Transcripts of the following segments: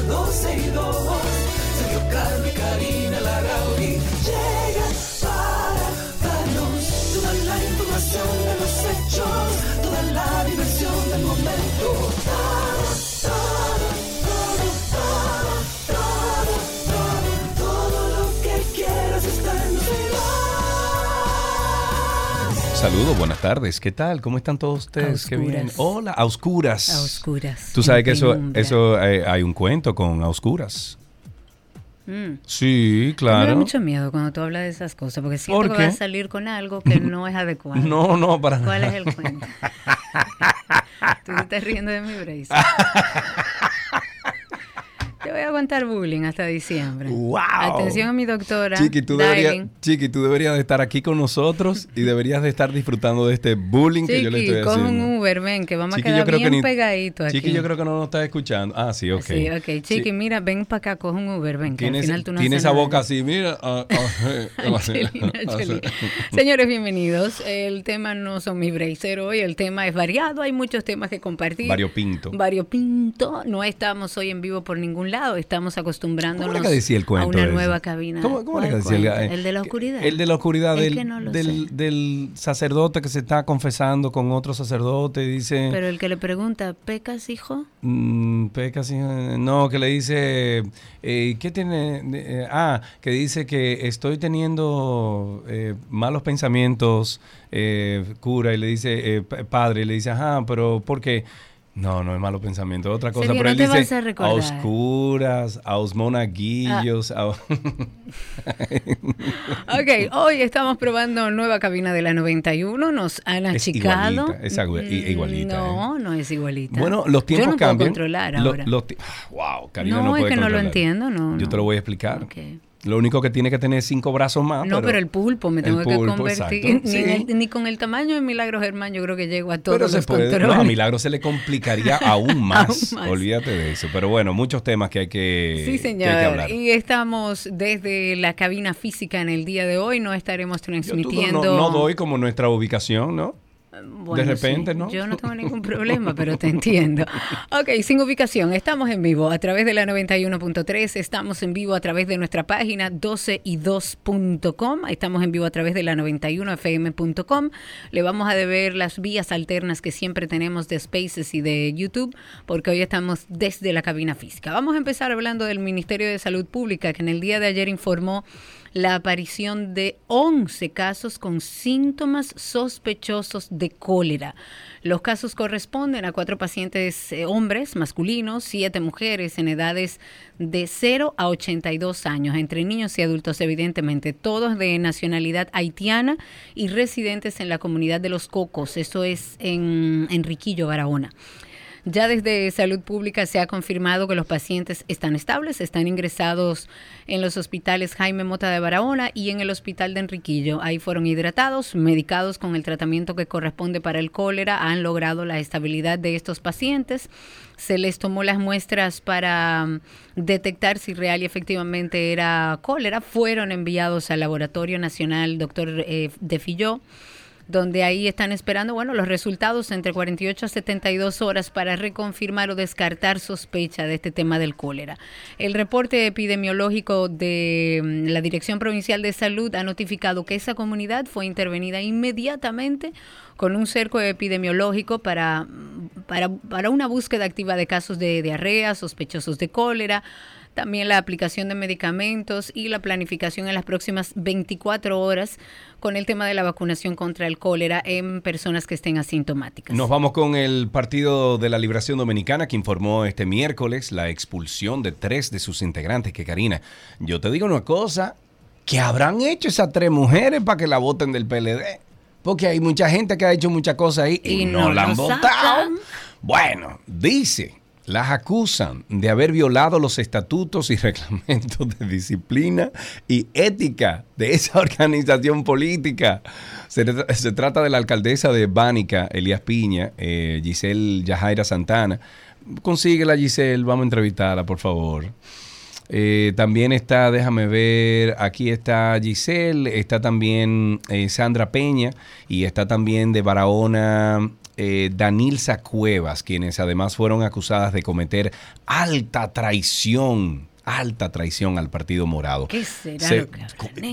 12 y 2. Saludos, buenas tardes. ¿Qué tal? ¿Cómo están todos ustedes? Qué bien. Hola, a oscuras. A oscuras. Tú sabes que eso, penumbra. eso eh, hay un cuento con a oscuras. Mm. Sí, Me da claro. mucho miedo cuando tú hablas de esas cosas, porque siento ¿Por que vas a salir con algo que no es adecuado. No, no, para ¿Cuál es nada. el cuento? tú te estás riendo de mi brace. Te voy a aguantar bullying hasta diciembre. ¡Wow! Atención a mi doctora. Chiqui tú, deberías. Chiqui, tú deberías de estar aquí con nosotros y deberías de estar disfrutando de este bullying que yo le Chiqui, estoy haciendo. un Uber, ven, que vamos Chiqui, a quedar que bien ni- pegadito aquí. Chiqui, yo creo que no nos está escuchando. Ah, sí, ok. Sí, ok. Chiqui, Sí. mira, ven para acá, coge un Uber, ven, que al final tú no tiene esa nada. boca así, mira. ah, ah, Señores, bienvenidos. El tema no son mis bracer hoy, el tema es variado, hay muchos temas que compartir. Variopinto. Variopinto. No estamos hoy en vivo por ningún lado, estamos acostumbrándonos ¿Cómo era que decía el cuento a una ese? nueva cabina. ¿Cómo, cómo ¿Cuál decía el, eh, El de la oscuridad. El de la oscuridad del, que no del, del sacerdote que se está confesando con otro sacerdote dice... Pero el que le pregunta, ¿pecas, hijo? Mm, peca, sí, eh, no, que le dice, eh, ¿qué tiene? Eh, ah, que dice que estoy teniendo eh, malos pensamientos, cura, y le dice, pa- padre, y le dice, ajá, pero ¿por qué? No, no es malo pensamiento, otra cosa, Sergio, pero no él te dice, vas a recordar. oscuras, a os monaguillos, a... Ok, hoy estamos probando nueva cabina de la 91, nos han Es achicado. igualita, es agua- i- Mm, igualita, No, no es igualita. Bueno, los tiempos Yo no cambian. puedo controlar Lo- ahora. los wow, Karina No, no, es puede que no lo controlar. entiendo, no, Yo te lo voy a explicar. Ok. Lo único que tiene que tener cinco brazos más. No, pero, el pulpo me tengo que convertir. Ni, sí. el- ni con el tamaño de Milagro Germán, yo creo que llego a todos Pero se los puede. controles. No, a Milagro se le complicaría aún más. más. Olvídate de eso. Pero bueno, muchos temas que hay que, Sí, que señor. hay que hablar. Y estamos desde la cabina física en el día de hoy. No estaremos Yo transmitiendo. no, no doy como nuestra ubicación, ¿no? Bueno, de repente, sí, ¿no? Yo no tengo ningún problema, pero te entiendo. Ok, sin ubicación. Estamos en vivo a través de la 91.3. Estamos en vivo a través de nuestra página 12y2.com. Estamos en vivo a través de la 91fm.com. Le vamos a deber las vías alternas que siempre tenemos de Spaces y de YouTube, porque hoy estamos desde la cabina física. Vamos a empezar hablando del Ministerio de Salud Pública, que en el día de ayer informó la aparición de 11 casos con síntomas sospechosos de cólera. Los casos corresponden a cuatro pacientes eh, hombres masculinos, siete mujeres en edades de 0 a 82 años, entre niños y adultos evidentemente, todos de nacionalidad haitiana y residentes en la comunidad de Los Cocos, eso es en Enriquillo, Barahona. Ya desde Salud Pública se ha confirmado que los pacientes están estables, están ingresados en los hospitales Jaime Mota de Barahona y en el hospital de Enriquillo. Ahí fueron hidratados, medicados con el tratamiento que corresponde para el cólera, han logrado la estabilidad de estos pacientes. Se les tomó las muestras para mm, detectar si real y efectivamente era cólera. Fueron enviados al Laboratorio Nacional Doctor eh, de Filló donde ahí están esperando, bueno, los resultados entre 48 a 72 horas para reconfirmar o descartar sospecha de este tema del cólera. El reporte epidemiológico de mm, la Dirección Provincial de Salud ha notificado que esa comunidad fue intervenida inmediatamente con un cerco epidemiológico para, mm, para, para una búsqueda activa de casos de diarrea, sospechosos de cólera, también la aplicación de medicamentos y la planificación en las próximas 24 horas con el tema de la vacunación contra el cólera en personas que estén asintomáticas. Nos vamos con el Partido de la Liberación Dominicana que informó este miércoles la expulsión de tres de sus integrantes. Que Karina, yo te digo una cosa, que habrán hecho esas tres mujeres para que la voten del PLD. Porque hay mucha gente que ha hecho muchas cosas ahí y, Y no, no la han votado. sacan. Bueno, dice las acusan de haber violado los estatutos y reglamentos de disciplina y ética de esa organización política. Se, trata de la alcaldesa de Bánica, Elías Piña, eh, Giselle Yajaira Santana. Consíguela, Giselle, vamos a entrevistarla, por favor. Eh, también está, déjame ver, aquí está Giselle, está también eh, Sandra Peña y está también de Barahona eh, Danilza Cuevas, quienes además fueron acusadas de cometer alta traición alta traición al Partido Morado. ¿Qué será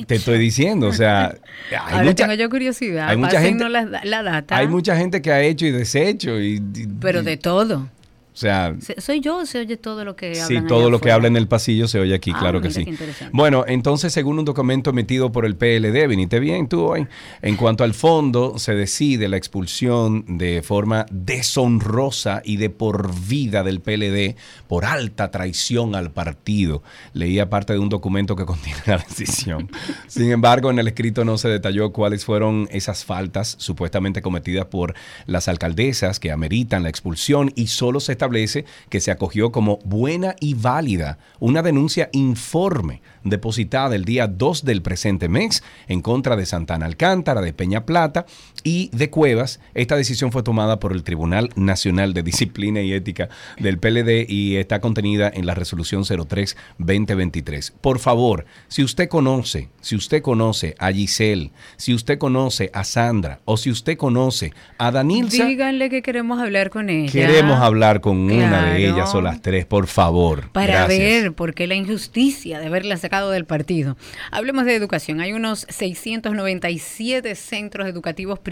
Te estoy diciendo, o sea, hay mucha, tengo yo curiosidad. Hay mucha gente, la, data. Hay mucha gente que ha hecho y deshecho y, pero de todo. O sea, soy yo, se oye todo lo que Sí, todo lo que habla en el pasillo se oye aquí, ah, claro que sí. Bueno, entonces, según un documento emitido por el PLD, viniste bien tú hoy, en cuanto al fondo, se decide la expulsión de forma deshonrosa y de por vida del PLD por alta traición al partido. Leía parte de un documento que contiene la decisión. Sin embargo, en el escrito no se detalló cuáles fueron esas faltas supuestamente cometidas por las alcaldesas que ameritan la expulsión y solo se establece que se acogió como buena y válida una denuncia informe depositada el día 2 del presente mes en contra de Santana Alcántara, de Peña Plata y de Cuevas. Esta decisión fue tomada por el Tribunal Nacional de Disciplina y Ética del PLD y está contenida en la resolución 03-2023. Por favor, si usted conoce, si usted conoce a Giselle, si usted conoce a Sandra o si usted conoce a Danilza, díganle que queremos hablar con ella. Queremos hablar con una de ellas o las tres, por favor. Para ver por qué la injusticia de haberla sacado del partido. Hablemos de educación. Hay unos 697 centros educativos privados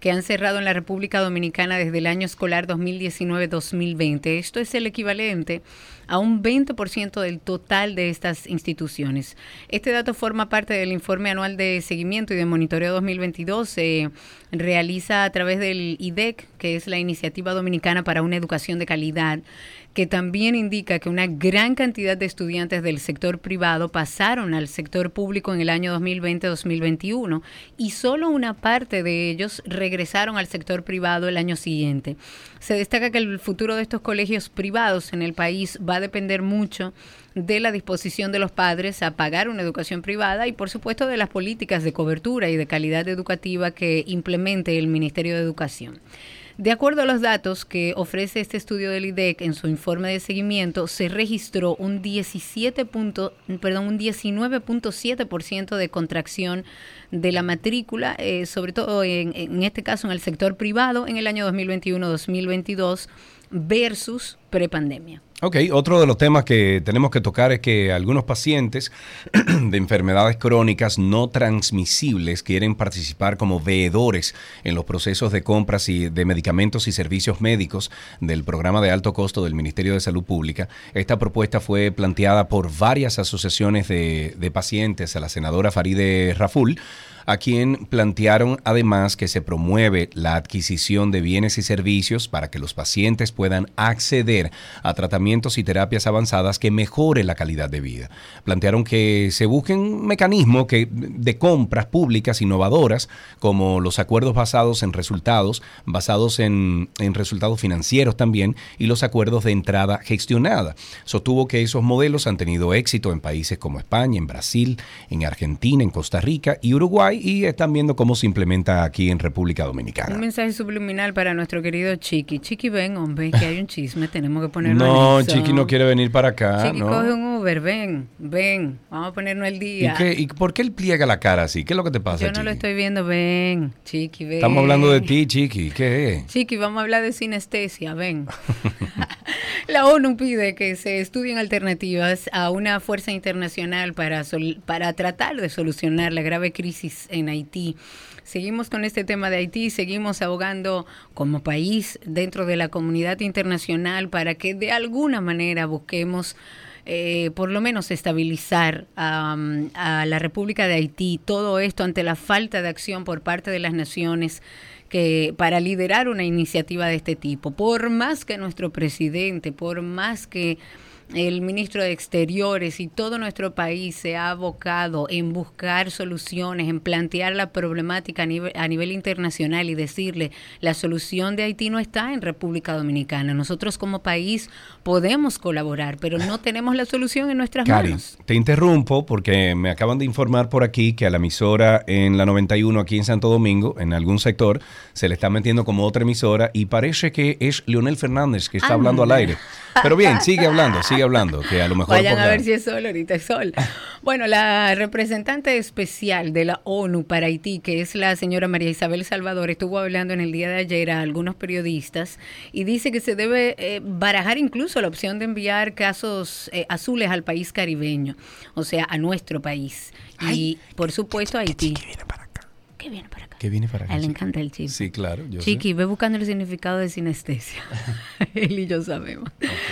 que han cerrado en la República Dominicana desde el año escolar 2019-2020. Esto es el equivalente a un 20% del total de estas instituciones. Este dato forma parte del informe anual de seguimiento y de monitoreo 2022. Se realiza a través del IDEC, es la Iniciativa Dominicana para una Educación de Calidad que también indica que una gran cantidad de estudiantes del sector privado pasaron al sector público en el año 2020-2021 y solo una parte de ellos regresaron al sector privado el año siguiente. Se destaca que el futuro de estos colegios privados en el país va a depender mucho de la disposición de los padres a pagar una educación privada y por supuesto de las políticas de cobertura y de calidad educativa que implemente el Ministerio de Educación. De acuerdo a los datos que ofrece este estudio del IDEC en su informe de seguimiento, se registró un 17 perdón, un 19.7% de contracción de la matrícula, eh, sobre todo en, en este caso en el sector privado en el año 2021-2022 versus prepandemia. Ok, otro de los temas que tenemos que tocar es que algunos pacientes de enfermedades crónicas no transmisibles quieren participar como veedores en los procesos de compras y de medicamentos y servicios médicos del programa de alto costo del Ministerio de Salud Pública. Esta propuesta fue planteada por varias asociaciones de, de pacientes a la senadora Faride Raful a quien plantearon además que se promueve la adquisición de bienes y servicios para que los pacientes puedan acceder a tratamientos y terapias avanzadas que mejore la calidad de vida. Plantearon que se busquen un mecanismo que, de compras públicas innovadoras, como los acuerdos basados en resultados, basados en, en resultados financieros también, y los acuerdos de entrada gestionada. Sostuvo que esos modelos han tenido éxito en países como España, en Brasil, en Argentina, en Costa Rica y Uruguay y están viendo cómo se implementa aquí en República Dominicana. Un mensaje subliminal para nuestro querido Chiqui. Chiqui, ven, hombre, que hay un chisme, tenemos que ponerlo No, Chiqui no quiere venir para acá. Chiqui, coge un Uber, ven, ven, vamos a ponernos el día. ¿Y, qué, ¿Y por qué él pliega la cara así? ¿Qué es lo que te pasa, Yo no lo estoy viendo, ven, Chiqui, ven. Estamos hablando de ti, Chiqui, ¿qué Chiqui, vamos a hablar de sinestesia, ven. la ONU pide que se estudien alternativas a una fuerza internacional para, para tratar de solucionar la grave crisis en Haití. Seguimos con este tema de Haití, seguimos abogando como país dentro de la comunidad internacional para que de alguna manera busquemos eh, por lo menos estabilizar a la República de Haití, todo esto ante la falta de acción por parte de las naciones que para liderar una iniciativa de este tipo. Por más que nuestro presidente, por más que el ministro de Exteriores y todo nuestro país se ha abocado en buscar soluciones, en plantear la problemática a nivel, a nivel internacional y decirle la solución de Haití no está en República Dominicana. Nosotros como país podemos colaborar, pero no tenemos la solución en nuestras Cari, manos. te interrumpo porque me acaban de informar por aquí que a la emisora en la 91 aquí en Santo Domingo, en algún sector, se le está metiendo como otra emisora y parece que es Leonel Fernández que está hablando al aire. Pero bien, sigue hablando, sigue hablando, que a lo mejor... Vayan a ver si es sol, ahorita es sol. Bueno, la representante especial de la ONU para Haití, que es la señora María Isabel Salvador, estuvo hablando en el día de ayer a algunos periodistas y dice que se debe eh, barajar incluso la opción de enviar casos eh, azules al país caribeño, o sea, a nuestro país. Y por supuesto a Haití. ¿Qué viene para? ¿Qué viene para acá? ¿Qué viene para acá? A él le chiqui? encanta el chip. Sí, claro. Yo sé. Chiqui, ve buscando el significado de sinestesia. Él y yo sabemos.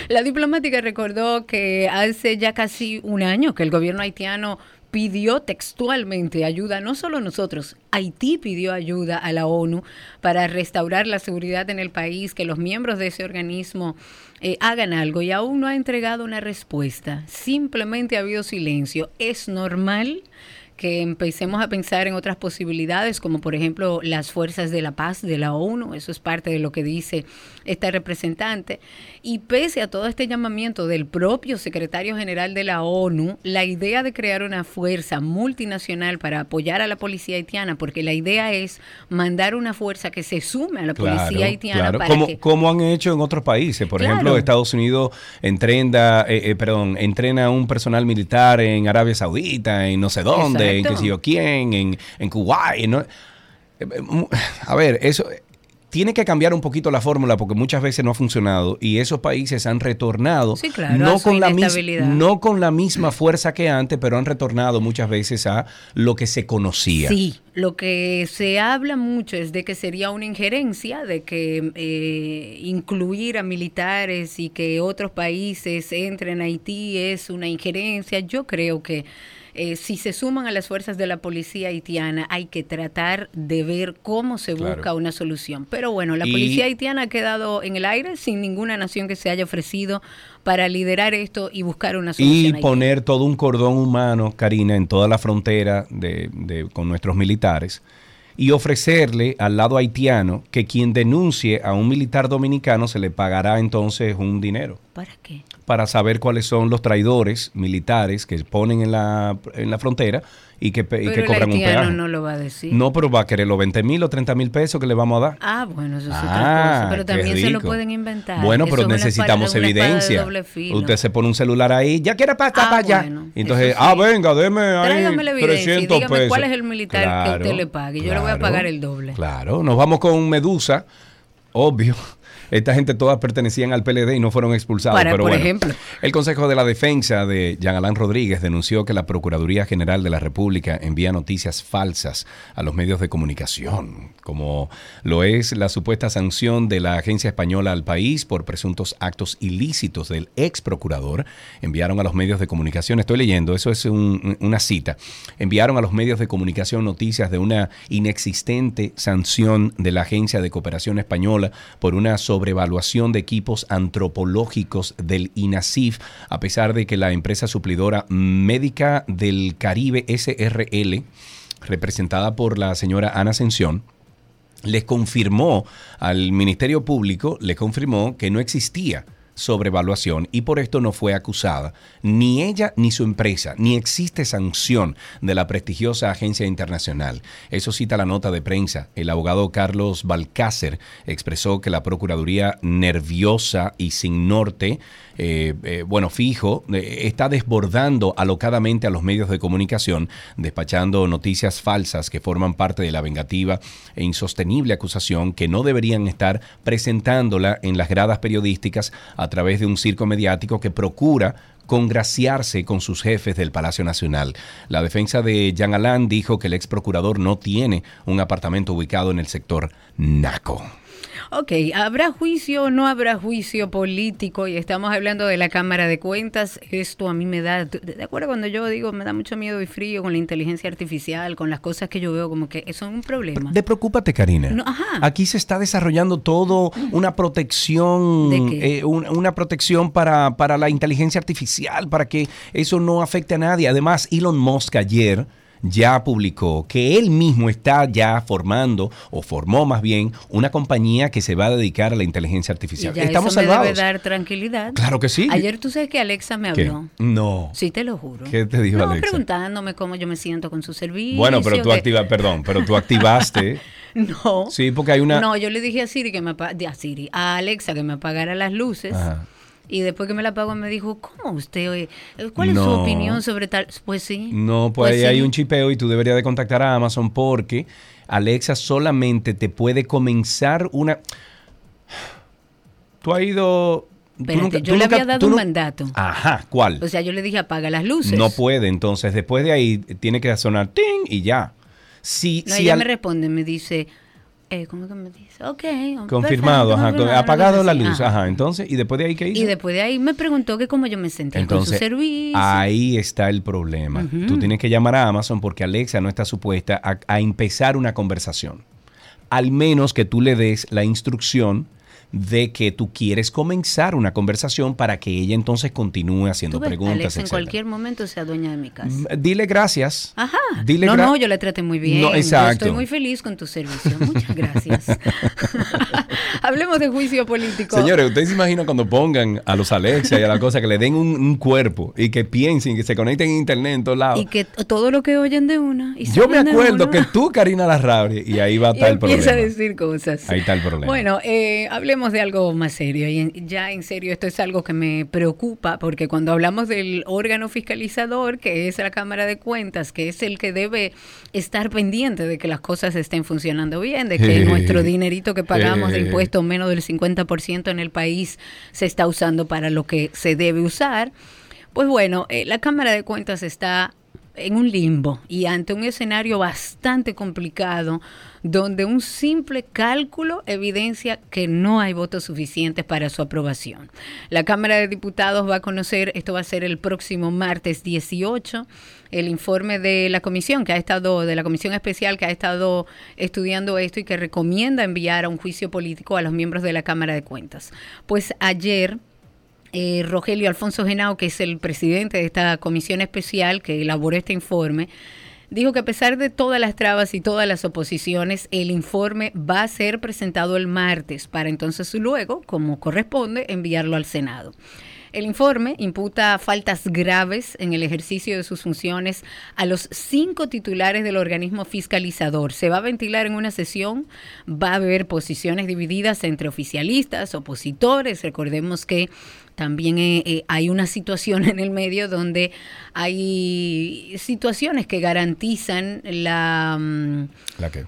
La diplomática recordó que hace ya casi un año que el gobierno haitiano pidió textualmente ayuda, no solo nosotros, Haití pidió ayuda a la ONU para restaurar la seguridad en el país, que los miembros de ese organismo eh, hagan algo y aún no ha entregado una respuesta. Simplemente ha habido silencio. ¿Es normal? Que empecemos a pensar en otras posibilidades, como por ejemplo las fuerzas de la paz de la ONU, eso es parte de lo que dice esta representante, y pese a todo este llamamiento del propio secretario general de la ONU, la idea de crear una fuerza multinacional para apoyar a la policía haitiana, porque la idea es mandar una fuerza que se sume a la policía haitiana claro. para como, que... como han hecho en otros países. Por Claro. ejemplo, Estados Unidos entrena, eh, eh, perdón, entrena un personal militar en Arabia Saudita, en no sé dónde, en qué sé yo quién, en, en Kuwait. ¿no? A ver, eso tiene que cambiar un poquito la fórmula porque muchas veces no ha funcionado y esos países han retornado Sí, claro, no, con la no con la misma fuerza que antes, pero han retornado muchas veces a lo que se conocía. Sí, lo que se habla mucho es de que sería una injerencia, de que eh, incluir a militares y que otros países entren a Haití es una injerencia. Yo creo que eh, si se suman a las fuerzas de la policía haitiana, hay que tratar de ver cómo se Claro. busca una solución. Pero bueno, la Y- policía haitiana ha quedado en el aire sin ninguna nación que se haya ofrecido para liderar esto y buscar una solución. Y poner todo un cordón humano, Karina, en toda la frontera de, de- con nuestros militares y ofrecerle al lado haitiano que quien denuncie a un militar dominicano se le pagará entonces un dinero ¿Para qué? para saber cuáles son los traidores militares que ponen en la, en la frontera y que, y Pero que el cobran un peaje. no lo va a decir. No, pero va a querer los 20 mil o 30 mil pesos que le vamos a dar. Ah, bueno, eso es otra Ah, cosa. Pero también se lo pueden inventar. Bueno, pero necesitamos espada- evidencia. Usted se pone un celular ahí, ya quiere pasar Ah, para allá. bueno, entonces, sí. ah, venga, deme ahí Tráigame la evidencia y 300 dígame pesos. cuál es el militar que usted le pague. Yo le voy a pagar el doble. Claro, nos vamos con Medusa, obvio. Esta gente todas pertenecían al PLD y no fueron expulsados. Para- pero por bueno. ejemplo. El Consejo de la Defensa de Jean Alain Rodríguez denunció que la Procuraduría General de la República envía noticias falsas a los medios de comunicación, como lo es la supuesta sanción de la Agencia Española al país por presuntos actos ilícitos del ex procurador. Enviaron a los medios de comunicación, estoy leyendo, eso es un- una cita, enviaron a los medios de comunicación noticias de una inexistente sanción de la Agencia de Cooperación Española por una sobrevaluación de equipos antropológicos del INASIF, a pesar de que la empresa suplidora Médica del Caribe SRL, representada por la señora Ana Ascensión, les confirmó al Ministerio Público, le confirmó que no existía sobrevaluación y por esto no fue acusada ni ella ni su empresa, ni existe sanción de la prestigiosa agencia internacional. Eso cita la nota de prensa. El abogado Carlos Balcácer expresó que la Procuraduría nerviosa y sin norte, eh, eh, bueno, fijo, eh, está desbordando alocadamente a los medios de comunicación, despachando noticias falsas que forman parte de la vengativa e insostenible acusación que no deberían estar presentándola en las gradas periodísticas través de un circo mediático que procura congraciarse con sus jefes del Palacio Nacional. La defensa de Jean Alain dijo que el ex procurador no tiene un apartamento ubicado en el sector Naco. Ok, ¿habrá juicio o no habrá juicio político? Y estamos hablando de la Cámara de Cuentas. Esto a mí me da, de acuerdo cuando yo digo, me da mucho miedo y frío con la inteligencia artificial, con las cosas que yo veo como que son un problema. De preocúpate, Karina. No, ajá. Aquí se está desarrollando todo una protección, ¿De qué? eh, un- una protección para, para la inteligencia artificial, para que eso no afecte a nadie. Además, Elon Musk ayer ya publicó que él mismo está ya formando, o formó más bien, una compañía que se va a dedicar a la inteligencia Y artificial. ya Estamos eso me salvados. debe dar tranquilidad. Claro que sí. Ayer tú sabes que Alexa me ¿Qué? habló. No. Sí, te lo juro. ¿Qué te dijo no, Alexa? preguntándome cómo yo me siento con su servicio. Bueno, pero tú activas, perdón, pero tú activaste. No. Sí, porque hay una. No, yo le dije a Siri que me a Siri, a Alexa que me apagara las luces. Ajá. Y después que me la apagó me dijo, ¿cómo usted? ¿Cuál es su opinión sobre tal? Pues sí. No, pues, ahí sí. hay un chipeo y tú deberías de contactar a Amazon porque Alexa solamente te puede comenzar una... Tú has ido... Espérate, nunca- yo le nunca- había dado un mandato. Ajá, ¿cuál? O sea, yo le dije, apaga las luces. no puede, entonces después de ahí tiene que sonar ting y ya. Si, No, si ella al- me responde, me dice, eh, ¿cómo que me dice? Ok. confirmado, perfecto, ajá, confirmado, apagado la luz, Ajá. ajá, entonces, y después de ahí qué hizo? Y después de ahí me preguntó que cómo yo me sentía con su Entonces, servicio. ahí está el problema. Tú tienes que llamar a Amazon porque Alexa no está supuesta a, a empezar una conversación. Al menos que tú le des la instrucción de que tú quieres comenzar una conversación para que ella entonces continúe haciendo ves, preguntas, Alexa en cualquier momento sea dueña de mi casa. Mm, Dile gracias. Ajá. Dile no, gra- no, yo la traté muy bien. No, Yo exacto. estoy muy feliz con tu servicio. Muchas gracias. Hablemos de juicio político. Señores, ¿ustedes se imaginan cuando pongan a los Alexa y a la cosa que le den un, un cuerpo y que piensen, que se conecten a internet en todos lados? Y que todo lo que oyen de una. y Yo me acuerdo que tú, Karina Larrauri, y ahí va a estar el empieza problema. a decir cosas. Ahí está el problema. Bueno, eh, hablemos de algo más serio. Y en- ya en serio, esto es algo que me preocupa, porque cuando hablamos del órgano fiscalizador, que es la Cámara de Cuentas, que es el que debe estar pendiente de que las cosas estén funcionando bien, de que nuestro dinerito que pagamos de impuestos, menos del 50% en el país, se está usando para lo que se debe usar. Pues bueno, eh, la Cámara de Cuentas está en un limbo y ante un escenario bastante complicado donde un simple cálculo evidencia que no hay votos suficientes para su aprobación. La Cámara de Diputados va a conocer, esto va a ser el próximo martes 18, el informe de la comisión que ha estado, de la comisión especial que ha estado estudiando esto y que recomienda enviar a un juicio político a los miembros de la Cámara de Cuentas. Pues ayer eh, Rogelio Alfonso Genao, que es el presidente de esta comisión especial que elaboró este informe, dijo que a pesar de todas las trabas y todas las oposiciones, el informe va a ser presentado el martes para entonces luego, como corresponde, enviarlo al Senado. El informe imputa faltas graves en el ejercicio de sus funciones a los cinco titulares del organismo fiscalizador. Se va a ventilar en una sesión, va a haber posiciones divididas entre oficialistas, opositores. Recordemos que también eh, eh, hay una situación en el medio donde hay situaciones que garantizan la... mm, ¿La qué?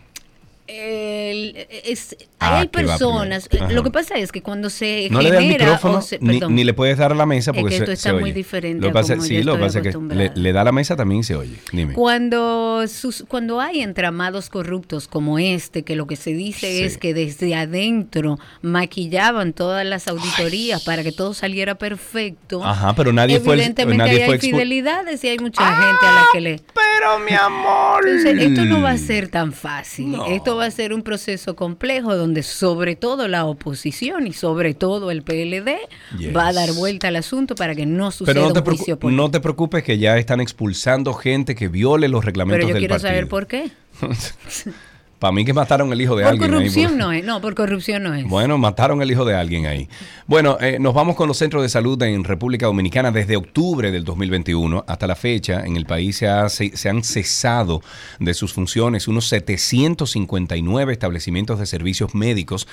El- es- Ah, hay que personas. Ajá. lo que pasa es que cuando se No le das el genera micrófono, o se- ni, le puedes dar a la mesa Es porque que se está muy oye. diferente Lo a que pasa, como sí, yo lo que pasa es que le, da a la mesa también se oye. Dime. Cuando, sus, cuando hay entramados corruptos como este, que lo que se dice Sí. es que desde adentro maquillaban todas las auditorías para que todo saliera perfecto. Ajá, pero nadie fue Evidentemente fue hay expu- fidelidades y hay mucha gente a la que le... Pero mi amor. Entonces, esto no va a ser tan fácil. No. Esto va a ser un proceso complejo donde sobre todo la oposición y sobre todo el PLD Yes. va a dar vuelta al asunto para que no suceda Pero no te, un juicio político. no te preocupes que ya están expulsando gente que viole los reglamentos Pero yo del quiero partido. saber por qué. Para mí que mataron el hijo de Por alguien. ahí, corrupción por- no es. No, por corrupción no es. Bueno, mataron el hijo de alguien ahí. Bueno, eh, nos vamos con los centros de salud en República Dominicana. Desde octubre del 2021 hasta la fecha, en el país se, ha- se- se han cesado de sus funciones unos 759 establecimientos de servicios médicos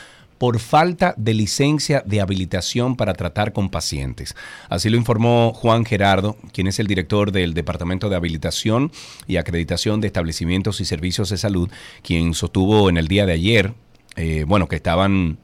por falta de licencia de habilitación para tratar con pacientes. Así lo informó Juan Gerardo, quien es el director del Departamento de Habilitación y Acreditación de Establecimientos y Servicios de Salud, quien sostuvo en el día de ayer, eh, bueno, que estaban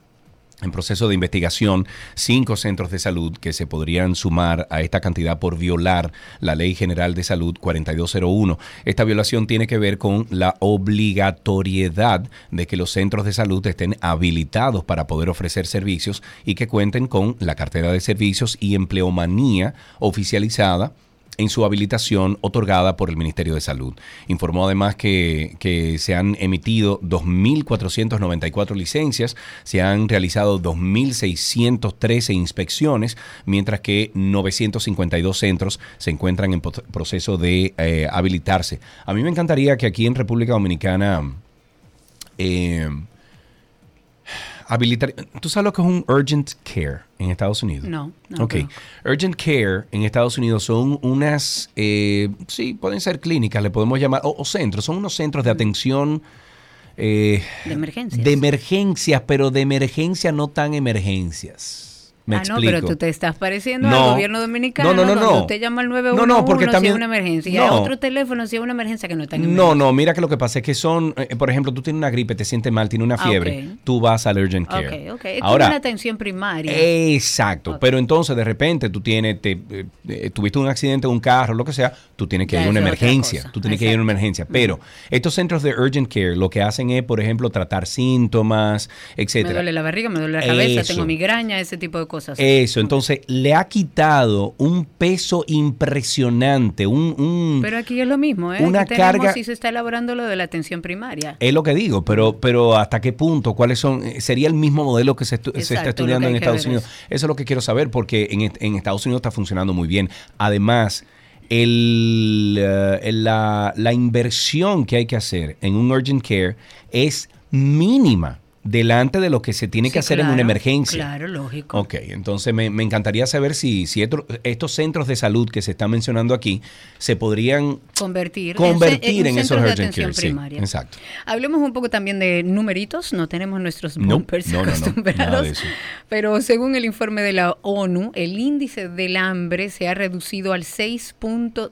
en proceso de investigación cinco centros de salud que se podrían sumar a esta cantidad por violar la Ley General de Salud 4201. Esta violación tiene que ver con la obligatoriedad de que los centros de salud estén habilitados para poder ofrecer servicios y que cuenten con la cartera de servicios y empleomanía oficializada en su habilitación otorgada por el Ministerio de Salud. Informó además que, se han emitido 2.494 licencias, se han realizado 2.613 inspecciones, mientras que 952 centros se encuentran en proceso de eh, habilitarse. A mí me encantaría que aquí en República Dominicana... Eh, habilitar. ¿Tú sabes lo que es un urgent care en Estados Unidos? No. no ok. Urgent care en Estados Unidos son unas, eh, sí, pueden ser clínicas, le podemos llamar, o, centros, son unos centros de atención. Eh, de emergencias. De emergencias, pero de emergencias no tan emergencias ah, no, pero tú te estás pareciendo al gobierno dominicano. No, no, no. Cuando usted llama al 911 no, no, porque también, si es una emergencia. Y a otro teléfono si es una emergencia que no está en No, no, mira que lo que pasa es que son, eh, por ejemplo, tú tienes una gripe, te sientes mal, tienes una ah, fiebre, tú vas al urgent care. Ok, ok. Es Ahora, una atención primaria. Exacto. Pero entonces, de repente, tú tienes, te, eh, eh, tuviste un accidente de un carro, lo que sea, tú tienes que ir a una emergencia. Tú tienes que ir a una emergencia. Pero estos centros de urgent care lo que hacen es, por ejemplo, tratar síntomas, etcétera. Me duele la barriga, me duele la cabeza, tengo migraña, ese tipo de cosas. Eso, entonces le ha quitado un peso impresionante, un... pero aquí es lo mismo, ¿eh? Una carga... Si se está elaborando lo de la atención primaria. Es lo que digo, pero, pero ¿hasta qué punto? ¿Cuáles son? ¿Sería el mismo modelo que se, está estudiando en Estados Unidos? Eso. es lo que quiero saber, porque en, Estados Unidos está funcionando muy bien. Además... El, eh, la, la inversión que hay que hacer en un urgent care es mínima delante de lo que se tiene que hacer en una emergencia. Claro, lógico. Ok, entonces me, encantaría saber si, si estos centros de salud que se están mencionando aquí se podrían convertir, convertir en, esos urgent care. Primaria. exacto. Hablemos un poco también de numeritos, no tenemos nuestros bumpers acostumbrados, pero según el informe de la ONU, el índice del hambre se ha reducido al 6.3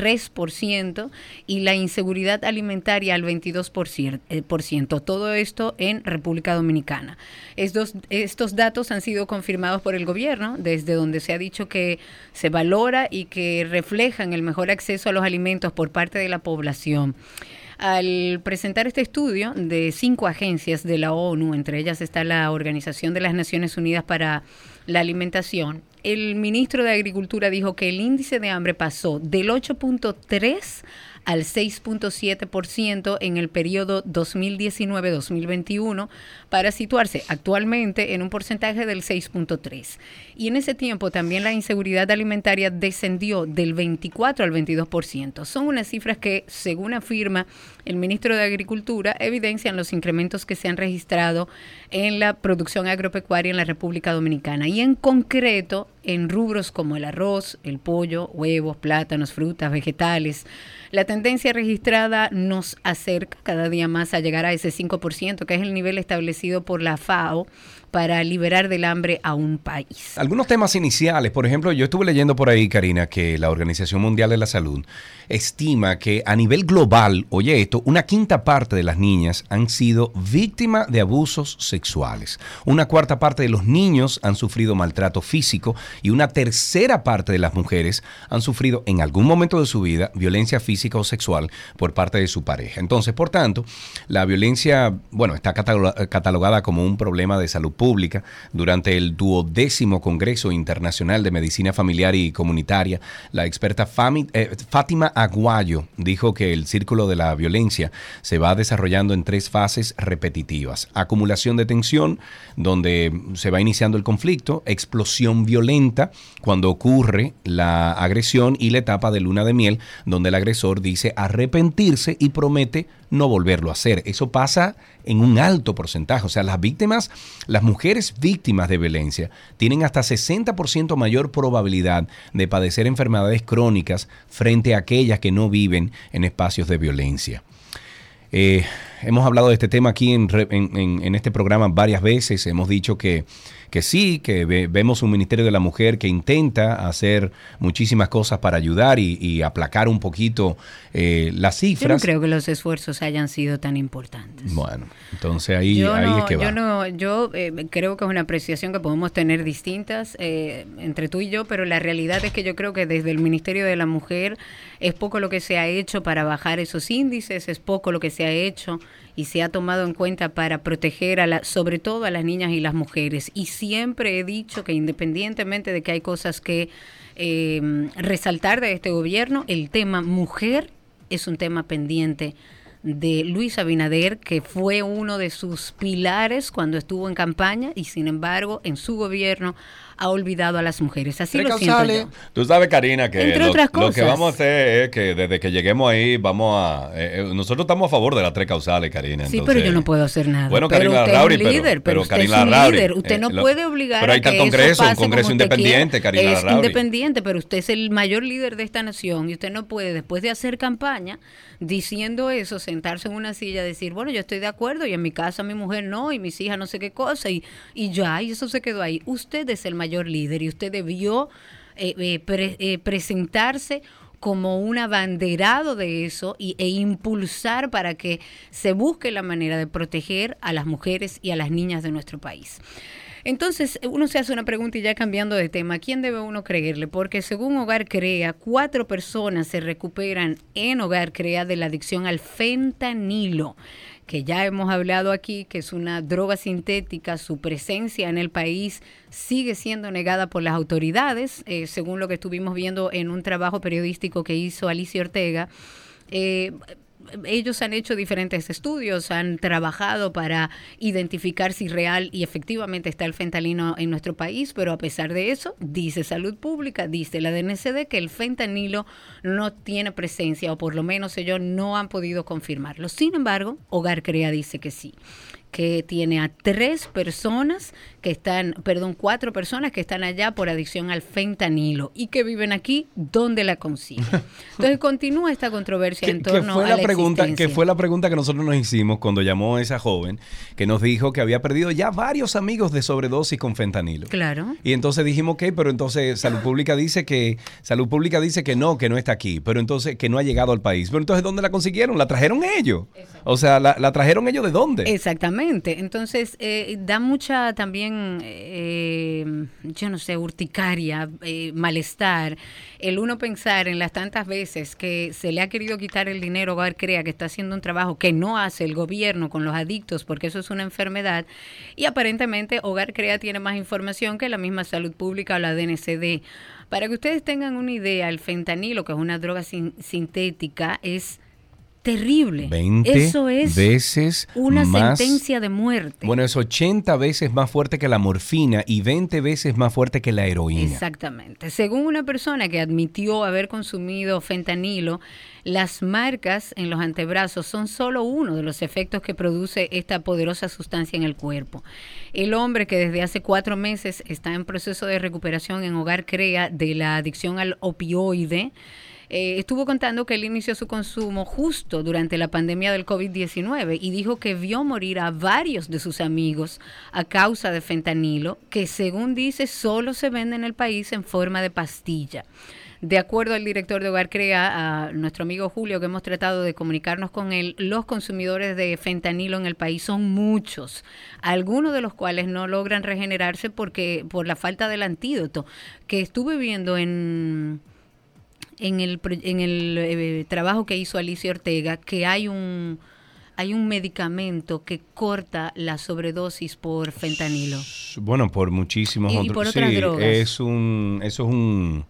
3% y la inseguridad alimentaria al 22%. Eh, por ciento, todo esto en República Dominicana. Estos, estos datos han sido confirmados por el gobierno, desde donde se ha dicho que se valora y que reflejan el mejor acceso a los alimentos por parte de la población al presentar este estudio de cinco agencias de la ONU, entre ellas está la Organización de las Naciones Unidas para la Alimentación, el ministro de Agricultura dijo que el índice de hambre pasó del 8.3 al 6.7% en el periodo 2019-2021 para situarse actualmente en un porcentaje del 6.3. Y en ese tiempo también la inseguridad alimentaria descendió del 24 al 22%. Son unas cifras que, según afirma el ministro de Agricultura, evidencian los incrementos que se han registrado en la producción agropecuaria en la República Dominicana y en concreto en rubros como el arroz, el pollo, huevos, plátanos, frutas, vegetales. La tendencia registrada nos acerca cada día más a llegar a ese 5%, que es el nivel establecido por la FAO para liberar del hambre a un país. Algunos temas iniciales, por ejemplo, yo estuve leyendo por ahí, Karina, que la Organización Mundial de la Salud estima que a nivel global, oye esto, una quinta parte de las niñas han sido víctimas de abusos sexuales. Una cuarta parte de los niños han sufrido maltrato físico y una tercera parte de las mujeres han sufrido en algún momento de su vida violencia física o sexual por parte de su pareja. Entonces, por tanto, la violencia, bueno, está catalogada como un problema de salud pública Durante el duodécimo Congreso Internacional de Medicina Familiar y Comunitaria, la experta eh, Fátima Aguayo dijo que el círculo de la violencia se va desarrollando en tres fases repetitivas. Acumulación de tensión, donde se va iniciando el conflicto, explosión violenta, cuando ocurre la agresión y la etapa de luna de miel, donde el agresor dice arrepentirse y promete no volverlo a hacer. Eso pasa en un alto porcentaje. O sea, las víctimas, las mujeres víctimas de violencia, tienen hasta 60% mayor probabilidad de padecer enfermedades crónicas frente a aquellas que no viven en espacios de violencia. Eh, hemos hablado de este tema aquí en, este programa varias veces. Hemos dicho que, que sí, que vemos un Ministerio de la Mujer que intenta hacer muchísimas cosas para ayudar y, aplacar un poquito eh, las cifras. Yo no creo que los esfuerzos hayan sido tan importantes. Bueno, entonces ahí, ahí es que va. Yo, no, yo eh, creo que es una apreciación que podemos tener distintas eh, entre tú y yo, pero la realidad es que yo creo que desde el Ministerio de la Mujer es poco lo que se ha hecho para bajar esos índices, es poco lo que se ha hecho y se ha tomado en cuenta para proteger a la, sobre todo a las niñas y las mujeres. Y siempre he dicho que independientemente de que hay cosas que eh, resaltar de este gobierno, el tema mujer es un tema pendiente de Luis Abinader, que fue uno de sus pilares cuando estuvo en campaña y sin embargo en su gobierno ha olvidado a las mujeres. Así lo siento yo. Tú sabes, Karina, que lo, lo, que vamos a hacer es que desde que lleguemos ahí vamos a... Eh, eh, nosotros estamos a favor de las tres causales, Karina. sí, pero yo no puedo hacer nada. Bueno, Karina pero usted es un líder, pero, usted es un líder. Usted no eh, puede obligar pero ahí está el Congreso, un Congreso independiente, Karina Es independiente, pero usted es el mayor líder de esta nación y usted no puede, después de hacer campaña, diciendo eso, sentarse en una silla, decir, bueno, yo estoy de acuerdo y en mi casa mi mujer no y mis hijas no sé qué cosa y, y ya, y eso se quedó ahí. Usted es el mayor líder y usted debió eh, eh, eh, presentarse como un abanderado de eso y, e impulsar para que se busque la manera de proteger a las mujeres y a las niñas de nuestro país. Entonces, uno se hace una pregunta y ya cambiando de tema, ¿quién debe uno creerle? Porque según Hogar Crea, cuatro personas se recuperan en Hogar Crea de la adicción al fentanilo que ya hemos hablado aquí, que es una droga sintética, su presencia en el país sigue siendo negada por las autoridades, eh, según lo que estuvimos viendo en un trabajo periodístico que hizo Alicia Ortega. Eh, ellos han hecho diferentes estudios, han trabajado para identificar si real y efectivamente está el fentanilo en nuestro país, pero a pesar de eso, dice Salud Pública, dice la DNCD que el fentanilo no tiene presencia o por lo menos ellos no han podido confirmarlo. Sin embargo, Hogar Crea dice que sí que tiene a tres personas que están, perdón, cuatro personas que están allá por adicción al fentanilo y que viven aquí donde la consiguen. Entonces continúa esta controversia en torno fue a la, pregunta que fue la pregunta que nosotros nos hicimos cuando llamó a esa joven que nos dijo que había perdido ya varios amigos de sobredosis con fentanilo. Claro. Y entonces dijimos, ok, pero entonces Salud Pública dice que Salud Pública dice que no, que no está aquí, pero entonces que no ha llegado al país. Pero entonces ¿dónde la consiguieron? La trajeron ellos. O sea, la, la trajeron ellos de dónde? Exactamente. Entonces, eh, da mucha también, eh, yo no sé, urticaria, eh, malestar, el uno pensar en las tantas veces que se le ha querido quitar el dinero Hogar Crea, que está haciendo un trabajo que no hace el gobierno con los adictos, porque eso es una enfermedad, y aparentemente Hogar Crea tiene más información que la misma salud pública o la DNCD. Para que ustedes tengan una idea, el fentanilo, que es una droga sintética, es terrible. 20 Eso es veces una sentencia de muerte. Bueno, es 80 veces más fuerte que la morfina y 20 veces más fuerte que la heroína. Exactamente. Según una persona que admitió haber consumido fentanilo, las marcas en los antebrazos son solo uno de los efectos que produce esta poderosa sustancia en el cuerpo. El hombre que desde hace cuatro meses está en proceso de recuperación en Hogar Crea de la adicción al opioide, eh, estuvo contando que él inició su consumo justo durante la pandemia del COVID-19 y dijo que vio morir a varios de sus amigos a causa de fentanilo, que según dice solo se vende en el país en forma de pastilla. De acuerdo al director de Hogar Crea, a nuestro amigo Julio, que hemos tratado de comunicarnos con él, los consumidores de fentanilo en el país son muchos, algunos de los cuales no logran regenerarse porque por la falta del antídoto que estuve viendo en en el, en el eh, trabajo que hizo Alicia Ortega que hay un hay un medicamento que corta la sobredosis por fentanilo. Bueno, por muchísimos y, otros. por sí, Es un, eso es un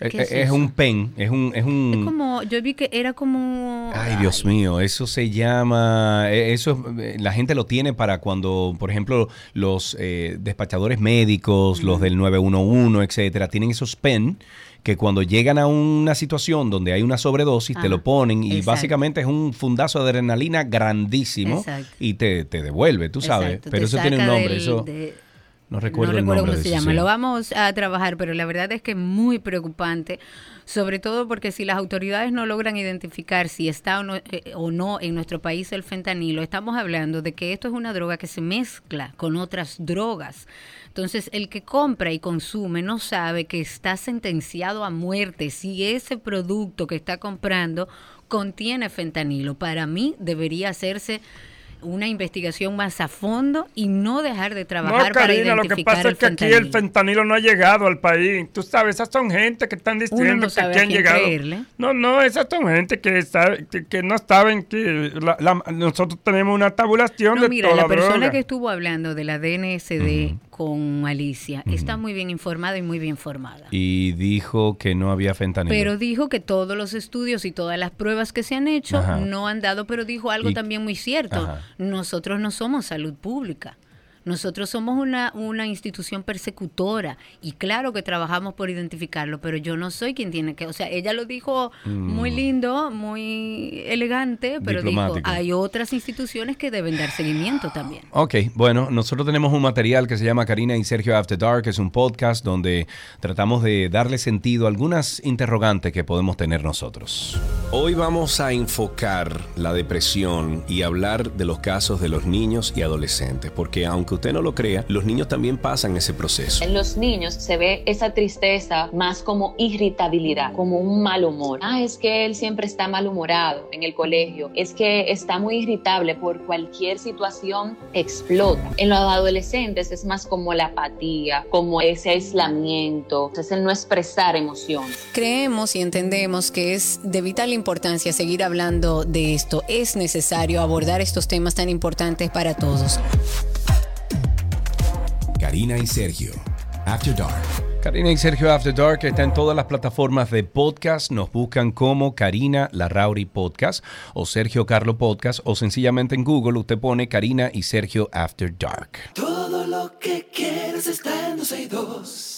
eh, es, es, un pen, es un, es un... Es como, yo vi que era como... Ay, Dios mío, eso se llama, e, eso la gente lo tiene para cuando, por ejemplo, los despachadores médicos, los del 911, etcétera, tienen esos pen que cuando llegan a una situación donde hay una sobredosis, te lo ponen y básicamente es un fundazo de adrenalina grandísimo y te, te, devuelve, tú sabes. Pero eso tiene un nombre, eso... No recuerdo, el nombre cómo de se llama. sí. Lo vamos a trabajar, pero la verdad es que es muy preocupante, sobre todo porque si las autoridades no logran identificar si está o no, eh, o no en nuestro país el fentanilo, estamos hablando de que esto es una droga que se mezcla con otras drogas. Entonces, el que compra y consume no sabe que está sentenciado a muerte si ese producto que está comprando contiene fentanilo. Para mí debería hacerse una investigación más a fondo y no dejar de trabajar No, para Karina, lo que identificar pasa el es que aquí el fentanilo no ha llegado al país. Tú sabes, esas son gente que están diciendo no que aquí han llegado. creerle. No, no, esas son gente que, sabe, que, que no saben que la- la- nosotros tenemos una tabulación No, de mira, toda la persona droga. que estuvo hablando de la DNSD con Alicia está muy bien informada y muy bien formada. Y dijo que no había fentanilo. Pero dijo que todos los estudios y todas las pruebas que se han hecho Ajá. no han dado, pero dijo algo Y- también muy cierto. Ajá. Nosotros no somos salud pública. Nosotros somos una, una institución persecutora y claro que trabajamos por identificarlo, pero yo no soy quien tiene que, o sea, ella lo dijo muy lindo, muy elegante, pero dijo, hay otras instituciones que deben dar seguimiento también. Ok, bueno, nosotros tenemos un material que se llama Karina y Sergio After Dark, es un podcast donde tratamos de darle sentido a algunas interrogantes que podemos tener nosotros. Hoy vamos a enfocar la depresión y hablar de los casos de los niños y adolescentes, porque aunque usted no lo crea, los niños también pasan ese proceso. En los niños se ve esa tristeza más como irritabilidad, como un mal humor. Ah, es que él siempre está malhumorado en el colegio, es que está muy irritable por cualquier situación, explota. En los adolescentes es más como la apatía, como ese aislamiento, es el no expresar emociones. Creemos y entendemos que es de vital importancia seguir hablando de esto. Es necesario abordar estos temas tan importantes para todos. Karina y Sergio, After Dark. Karina y Sergio After Dark está en todas las plataformas de podcast. Nos buscan como Karina Larrauri Podcast o Sergio Carlo Podcast o sencillamente en Google usted pone Karina y Sergio After Dark. Todo lo que quieres está en 12 y 2.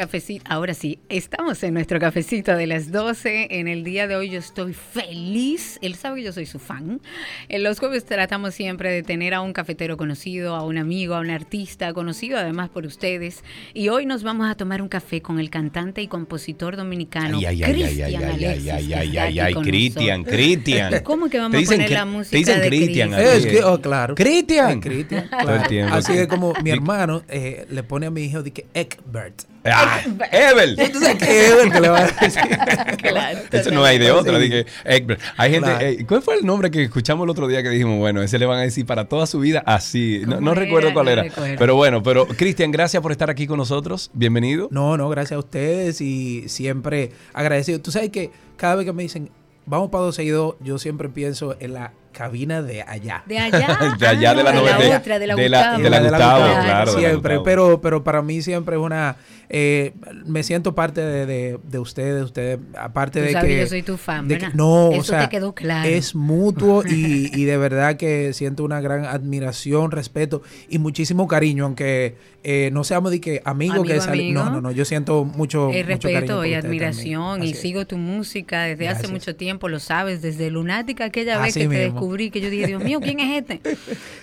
Cafecito, ahora sí, estamos en nuestro cafecito de las 12. En el día de hoy yo estoy feliz. Él sabe que yo soy su fan. En los jueves tratamos siempre de tener a un cafetero conocido, a un amigo, a un artista conocido además por ustedes. Y hoy nos vamos a tomar un café con el cantante y compositor dominicano Ay, ay, ay, ay, Cristian ay, ay, Alexis, ay, que Cristian. Cristian. ¿Cómo que vamos Te a dicen poner que- la te música dicen de Cristian. Es que, oh, claro. Cristian. Cristian, claro. Así es como mi hermano eh, le pone a mi hijo de que Egbert. Ah, Evel. ¿Tú sabes qué Egbert que le va a decir? Claro, Eso no hay de otra. Dije, Egbert. Hay gente. Claro. eh, ¿Cuál fue el nombre que escuchamos el otro día que dijimos, bueno, ese le van a decir para toda su vida así? No, ¿Cómo no recuerdo cuál No era. recuerdo. Pero bueno, pero Cristian, gracias por estar aquí con nosotros. Bienvenido. No, no, gracias a ustedes y siempre agradecido. Tú sabes que cada vez que me dicen, vamos para dos seguidos, yo siempre pienso en la cabina de allá. De allá. De allá de la Ah, novela- otra, de la de la- Gustavo. de la Gustavo, claro, de la Siempre, Gustavo. pero, pero para mí siempre es una... eh, me siento parte de, de- de ustedes, ustedes, aparte Tú de sabes que... que yo soy tu fan, de que- no, o Eso sea, te quedó claro. es mutuo y, y de verdad que siento una gran admiración, respeto y muchísimo cariño, aunque eh, no seamos de que amigos Amigo, que salen... No, no, no, yo siento mucho, Eh, mucho cariño respeto y admiración y sigo tu música desde hace Gracias. mucho tiempo, lo sabes, desde Lunática aquella vez Así que te mismo. Descubrí que yo dije, Dios mío, ¿quién es este?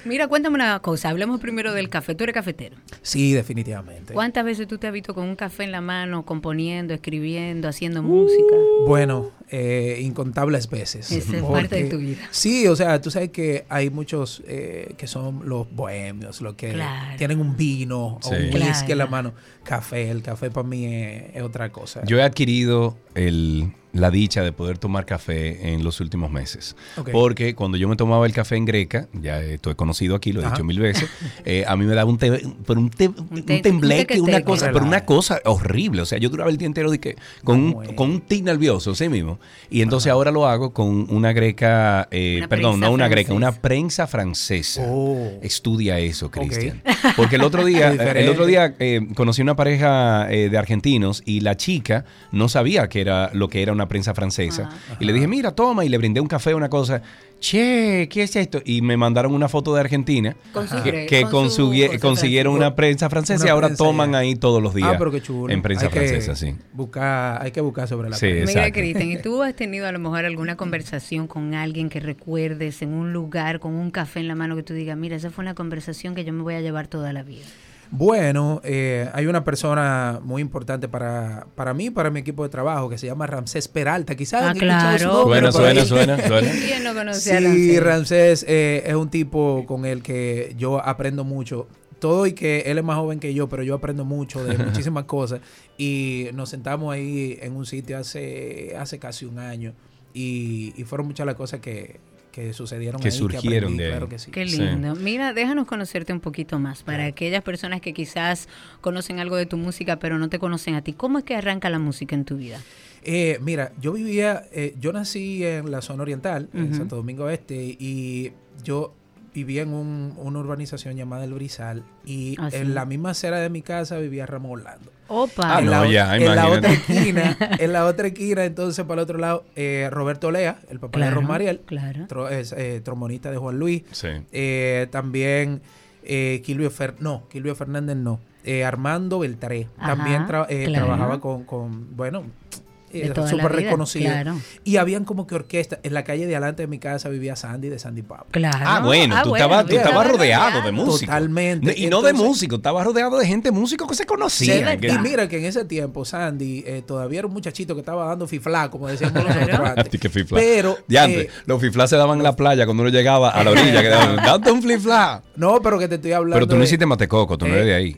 Mira, cuéntame una cosa, hablemos primero del café, tú eres cafetero. Sí, definitivamente. ¿Cuántas veces tú te has visto con un café en la mano, componiendo, escribiendo, haciendo Uh, música? Bueno, eh, incontables veces. Esa es parte de tu vida. Sí, o sea, tú sabes que hay muchos eh, que son los bohemios, los que Claro. tienen un vino Sí. o un whisky en la mano. Café, el café para mí es, es otra cosa. Yo he adquirido el, la dicha de poder tomar café en los últimos meses. Porque cuando yo me tomaba el café en Greca, ya estoy conocido aquí, lo he Ajá. dicho mil veces, eh, a mí me daba un, te- pero un, te- un te- tembleque, un una cosa, pero una cosa horrible. O sea, yo duraba el día entero de que, con, un, con un tic nervioso, sí mismo. Y entonces ahora lo hago con una greca, eh, Una perdón, no una greca, una prensa francesa. Oh. Estudia eso. Cristian. Porque el otro día, Es el otro día eh, conocí una pareja eh, de argentinos y la chica no sabía que era lo que era una una prensa francesa. Ajá. Y le dije, mira, toma, y le brindé un café, una cosa. Che, ¿qué es esto? Y me mandaron una foto de Argentina. Que, con su consiguieron una prensa francesa Una y ahora prensa toman ya. ahí todos los días. Ah, pero qué chulo. En prensa Hay que francesa, sí. Buscar, hay que buscar sobre la Sí, prensa. Mira. Cristian, ¿y tú has tenido a lo mejor alguna conversación con alguien que recuerdes en un lugar con un café en la mano que tú digas, mira, esa fue una conversación que yo me voy a llevar toda la vida? Bueno, eh, hay una persona muy importante para, para mí, para mi equipo de trabajo, que se llama Ramsés Peralta. Quizás Ah, su claro. nombre Suena, suena, suena, suena. ¿Quién no conoce a Sí, Ramsés? Ramsés eh, es un tipo con el que yo aprendo mucho. Todo y que él es más joven que yo, pero yo aprendo mucho de muchísimas cosas. Y nos sentamos ahí en un sitio hace, hace casi un año. Y, y fueron muchas las cosas que, que sucedieron Que ahí, surgieron aprendí, de ahí. Claro que sí. Qué Sí. lindo. Mira, déjanos conocerte un poquito más para aquellas personas que quizás conocen algo de tu música pero no te conocen a ti. ¿Cómo es que arranca la música en tu vida? Eh, mira, yo vivía, eh, yo nací en la zona oriental, en. Santo Domingo Este, y yo vivía en un- una urbanización llamada El Brizal, y Ah, sí. en la misma acera de mi casa vivía Ramón Orlando. Opa. Ah, en no, la, o- ya, en la imagínate. otra esquina, en la otra esquina, entonces para el otro lado, eh, Roberto Lea, el papá de Claro, Ron Mariel, claro. tro- es, eh, trombonista de Juan Luis, Sí. eh, también eh, Quilvio Fer no, Quilvio Fernández no. Eh, Armando Beltré Ajá, también tra- eh, claro. trabajaba con, con bueno, De eh, toda la súper vida, reconocido. claro. Y habían como que orquesta. En la calle de adelante de mi casa vivía Sandy de Sandy Pop. Claro. Ah, bueno, tú estabas, tú mira, estabas estaba rodeado de músicos. Totalmente. Y no de músicos, estabas rodeado de gente músico que se conocía. Y mira que en ese tiempo Sandy eh, todavía era un muchachito que estaba dando fiflá, como decíamos Claro. nosotros fifla. Pero, Diantre, eh, los fiflas se daban en la playa cuando uno llegaba a la orilla. que daban, date un fifla. no, pero que te estoy hablando. Pero tú no hiciste matecoco, tú no eres de ahí.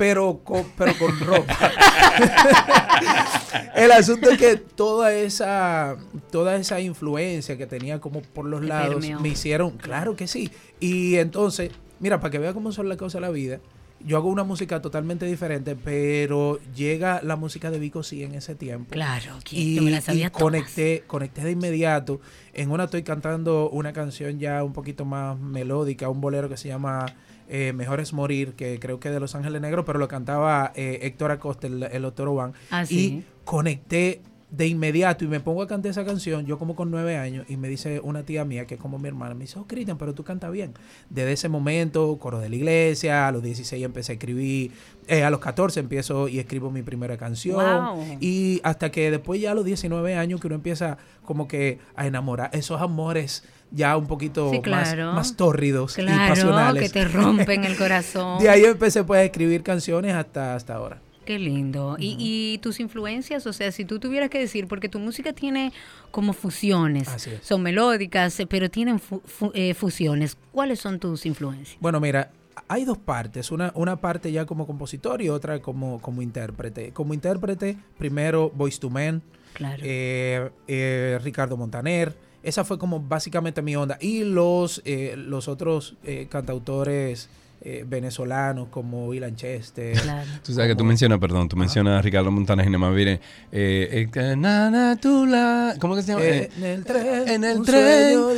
Pero con, pero con ropa. El asunto es que toda esa, toda esa influencia que tenía como por los lados me hicieron, claro que sí. Y entonces, mira, para que vea cómo son las cosas de la vida, yo hago una música totalmente diferente, pero llega la música de Vico sí en ese tiempo. Claro, que Y, yo me la y sabía todas. conecté, conecté de inmediato. En una estoy cantando una canción ya un poquito más melódica, un bolero que se llama eh, Mejor es Morir, que creo que de Los Ángeles Negros, pero lo cantaba eh, Héctor Acosta, el, el Doctor Oban. Ah, Y conecté de inmediato y me pongo a cantar esa canción, yo como con nueve años, y me dice una tía mía, que es como mi hermana, me dice, oh, Cristian, pero tú cantas bien. Desde ese momento, coro de la iglesia, a los 16 empecé a escribir, eh, a los 14 empiezo y escribo mi primera canción. Wow. Y hasta que después ya a los 19 años que uno empieza como que a enamorar esos amores ya un poquito Sí, claro. más tórridos y pasionales. que te rompen el corazón. De ahí empecé pues a escribir canciones hasta, hasta ahora. Qué lindo. y, y tus influencias, o sea, si tú tuvieras que decir, porque tu música tiene como fusiones, son melódicas, eh, pero tienen fu- fu- eh, fusiones. ¿Cuáles son tus influencias? Bueno, mira, hay dos partes. Una, una parte ya como compositor y otra como, como intérprete. Como intérprete, primero Voice to Men, Claro. eh, eh, Ricardo Montaner. Esa fue como básicamente mi onda. Y los, eh, los otros cantautores eh, venezolanos como Ilan Chester. claro. Tú sabes que tú mencionas, perdón, tú mencionas a Ricardo Montaner y nada más viene. Eh, eh, tú la- ¿Cómo que se llama? Eh, Eh, en el tren. en el un tren. sueño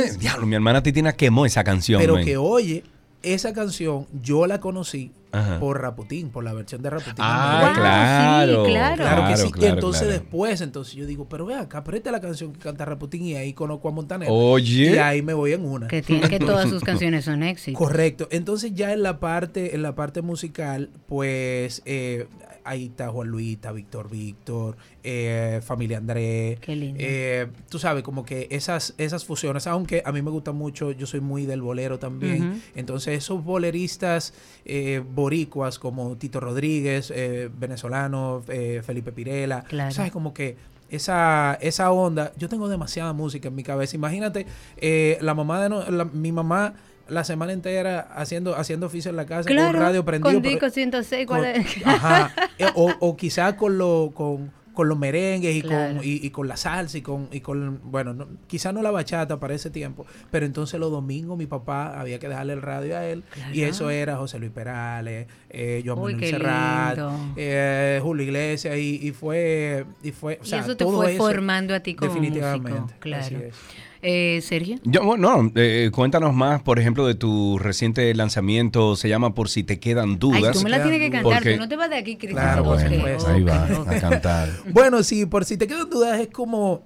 eh. Diablo, mi hermana Titina quemó esa canción. Pero que oye, esa canción yo la conocí Ajá. por Raputín, por la versión de Raputín. Ah, Wow, sí, claro. claro. Claro que sí. claro, y entonces claro. después, entonces yo digo, pero ve acá, pero esta es la canción que canta Raputín y ahí conozco a Montaner. Oye. Y ahí me voy en una. Que tiene que todas sus canciones son éxitos. Correcto. Entonces ya en la parte, en la parte musical, pues eh, ahí está Juan Luis, está Víctor Víctor, eh, Familia Andrés. Qué lindo. Eh, tú sabes, como que esas, esas fusiones, aunque a mí me gusta mucho, yo soy muy del bolero también. Entonces esos boleristas eh, boricuas como Tito Rodríguez, eh, venezolano, eh, Felipe Pirela, Claro. sabes, como que esa, esa onda, yo tengo demasiada música en mi cabeza. Imagínate, eh, la mamá de no- la- mi mamá la semana entera haciendo, haciendo oficio en la casa con Claro, radio prendido. con Dico 106, ¿cuál es? Ajá. Eh, o, o quizás con, lo, con, con los merengues y, Claro. con, y, y con la salsa y con, y con bueno, no, quizás no la bachata para ese tiempo, pero entonces los domingos mi papá había que dejarle el radio a él y eso era José Luis Perales, eh, Joan Uy, Manuel Serrat, eh, Julio Iglesias y, y fue, y fue, o Y sea, eso te todo fue eso, formando a ti como definitivamente, músico, claro. así es. Eh, Sergio. Yo, bueno, no, eh, cuéntanos más, por ejemplo, de tu reciente lanzamiento, se llama Por si te quedan Ay, dudas. tú me la tienes que cantar, Porque- tú no te vas de aquí, Cristian. Claro, Ok, supuesto. Ahí va, a cantar. Bueno, sí, por si te quedan dudas, es como.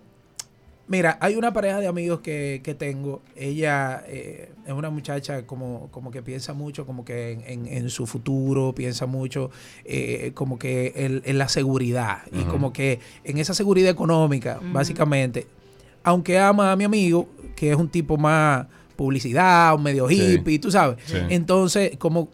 Mira, hay una pareja de amigos que, que tengo. Ella eh, es una muchacha como, como que piensa mucho, como que en, en- en su futuro, piensa mucho eh, como que en, en la seguridad y como que en esa seguridad económica, básicamente. Aunque ama a mi amigo, que es un tipo más publicidad, un medio Sí. hippie, tú sabes. Sí. Entonces, como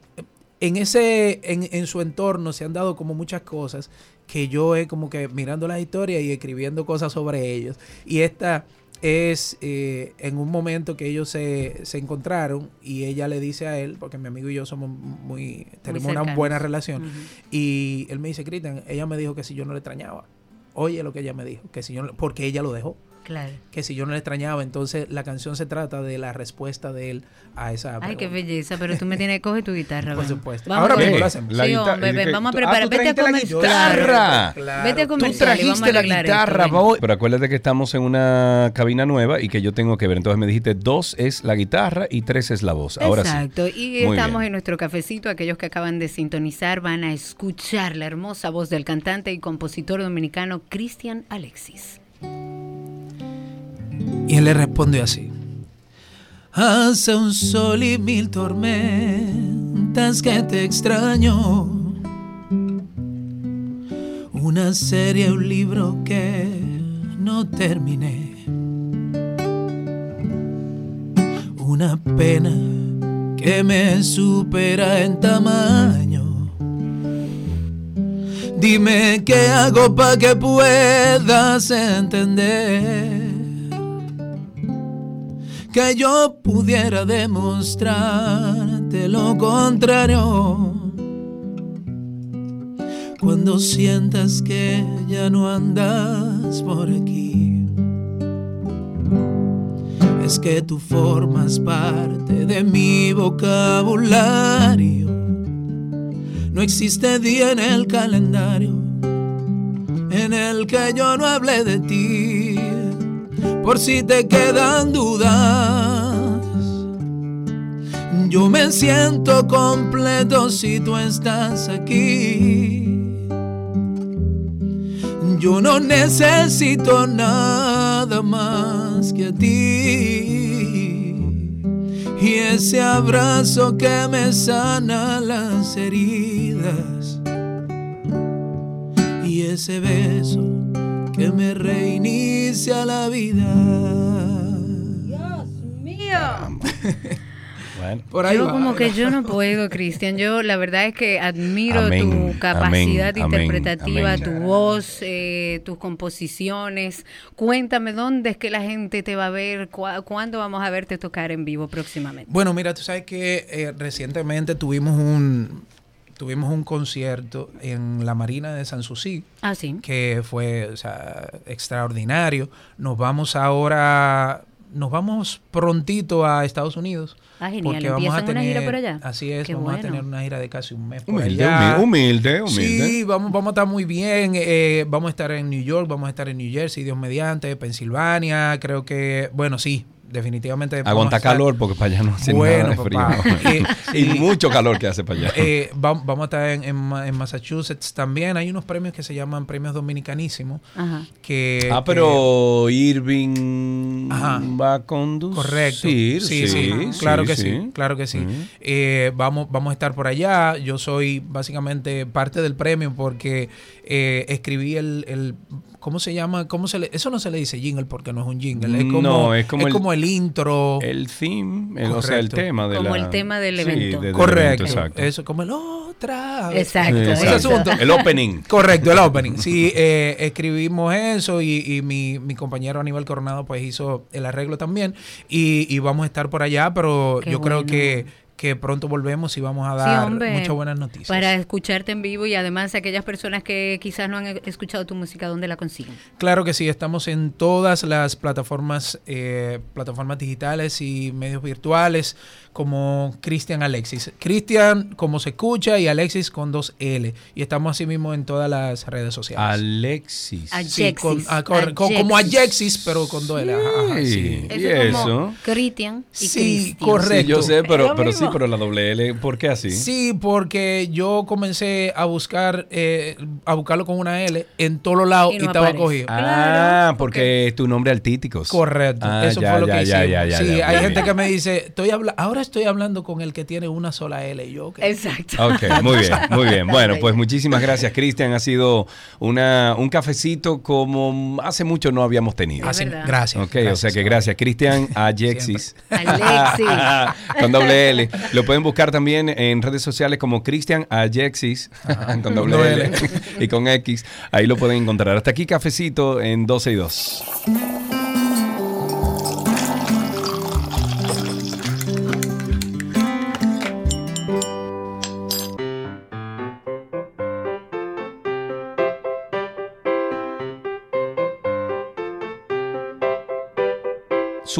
en ese, en, en su entorno se han dado como muchas cosas que yo he como que mirando las historias y escribiendo cosas sobre ellos. Y esta es eh, en un momento que ellos se, se encontraron y ella le dice a él, porque mi amigo y yo somos muy, tenemos una buena relación, y él me dice, Cristian, ella me dijo que si yo no le extrañaba. Oye lo que ella me dijo, que si yo no- porque ella lo dejó, Claro. que si yo no le extrañaba, entonces la canción se trata de la respuesta de él a esa Ay, qué belleza, pero tú me tienes que coger tu guitarra. Por supuesto. Vamos Ahora mismo lo hacemos. La sí, guitarra- hombre, ven, que- vamos a ah, preparar. tú Vete a comercial. guitarra. Claro. Vete a Tú comercial a trajiste la esto, guitarra, voy. Pero acuérdate que estamos en una cabina nueva y que yo tengo que ver. Entonces me dijiste, dos es la guitarra y tres es la voz. Ahora Exacto, y sí. Muy estamos bien. en nuestro cafecito. Aquellos que acaban de sintonizar van a escuchar la hermosa voz del cantante y compositor dominicano Cristian Alexis. Y él le responde así. Hace un sol y mil tormentas que te extraño. Una serie, un libro que no terminé. Una pena que me supera en tamaño. Dime qué hago para que puedas entender que yo pudiera demostrarte lo contrario. Cuando sientas que ya no andas por aquí, es que tú formas parte de mi vocabulario. No existe día en el calendario en el que yo no hable de ti por si te quedan dudas. Yo me siento completo si tú estás aquí. Yo no necesito nada más que a ti. Y ese abrazo que me sana las heridas. Y ese beso que me reinicia la vida. Dios mío. Bueno. Por ahí yo va. como que yo no puedo, Cristian. Yo la verdad es que admiro Amén, tu capacidad amén, interpretativa, amén. tu voz, eh, tus composiciones. Cuéntame dónde es que la gente te va a ver, Cuá- cuándo vamos a verte tocar en vivo próximamente. Bueno, mira, tú sabes que eh, recientemente tuvimos un tuvimos un concierto en la Marina de Sanssouci Ah, sí. que fue o sea, extraordinario. Nos vamos ahora, nos vamos prontito a Estados Unidos. Ah, genial. porque vamos a ¿Empiezan una gira tener- por allá? Así es, Qué vamos a bueno. tener una gira de casi un mes por Humilde, allá. humilde, humilde, humilde. Sí, vamos, vamos a estar muy bien. eh, vamos a estar en New York, vamos a estar en New Jersey, Dios mediante, Pensilvania. Creo que, bueno, sí, definitivamente. vamos Aguanta estar- calor porque para allá no hace Bueno, nada de frío. papá. Y mucho calor que hace para allá. Eh, vam- vamos a estar en, en Ma- en Massachusetts también. Hay unos premios que se llaman premios dominicanísimos. Ajá. Que, ah, pero Irving Ajá. va a conducir. Correcto. Sí, sí, sí, claro que sí, claro que sí. Ujú. Eh, vamos, vamos a estar por allá. Yo soy básicamente parte del premio porque eh, escribí el, el- ¿cómo se llama? ¿Cómo se le, eso no se le dice jingle porque no es un jingle. Es como, No, es como el- el intro. El theme, el- o sea, el tema de Como la- el tema del Sí, evento. de- Correcto. evento, exacto. Eso como el otra. Exacto. Ese asunto. El opening. Correcto, el opening. Sí, eh, escribimos eso y, y mi, mi compañero Aníbal Coronado pues hizo el arreglo también y, y vamos a estar por allá, pero Qué yo creo que, que pronto volvemos y vamos a Sí, dar hombre, muchas buenas noticias. Para escucharte en vivo y además aquellas personas que quizás no han e- escuchado tu música, ¿dónde la consiguen? Claro que sí, estamos en todas las plataformas, eh, plataformas digitales y medios virtuales como Cristian Alexis. Cristian como se escucha y Alexis con dos L. Y estamos así mismo en todas las redes sociales. Alexis. Sí, con- ah, con- como Alexis. Pero con dos L. Ajá, sí. ¿Y eso? Cristian Sí, correcto. Sí, yo sé, pero, pero sí, pero la doble L, ¿por qué así? Sí, porque yo comencé a buscar, eh, a buscarlo con una L en todos los lados Y y, estaba cogido. Ah, Claro, porque es tu nombre artístico. Correcto, Ah, eso ya, fue lo ya, que ya, hicimos. ya, ya, sí, ya, hay gente bien. que me dice, estoy habla ahora estoy hablando con el que tiene una sola L. Y yo. Exacto. Ok, muy bien, muy bien. Bueno, pues muchísimas gracias, Cristian. Ha sido una, un cafecito como hace mucho no habíamos tenido. Es Así- verdad. gracias. Ok, o sea que gracias, Cristian Alexis. Alexis. con doble L. Lo pueden buscar también en redes sociales como Cristian Alexis, con doble L. y con X. Ahí lo pueden encontrar. Hasta aquí, cafecito en 12 y 2.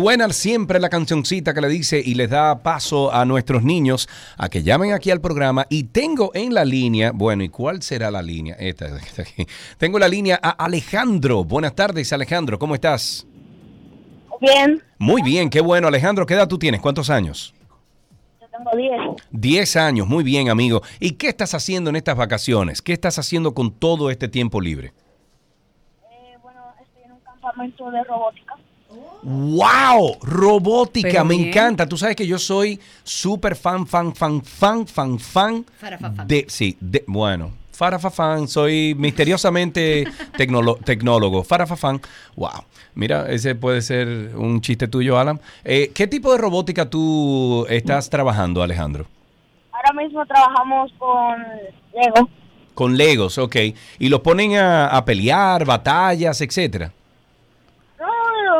Suena siempre la cancioncita que le dice y les da paso a nuestros niños a que llamen aquí al programa. Y tengo en la línea, bueno, ¿y cuál será la línea? Esta, esta aquí. Tengo la línea a Alejandro. Buenas tardes, Alejandro, ¿cómo estás? Bien, Muy bien, qué bueno, Alejandro. ¿Qué edad tú tienes? ¿Cuántos años? yo tengo 10. Diez años, muy bien, amigo. ¿Y qué estás haciendo en estas vacaciones? ¿Qué estás haciendo con todo este tiempo libre? Eh, bueno, estoy en un campamento de robótica. ¡Wow! Robótica, Pero me bien. encanta. Tú sabes que yo soy súper fan, fan, fan, fan, fan, fan de... Sí, de, bueno, farafafán, soy misteriosamente tecnólogo. Farafafán, wow. Mira, ese puede ser un chiste tuyo, Alan. Eh, ¿Qué tipo de robótica tú estás trabajando, Alejandro? Ahora mismo trabajamos con Lego. Con Legos, ok. Y los ponen a, a pelear, batallas, etcétera.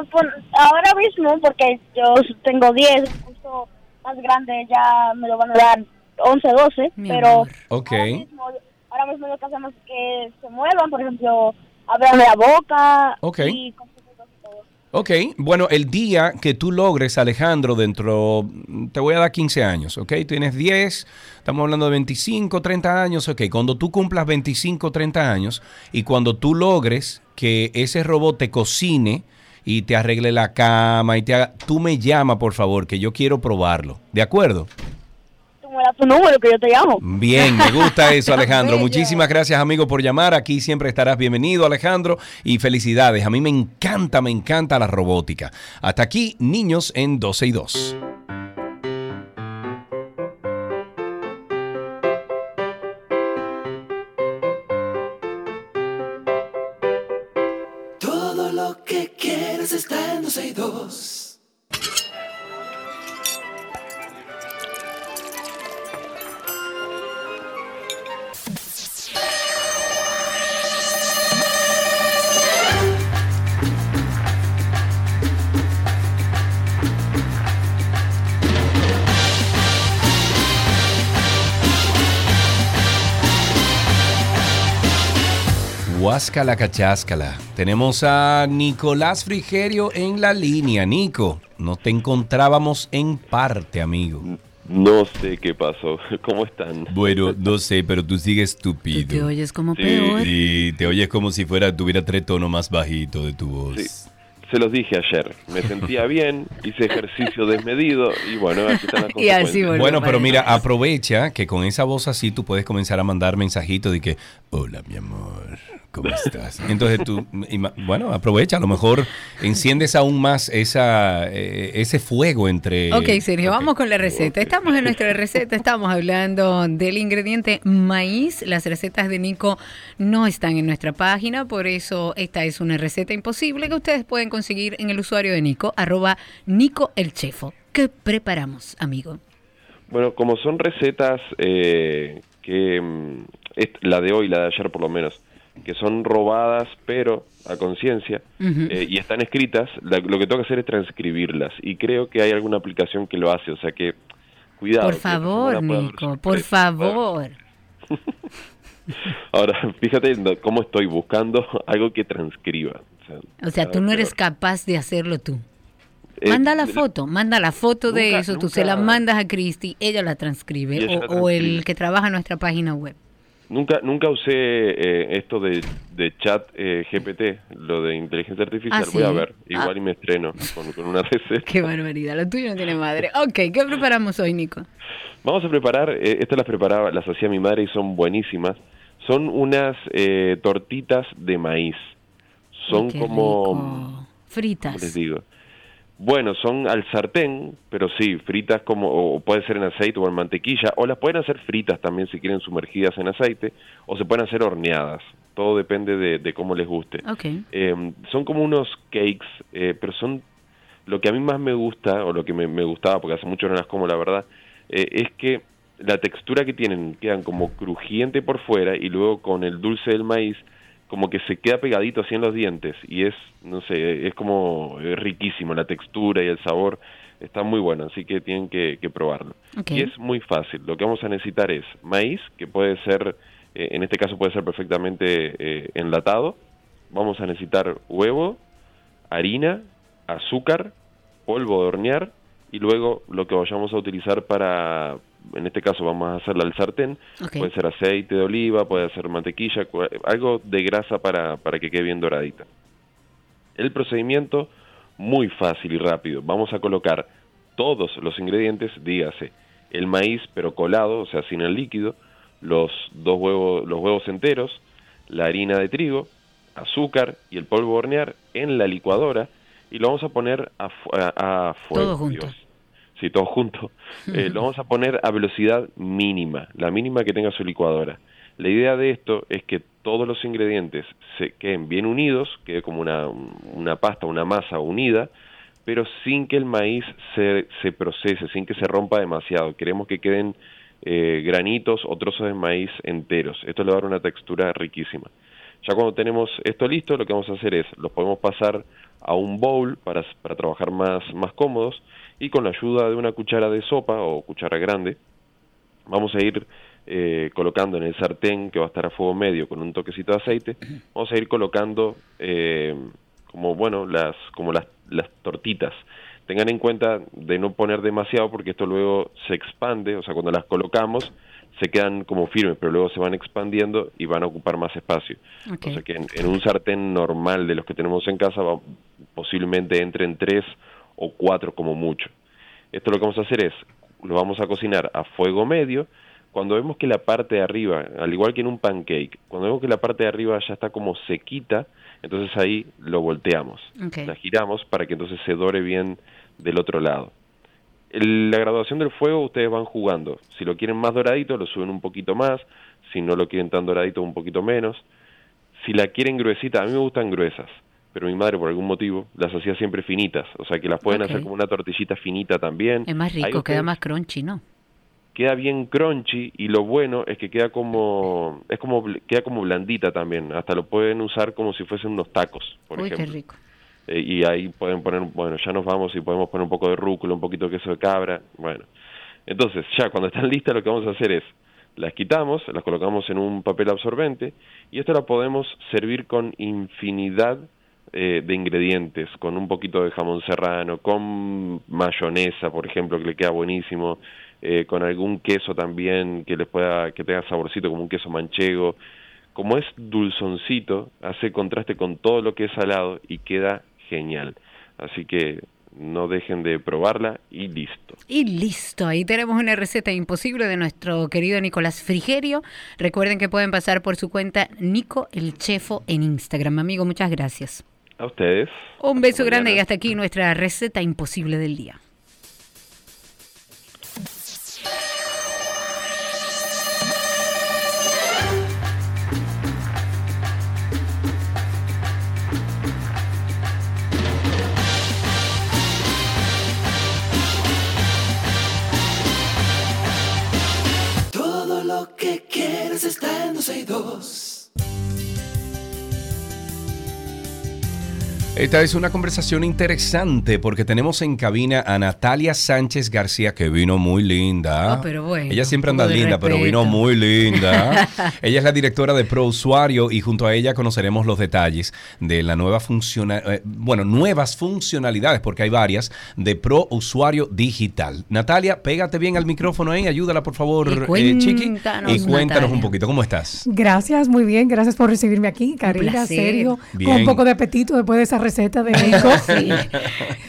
No, pon- ahora mismo, porque yo tengo 10, justo más grande ya me lo van a dar 11, 12, Mi pero amor. Ok. ahora, mismo, ahora mismo lo que hacemos es que se muevan, por ejemplo, abran la boca Ok. y. Ok, bueno, el día que tú logres, Alejandro, dentro, te voy a dar 15 años, ¿ok? Tienes 10, estamos hablando de 25, 30 años, ok. Cuando tú cumplas 25, 30 años y cuando tú logres que ese robot te cocine y te arregle la cama y te haga, tú me llama, por favor, que yo quiero probarlo, ¿de acuerdo? Tú me das tu número que yo te llamo. Bien, me gusta eso, Alejandro. Muchísimas gracias, amigo, por llamar. Aquí siempre estarás bienvenido, Alejandro. Y felicidades. A mí me encanta, me encanta la robótica. Hasta aquí, niños en 12 y 2. Huáscala cacháscala. Tenemos a Nicolás Frigerio en la línea. Nico, no te encontrábamos en parte, amigo. No sé qué pasó. ¿Cómo están? Bueno, no sé, pero tú sigues Tú estúpido. te oyes como Sí, peor. Sí, te oyes como si fuera, tuviera tres tonos más bajito de tu voz. Sí. Se los dije ayer. Me sentía bien, hice ejercicio desmedido y bueno, aquí están las Y así Bueno, para pero mira, aprovecha que con esa voz así tú puedes comenzar a mandar mensajitos de que, hola mi amor, ¿cómo estás? Entonces tú, bueno, aprovecha, a lo mejor enciendes aún más esa, eh, ese fuego entre... Ok, Sergio, vamos con la receta. Estamos en nuestra receta, estamos hablando del ingrediente maíz. Las recetas de Nico no están en nuestra página, por eso esta es una receta imposible que ustedes pueden conseguir en el usuario de Nico, arroba Nico el Chefo. ¿Qué preparamos, amigo? Bueno, como son recetas que que mm, la de hoy, la de ayer por lo menos, que son robadas pero a conciencia eh, y están escritas, la- lo que tengo que hacer es transcribirlas y creo que hay alguna aplicación que lo hace, o sea que Cuidado. Por favor, Nico, por favor. Ahora, fíjate cómo estoy buscando algo que transcriba. O sea, O sea, tú no eres capaz de hacerlo tú. eh, Manda la foto, manda la foto de nunca- eso, tú se la nunca- mandas a Cristi, ella la transcribe, ella o, la o el transcribe. que trabaja en nuestra página web. Nunca, nunca usé eh, esto de, de chat eh, GPT, lo de inteligencia artificial. Ah, Voy a ver, igual Ah. y me estreno con, con una receta. Qué barbaridad, lo tuyo no tiene madre. Ok, ¿qué preparamos hoy, Nico? Vamos a preparar, eh, estas las preparaba, las hacía mi madre y son buenísimas. Son unas eh, tortitas de maíz. Son Ay, qué como, rico. ¿cómo Fritas. les digo? Bueno, son al sartén, pero sí, fritas como, o puede ser en aceite o en mantequilla, o las pueden hacer fritas también si quieren sumergidas en aceite, o se pueden hacer horneadas. Todo depende de, de cómo les guste. Eh, son como unos cakes, eh, pero son lo que a mí más me gusta, o lo que me, me gustaba, porque hace mucho no las como, la verdad, eh, es que la textura que tienen quedan como crujiente por fuera y luego con el dulce del maíz como que se queda pegadito así en los dientes y es, no sé, es como es riquísimo la textura y el sabor está muy bueno, así que tienen que, que probarlo. Y es muy fácil, lo que vamos a necesitar es maíz, que puede ser, eh, en este caso puede ser perfectamente eh, enlatado, vamos a necesitar huevo, harina, azúcar, polvo de hornear y luego lo que vayamos a utilizar para, en este caso vamos a hacerla al sartén, puede ser aceite de oliva, puede ser mantequilla, algo de grasa para, para que quede bien doradita. El procedimiento muy fácil y rápido. Vamos a colocar todos los ingredientes, dígase, el maíz pero colado, o sea, sin el líquido, los dos huevos, los huevos enteros, la harina de trigo, azúcar y el polvo hornear en la licuadora y lo vamos a poner a, a- a fuego. Todo junto. Dios. Sí, todo junto. Eh, lo vamos a poner a velocidad mínima, la mínima que tenga su licuadora. La idea de esto es que todos los ingredientes se queden bien unidos, quede como una, una pasta, una masa unida, pero sin que el maíz se, se procese, sin que se rompa demasiado. Queremos que queden eh, granitos o trozos de maíz enteros. Esto le va a dar una textura riquísima. Ya cuando tenemos esto listo, lo que vamos a hacer es, los podemos pasar a un bowl para, para trabajar más, más cómodos y con la ayuda de una cuchara de sopa o cuchara grande, vamos a ir eh, colocando en el sartén que va a estar a fuego medio con un toquecito de aceite, vamos a ir colocando eh, como bueno las como las, las tortitas. Tengan en cuenta de no poner demasiado porque esto luego se expande, o sea, cuando las colocamos se quedan como firmes, pero luego se van expandiendo y van a ocupar más espacio. O sea que en, en un sartén normal de los que tenemos en casa va- posiblemente entren tres o cuatro como mucho. Esto lo que vamos a hacer es, lo vamos a cocinar a fuego medio. Cuando vemos que la parte de arriba, al igual que en un pancake, cuando vemos que la parte de arriba ya está como sequita, entonces ahí lo volteamos. La giramos para que entonces se dore bien del otro lado. La graduación del fuego ustedes van jugando. Si lo quieren más doradito, lo suben un poquito más. Si no lo quieren tan doradito, un poquito menos. Si la quieren gruesita, a mí me gustan gruesas, pero mi madre por algún motivo las hacía siempre finitas. O sea que las pueden hacer como una tortillita finita también. Es más rico, queda más crunchy, ¿no? queda bien crunchy y lo bueno es que queda como es como queda como blandita también hasta lo pueden usar como si fuesen unos tacos por Uy, ejemplo qué rico. Eh, y ahí pueden poner bueno ya nos vamos y podemos poner un poco de rúcula un poquito de queso de cabra bueno entonces ya cuando están listas lo que vamos a hacer es las quitamos las colocamos en un papel absorbente y esto la podemos servir con infinidad eh, de ingredientes, con un poquito de jamón serrano, con mayonesa, por ejemplo, que le queda buenísimo, eh, con algún queso también que les pueda, que tenga saborcito, como un queso manchego. Como es dulzoncito, hace contraste con todo lo que es salado y queda genial. Así que no dejen de probarla y listo. Y listo, ahí tenemos una receta imposible de nuestro querido Nicolás Frigerio. Recuerden que pueden pasar por su cuenta Nico el Chefo en Instagram. Amigo, muchas gracias. A ustedes. Un beso grande y hasta aquí nuestra receta imposible del día. Que quieres está en 12 y 2. Esta es una conversación interesante porque tenemos en cabina a Natalia Sánchez García que vino muy linda. Oh, pero bueno, ella siempre anda linda, pero vino muy linda. ella es la directora de Pro Usuario y junto a ella conoceremos los detalles de la nueva funciona eh, bueno, nuevas funcionalidades porque hay varias de Pro Usuario Digital. Natalia, pégate bien al micrófono ahí, ayúdala por favor, Y eh, Chiqui, cuéntanos, y cuéntanos Natalia. un poquito cómo estás. Gracias, muy bien. Gracias por recibirme aquí, Karina, serio. Bien. Con un poco de apetito después de esa receta de Nico. Sí.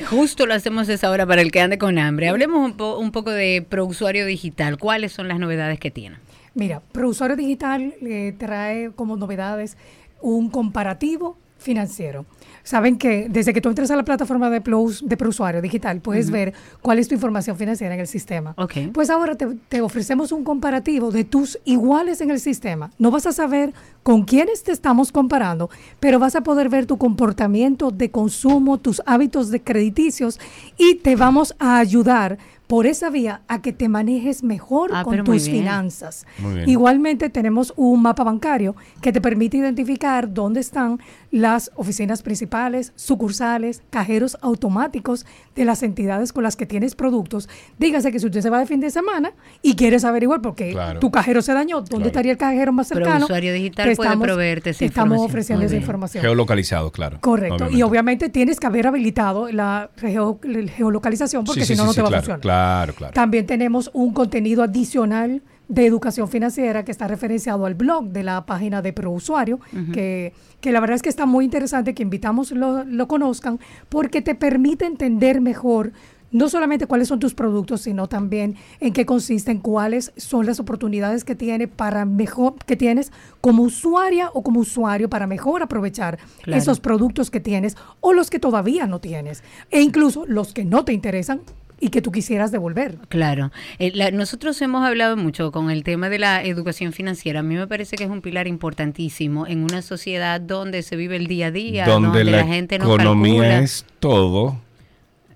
Justo lo hacemos esa hora para el que ande con hambre. Hablemos un, po- un poco de ProUsuario Digital. ¿Cuáles son las novedades que tiene? Mira, ProUsuario Digital eh, trae como novedades un comparativo financiero. Saben que desde que tú entras a la plataforma de, Plus, de ProUsuario Digital puedes ver cuál es tu información financiera en el sistema. Ok. Pues ahora te, te ofrecemos un comparativo de tus iguales en el sistema. No vas a saber con quiénes te estamos comparando, pero vas a poder ver tu comportamiento de consumo, tus hábitos de crediticios y te vamos a ayudar por esa vía a que te manejes mejor Ah, con tus bien. finanzas. Muy bien. Igualmente tenemos un mapa bancario que te permite identificar dónde están las oficinas principales, sucursales, cajeros automáticos de las entidades con las que tienes productos. Dígase que si usted se va de fin de semana y quieres averiguar porque Claro. tu cajero se dañó, ¿dónde Claro. estaría el cajero más cercano? ProUsuario Digital Te puede proveerte esa te estamos información. ofreciendo Muy esa información. Geolocalizado, claro. Correcto. Y Obviamente. tienes que haber habilitado la geo- la geolocalización porque Sí, si sí, no, sí, no sí, te va claro, a funcionar. Claro, claro. También tenemos un contenido adicional de educación financiera que está referenciado al blog de la página de ProUsuario, que, que la verdad es que está muy interesante, que invitamos lo, lo conozcan, porque te permite entender mejor no solamente cuáles son tus productos, sino también en qué consisten, cuáles son las oportunidades que tiene para mejor que tienes como usuaria o como usuario para mejor aprovechar Claro. esos productos que tienes o los que todavía no tienes e incluso los que no te interesan y que tú quisieras devolver. Claro. Eh, la- nosotros hemos hablado mucho con el tema de la educación financiera. A mí me parece que es un pilar importantísimo en una sociedad donde se vive el día a día, donde la, gente no economía calcula. es todo.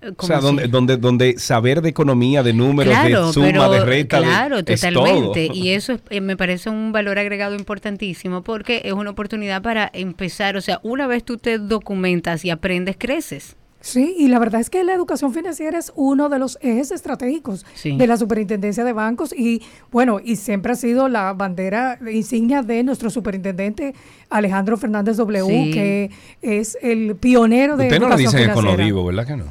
Eh, O ¿cómo sea, donde, donde, donde saber de economía, de números, de suma, pero- de reta, de- claro, es totalmente. todo. Y eso es- eh, me parece un valor agregado importantísimo porque es una oportunidad para empezar. O sea, una vez tú te documentas y aprendes, creces. Sí, y la verdad es que la educación financiera es uno de los ejes estratégicos Sí. de la Superintendencia de Bancos y bueno, y siempre ha sido la bandera insignia de nuestro superintendente Alejandro Fernández W, Sí. que es el pionero de Usted no le educación dicen financiera. econodivo, ¿verdad que no?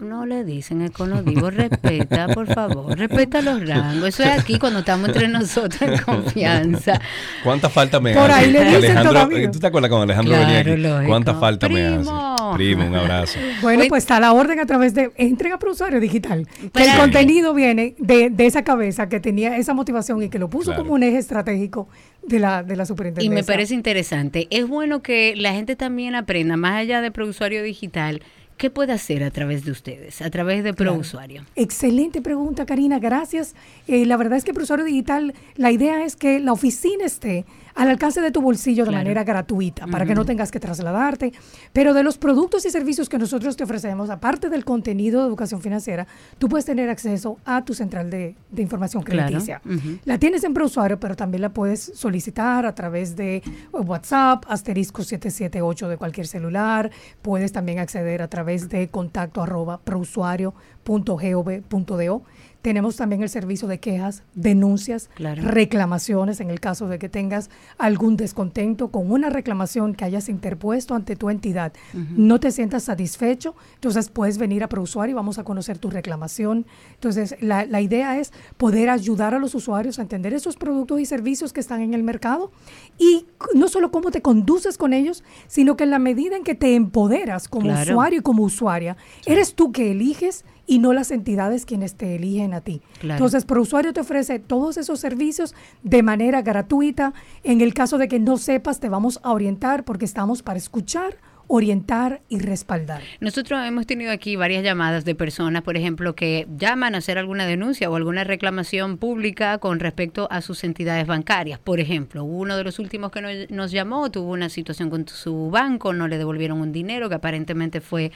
No le dicen econodivo, respeta, por favor, respeta los rangos. Eso es aquí cuando estamos entre nosotros en confianza. ¿Cuánta falta me Por hace? ahí le dicen Alejandro, todavía. ¿Tú te acuerdas cuando Alejandro Claro, venía aquí? lógico. ¿Cuánta falta me hace? Primo, un abrazo. Bueno, Oye- pues está la orden a través de entren a Prosuario Digital. Que Pero- el contenido viene de, de esa cabeza que tenía esa motivación y que lo puso Claro. como un eje estratégico de la, de la Y superintendencia. me parece interesante. Es bueno que la gente también aprenda, más allá de ProUsuario Digital, qué puede hacer a través de ustedes, a través de Claro. ProUsuario. Excelente pregunta, Karina. Gracias. Eh, la verdad es que Profesor Digital, la idea es que la oficina esté al alcance de tu bolsillo de Claro. manera gratuita, para que no tengas que trasladarte. Pero de los productos y servicios que nosotros te ofrecemos, aparte del contenido de educación financiera, tú puedes tener acceso a tu central de, de información Claro. crediticia. La tienes en ProUsuario, pero también la puedes solicitar a través de WhatsApp, asterisco 778 de cualquier celular. Puedes también acceder a través de contacto arroba prousuario.gov.do. Tenemos también el servicio de quejas, denuncias, Claro. reclamaciones en el caso de que tengas algún descontento con una reclamación que hayas interpuesto ante tu entidad. No te sientas satisfecho, entonces puedes venir a ProUsuario y vamos a conocer tu reclamación. Entonces, la, la idea es poder ayudar a los usuarios a entender esos productos y servicios que están en el mercado y no solo cómo te conduces con ellos, sino que en la medida en que te empoderas como Claro. usuario y como usuaria, eres tú que eliges y no las entidades quienes te eligen a ti. Claro. Entonces, ProUsuario te ofrece todos esos servicios de manera gratuita. En el caso de que no sepas, te vamos a orientar porque estamos para escuchar, orientar y respaldar. Nosotros hemos tenido aquí varias llamadas de personas, por ejemplo, que llaman a hacer alguna denuncia o alguna reclamación pública con respecto a sus entidades bancarias. Por ejemplo, uno de los últimos que nos, nos llamó tuvo una situación con su banco, no le devolvieron un dinero que aparentemente fue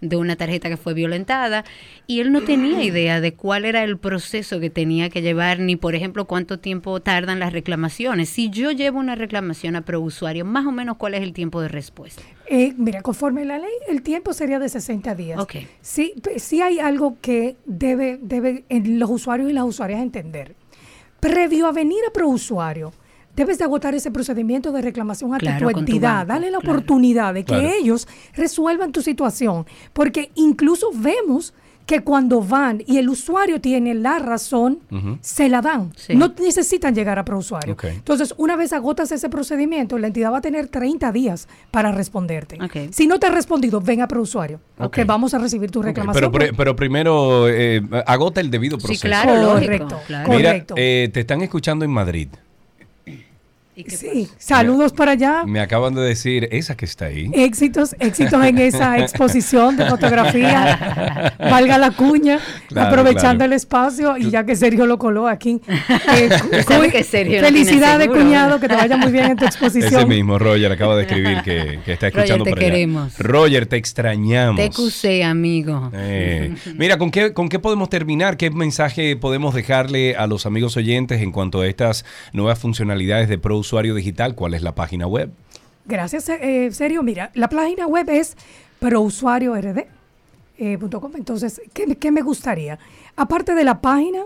de una tarjeta que fue violentada y él no tenía idea de cuál era el proceso que tenía que llevar ni por ejemplo cuánto tiempo tardan las reclamaciones. Si yo llevo una reclamación a prousuario, más o menos cuál es el tiempo de respuesta. Eh, mira, conforme la ley, el tiempo sería de 60 días. Ok. Sí, hay algo que debe, debe los usuarios y las usuarias entender. Previo a venir a prousuario, debes de agotar ese procedimiento de reclamación ante Claro, tu entidad. banco, Dale la claro. oportunidad de que Claro. ellos resuelvan tu situación. Porque incluso vemos que cuando van y el usuario tiene la razón, se la dan. Sí. No necesitan llegar a prousuario. Ok. Entonces, una vez agotas ese procedimiento, la entidad va a tener 30 días para responderte. Ok. Si no te ha respondido, ven a prousuario. Ok. Que vamos a recibir tu reclamación. Pero, pri- pero primero, eh, agota el debido Sí, proceso. claro, lógico. Correcto, claro. Mira, correcto. eh, te están escuchando en Madrid. ¿Y qué Sí, saludos para allá. Me acaban de decir, esa que está ahí. Éxitos, éxitos en esa exposición de fotografía. Valga la cuña, Claro, aprovechando claro. el espacio y ya que Sergio lo coló aquí. Eh, sabe cu- que Sergio no felicidades, cuñado, que te vaya muy bien en tu exposición. Ese mismo, Roger, acaba de escribir que, que está Roger, escuchando te por allá. queremos. Roger, te extrañamos. TQC, amigo. Eh, mira, ¿con qué, ¿con qué podemos terminar? ¿Qué mensaje podemos dejarle a los amigos oyentes en cuanto a estas nuevas funcionalidades de Pro Usuario Digital? ¿Cuál es la página web? Gracias, eh, Sergio. Mira, la página web es prousuariord.com. Entonces, ¿qué, qué me gustaría? Aparte de la página,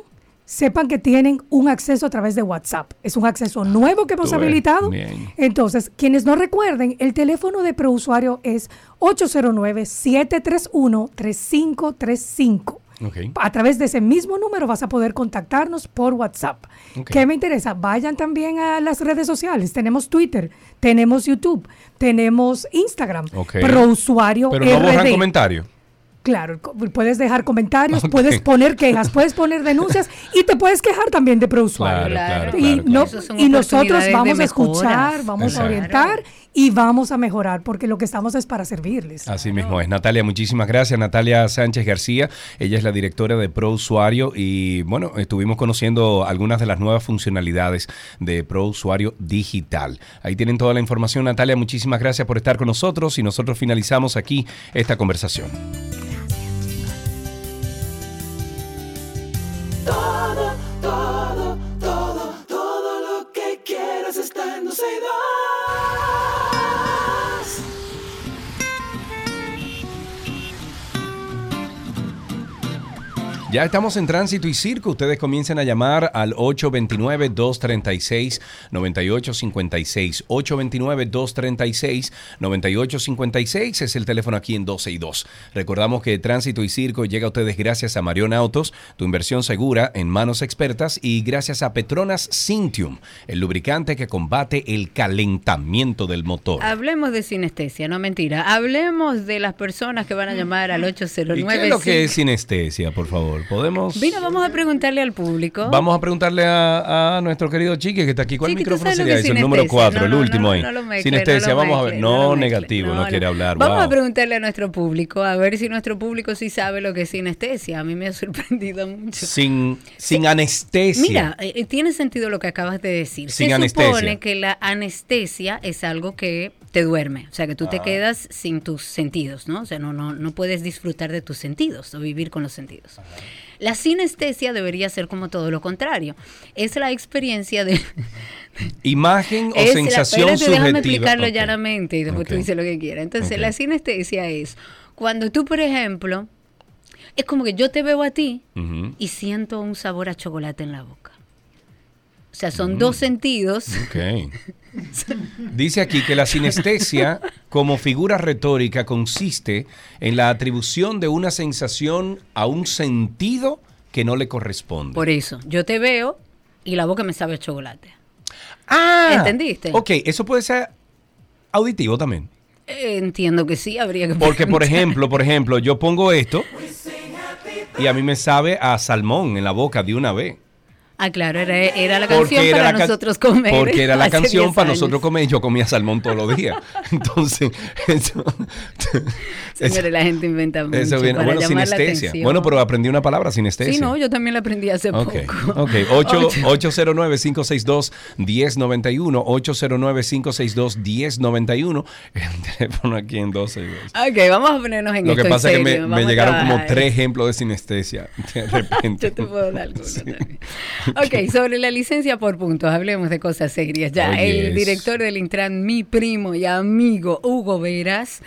sepan que tienen un acceso a través de WhatsApp. Es un acceso nuevo que hemos habilitado. bien. Entonces, quienes no recuerden, el teléfono de prousuario es 809-731-3535. A través de ese mismo número vas a poder contactarnos por WhatsApp. ¿Qué me interesa? Vayan también a las redes sociales. Tenemos Twitter, tenemos YouTube, tenemos Instagram, Ok. Prousuario Pero no borran RD. comentario. Claro, puedes dejar comentarios, puedes poner quejas, puedes poner denuncias y te puedes quejar también de prousuario. Claro, claro, y, claro, no- y nosotros vamos a escuchar, vamos Exacto. a orientar y vamos a mejorar porque lo que estamos es para servirles. Así mismo es. Natalia, muchísimas gracias. Natalia Sánchez García, ella es la directora de Pro Usuario y bueno, estuvimos conociendo algunas de las nuevas funcionalidades de Pro Usuario Digital. Ahí tienen toda la información. Natalia, muchísimas gracias por estar con nosotros y nosotros finalizamos aquí esta conversación. Todo, Ya estamos en tránsito y circo. Ustedes comiencen a llamar al 829-236-9856. 829-236-9856 es el teléfono aquí en 12 y 2. Recordamos que tránsito y circo llega a ustedes gracias a Marion Autos, tu inversión segura en manos expertas, y gracias a Petronas Cintium, el lubricante que combate el calentamiento del motor. Hablemos de sinestesia, no mentira. Hablemos de las personas que van a llamar al ¿Y 809. qué es lo que es sinestesia, por favor? ¿Podemos...? Vino, vamos a preguntarle al público. Vamos a preguntarle a, a nuestro querido Chique que está aquí. ¿Cuál Chiqui, ¿tú micrófono sería que ese? es El número sinestesia? 4, No, el no, último no, ahí. mezcle, sinestesia, vamos a ver. No, negativo, no, quiere hablar. Vamos wow. a preguntarle a nuestro público, a ver si nuestro público sí sabe lo que es sinestesia. A mí me ha sorprendido mucho. Sin, sin anestesia. Mira, eh, eh, tiene sentido lo que acabas de decir. Sin Se anestesia. supone que la anestesia es algo que te duerme, o sea, que tú te Ah. quedas sin tus sentidos, ¿no? O sea, no, no, no puedes disfrutar de tus sentidos o vivir con los sentidos. La sinestesia debería ser como todo lo contrario. Es la experiencia de... Imagen o es la- sensación espérate, déjame subjetiva. explicarlo Ok. llanamente y después tú dices lo que quieras. Entonces, la sinestesia es cuando tú, por ejemplo, es como que yo te veo a ti y siento un sabor a chocolate en la boca. O sea, son Mm. dos sentidos. Ok. Dice aquí que la sinestesia como figura retórica consiste en la atribución de una sensación a un sentido que no le corresponde. Por eso, yo te veo y la boca me sabe a chocolate. ah, ¿Entendiste? Ok, eso puede ser auditivo también. Eh, entiendo que sí, habría que Porque, por ejemplo, por ejemplo, yo pongo esto y a mí me sabe a salmón en la boca de una vez. Ah, claro, era, era la canción era para la nosotros comer. Porque era la canción 10 para años. nosotros comer. Yo comía salmón todos los días. Entonces, eso, Señores, la gente inventa mucho eso viene. para Bueno, sinestesia. Bueno, pero aprendí una palabra, sinestesia. Sí, no, yo también la aprendí hace Ok, poco. ok. Ocho- 809-562-1091. 809-562-1091. El teléfono aquí en 12 y dos. Ok, vamos a ponernos en Lo esto. que en pasa es que me, me llegaron como tres ejemplos de sinestesia. De repente. Yo te puedo dar alguno también. Ok, sobre la licencia por puntos, hablemos de cosas serias. Ya, Oh, el yes. director del Intran, mi primo y amigo Hugo Veras,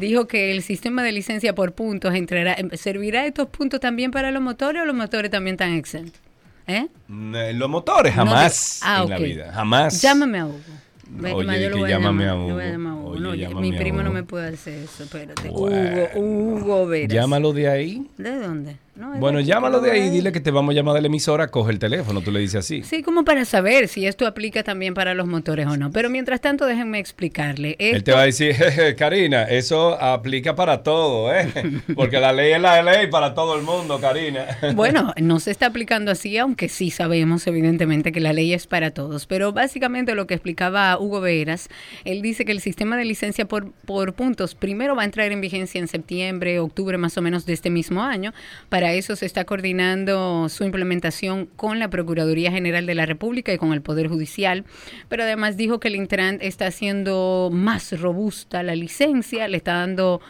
dijo que el sistema de licencia por puntos entrará, ¿servirá estos puntos también para los motores o los motores también están exentos? ¿Eh? Eh, Los motores, jamás ah, en la vida. Jamás. Llámame a Hugo. Oye, ma, yo lo que voy a llámame llamar, a yo voy a Hugo. llamar a Hugo. Oye, No, llámame mi a primo no me puede hacer eso, espérate. Bueno. Hugo, Hugo Veras. Llámalo de ahí. ¿De dónde? No, Bueno, llámalo de ahí, dile que te vamos a llamar de la emisora, coge el teléfono, tú le dices así. Sí, como para saber si esto aplica también para los motores o no. Pero mientras tanto, déjenme explicarle. Él te va a decir, "Jeje, Karina, eso aplica para todo, ¿eh? Porque la ley es la ley para todo el mundo, Karina. Bueno, no se está aplicando así, aunque sí sabemos evidentemente que la ley es para todos. Pero básicamente lo que explicaba Hugo Veras, él dice que el sistema de licencia por, por puntos primero va a entrar en vigencia en septiembre, octubre más o menos de este mismo año. Para eso se está coordinando su implementación con la Procuraduría General de la República y con el Poder Judicial. Pero además dijo que el Intran está haciendo más robusta la licencia, le está dando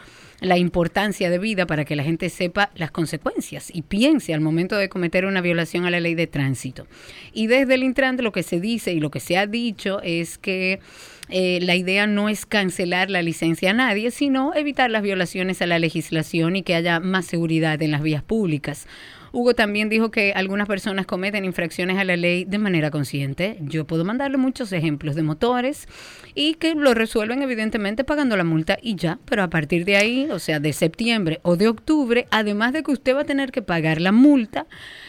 la importancia de vida para que la gente sepa las consecuencias y piense al momento de cometer una violación a la ley de tránsito. Y desde el Intran lo que se dice y lo que se ha dicho es que eh, la idea no es cancelar la licencia a nadie, sino evitar las violaciones a la legislación y que haya más seguridad en las vías públicas. Hugo también dijo que algunas personas cometen infracciones a la ley de manera consciente. Yo puedo mandarle muchos ejemplos de motores y que lo resuelven evidentemente pagando la multa y ya. Pero a partir de ahí, o sea, de septiembre o de octubre, además de que usted va a tener que pagar la multa,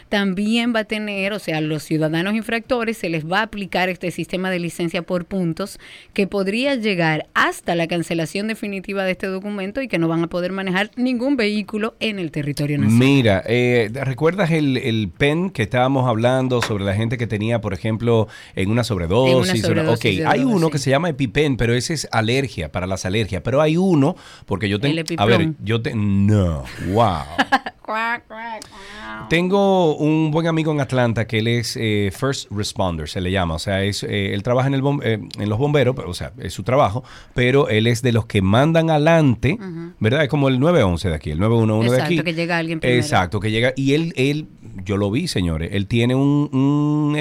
también va a tener, o sea, los ciudadanos infractores se les va a aplicar este sistema de licencia por puntos que podría llegar hasta la cancelación definitiva de este documento y que no van a poder manejar ningún vehículo en el territorio nacional. Mira, eh, ¿recuerdas el, el pen que estábamos hablando sobre la gente que tenía, por ejemplo, en una sobredosis? En una sobredosis ok, de hay droga, uno sí. que se llama EpiPen, pero ese es alergia, para las alergias. Pero hay uno, porque yo tengo... A ver, yo te... No, wow. Tengo un buen amigo en Atlanta que él es eh, first responder, se le llama. O sea, es, eh, él trabaja en, el bom- eh, en los bomberos, pero, o sea, es su trabajo, pero él es de los que mandan adelante, ¿verdad? Es como el 911 de aquí, el 911 de Exacto, aquí. que llega alguien primero. Exacto, que llega. Y él, él, yo lo vi, señores, él tiene un...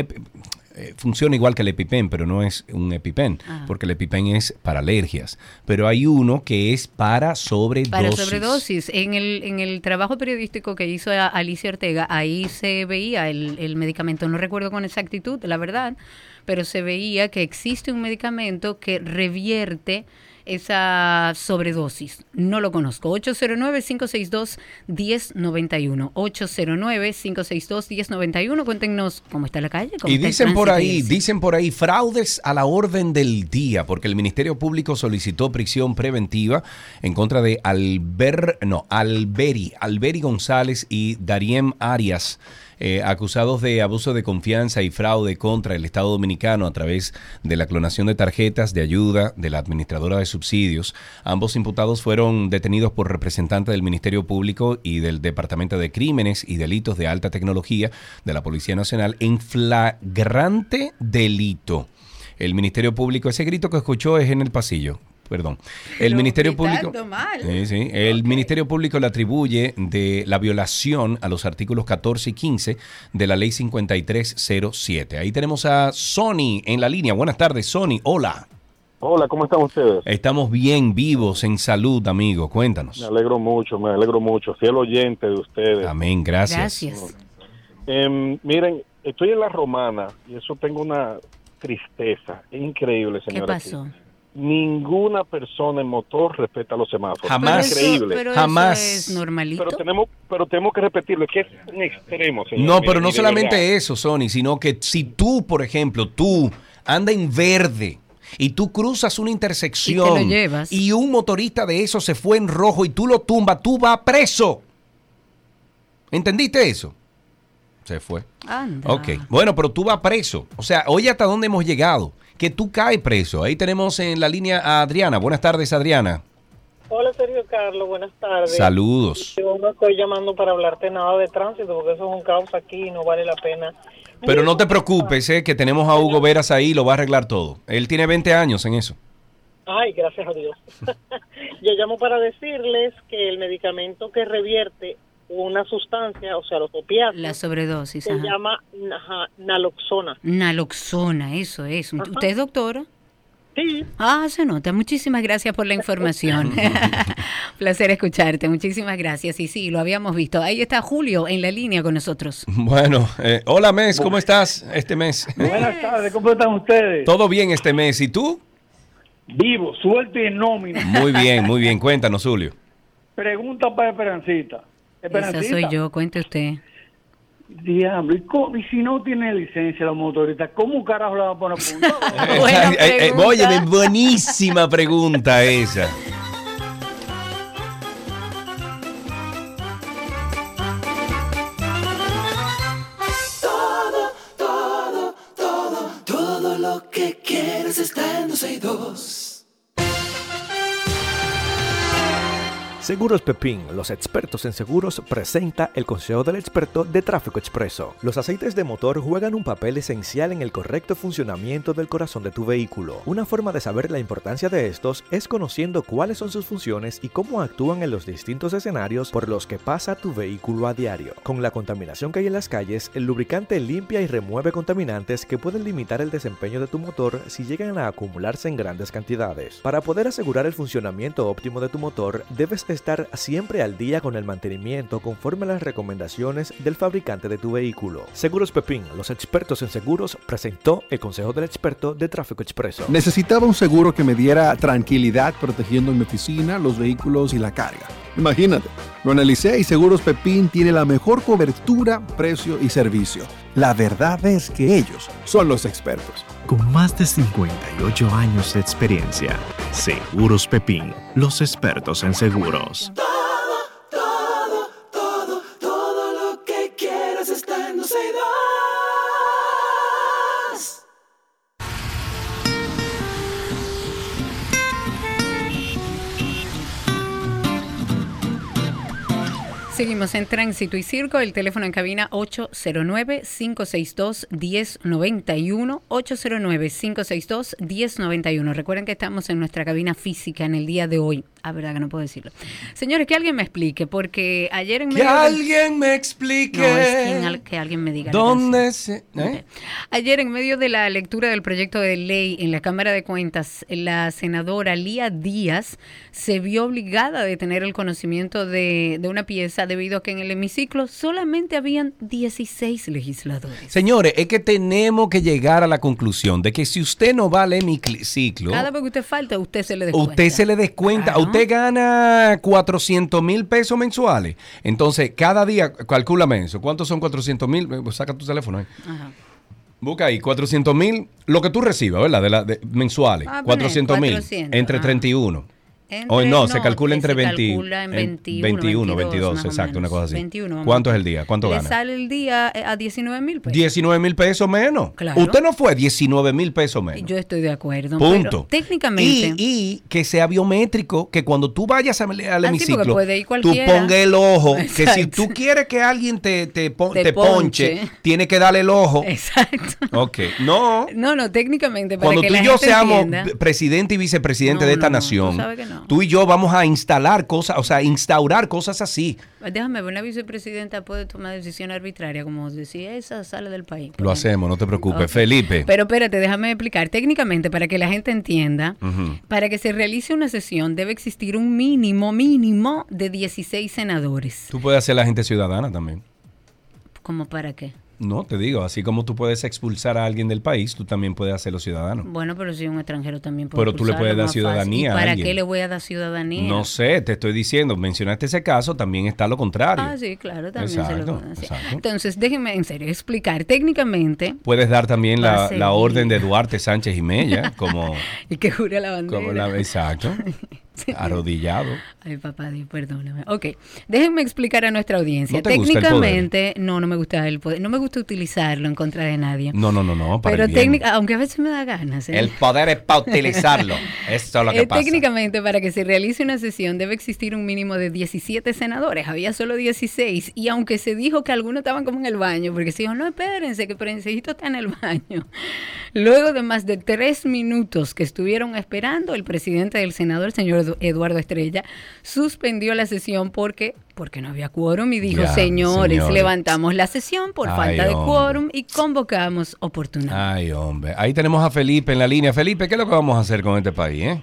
eh, funciona igual que el EpiPen, pero no es un EpiPen, Ajá. porque el EpiPen es para alergias. Pero hay uno que es para sobredosis. Para sobredosis, en el, en el trabajo periodístico que hizo a- Alicia Ortega, ahí se veía el, el medicamento, no recuerdo con exactitud, la verdad, pero se veía que existe un medicamento que revierte esa sobredosis. No lo conozco. 809-562-1091. 809-562-1091. Cuéntenos cómo está la calle. cómo Y está el dicen por ahí, dicen por ahí, fraudes a la orden del día, porque el Ministerio Público solicitó prisión preventiva en contra de Alber, no, Alberi, Alberi González y Dariem Arias. Eh, acusados de abuso de confianza y fraude contra el Estado Dominicano a través de la clonación de tarjetas de ayuda de la administradora de subsidios. Ambos imputados fueron detenidos por representantes del Ministerio Público y del Departamento de Crímenes y Delitos de Alta Tecnología de la Policía Nacional en flagrante delito. El Ministerio Público, ese grito que escuchó es en el pasillo. Perdón. El Pero Ministerio Público. gritando mal. Sí, sí. El Ministerio Público le atribuye de la violación a los artículos 14 y 15 de la Ley 5307. Ahí tenemos a Sony en la línea. Buenas tardes, Sony. Hola. Hola, ¿cómo están ustedes? Estamos bien, vivos, en salud, amigo. Me Cuéntanos. alegro mucho, me alegro mucho. Fiel oyente de ustedes. Amén, gracias. Gracias. Em, miren, estoy en la romana y eso tengo una tristeza increíble, ¿Qué señora. pasó? Ninguna persona en motor respeta los semáforos. Jamás. Es increíble. Pero Jamás. eso es normalito. Pero tenemos, pero tenemos que repetirlo, es que es un extremo, señor. No, pero no solamente verdad. eso, Sony, sino que si tú, por ejemplo, tú anda en verde y tú cruzas una intersección Y llevas. un motorista de eso se fue en rojo y tú lo tumbas, tú vas preso. ¿Entendiste eso? Se fue. Anda. Ok. Bueno, pero tú vas preso. O sea, oye hasta dónde hemos llegado. Que tú caes preso. Ahí tenemos en la línea a Adriana. Buenas tardes, Adriana. Hola Sergio Carlos, buenas tardes. Saludos. Yo no estoy llamando para hablarte nada de tránsito porque eso es un caos aquí y no vale la pena. Pero no te preocupes, eh, que tenemos a Hugo Veras ahí y lo va a arreglar todo. Él tiene 20 años en eso. Ay, gracias a Dios. Yo llamo para decirles que el medicamento que revierte una sustancia, o sea, los opiáceos, La sobredosis. se ajá. llama ajá, naloxona. Naloxona, eso es. ¿Usted es doctora? Sí. Ah, se nota. Muchísimas gracias por la información. Placer escucharte. Muchísimas gracias. Y sí, lo habíamos visto. Ahí está Julio en la línea con nosotros. Bueno, eh, hola Mes, ¿cómo estás este mes? Buenas tardes, ¿cómo están ustedes? Todo bien este mes. ¿Y tú? Vivo, suelto y en nómina. Muy bien, muy bien. Cuéntanos, Julio. Pregunta para Esperancita. Esa soy yo. Cuente usted. Diablo, ¿y, cómo- y si no tiene licencia la motorista, ¿cómo carajo la va a poner a punto? Eh, eh, oye, buenísima pregunta esa. Todo, todo, todo, todo lo que quieres está en 262. Seguros Pepín, los expertos en seguros, presenta el consejo del experto de tráfico expreso. Los aceites de motor juegan un papel esencial en el correcto funcionamiento del corazón de tu vehículo. Una forma de saber la importancia de estos es conociendo cuáles son sus funciones y cómo actúan en los distintos escenarios por los que pasa tu vehículo a diario. Con la contaminación que hay en las calles, el lubricante limpia y remueve contaminantes que pueden limitar el desempeño de tu motor si llegan a acumularse en grandes cantidades. Para poder asegurar el funcionamiento óptimo de tu motor, debes estar siempre al día con el mantenimiento conforme a las recomendaciones del fabricante de tu vehículo. Seguros Pepín, los expertos en seguros, presentó el consejo del experto de tráfico expreso. Necesitaba un seguro que me diera tranquilidad protegiendo mi oficina, los vehículos y la carga. Imagínate, lo analicé y Seguros Pepín tiene la mejor cobertura, precio y servicio. La verdad es que ellos son los expertos. Con más de 58 años de experiencia, Seguros Pepín, los expertos en seguros. Seguimos en Tránsito y Circo, el teléfono en cabina 809-562-1091, 809-562-1091. Recuerden que estamos en nuestra cabina física en el día de hoy. Ah, verdad que no puedo decirlo. Señores, que alguien me explique, porque ayer en Que medio alguien me explique. No, es al- que alguien me diga. ¿Dónde se...? ¿eh? Ayer, en medio de la lectura del proyecto de ley en la Cámara de Cuentas, la senadora Lía Díaz se vio obligada a detener el conocimiento de, de una pieza debido a que en el hemiciclo solamente habían 16 legisladores. Señores, es que tenemos que llegar a la conclusión de que si usted no va al hemiciclo, Cada vez que usted falta, usted se le descuenta. usted se le descuenta, usted gana 400 mil pesos mensuales. Entonces, cada día, calcúlame eso. ¿Cuántos son 400 mil? Saca tu teléfono ahí. Ajá. Busca ahí, 400 mil, lo que tú recibas, ¿verdad? De la, de- mensuales. Ah, poner 400 mil. 400, Entre ah. 31. Entre- o no, no, se calcula entre se 20, calcula en en 21, 21, 22, 22, más o exacto, una cosa así. 21 más ¿Cuánto es el día? ¿Cuánto Le gana? sale el día eh, a 19 mil pesos. 19 mil pesos menos. Claro. Usted no fue 19 mil pesos menos. Yo estoy de acuerdo. Punto. Pero técnicamente. Y, y que sea biométrico, que cuando tú vayas al, hemiciclo, tú cualquiera. ponga el ojo, que si tú quieres que alguien te, te, pon- Te te ponche, ponche. tiene que darle el ojo. Exacto. Ok, no. No, no, técnicamente. Para Cuando que tú la y yo seamos entienda- presidente y vicepresidente No, de esta no, no, nación, sabes que no. Tú y yo vamos a instalar cosas, o sea, instaurar cosas así. Déjame ver, una vicepresidenta puede tomar decisiones arbitrarias, como decir, esa sale del país. Lo hacemos, no te preocupes. Felipe. Pero espérate, déjame explicar. Técnicamente, para que la gente entienda, para que se realice una sesión debe existir un mínimo, mínimo de 16 senadores. Tú puedes hacer la gente ciudadana también. ¿Cómo para qué? No, te digo, así como tú puedes expulsar a alguien del país, tú también puedes hacerlo ciudadano. Bueno, pero si un extranjero también puede Pero tú le puedes dar ciudadanía ¿Y a para alguien. qué le voy a dar ciudadanía? No sé, te estoy diciendo, mencionaste ese caso, también está lo contrario. Ah, sí, claro, también se lo Exacto, hacer. exacto. Entonces, déjenme en serio explicar. Técnicamente, Puedes dar también la, la orden de Duarte Sánchez y Mella, como, y que jure la bandera. como la, exacto. Arrodillado. Ay, papá Dios, perdóname. Ok, déjenme explicar a nuestra audiencia. ¿No te gusta el Técnicamente, no, no me gusta el poder. No me gusta utilizarlo en contra de nadie. No, no, no, no. Para Pero técnica, aunque a veces me da ganas. ¿eh? El poder es para utilizarlo. Eso es lo que Eh, pasa. técnicamente, para que se realice una sesión debe existir un mínimo de 17 senadores. Había solo 16. Y aunque se dijo que algunos estaban como en el baño, porque se dijo, no, espérense, que Prensejito está en el baño. Luego de más de tres minutos que estuvieron esperando, el presidente del Senado, el señor Eduardo Estrella, suspendió la sesión porque, porque no había quórum y dijo, Ya, señores, señores. levantamos la sesión por Ay, falta de hombre. quórum y convocamos oportunamente. Ay, hombre. Ahí tenemos a Felipe en la línea. Felipe, ¿qué es lo que vamos a hacer con este país, eh?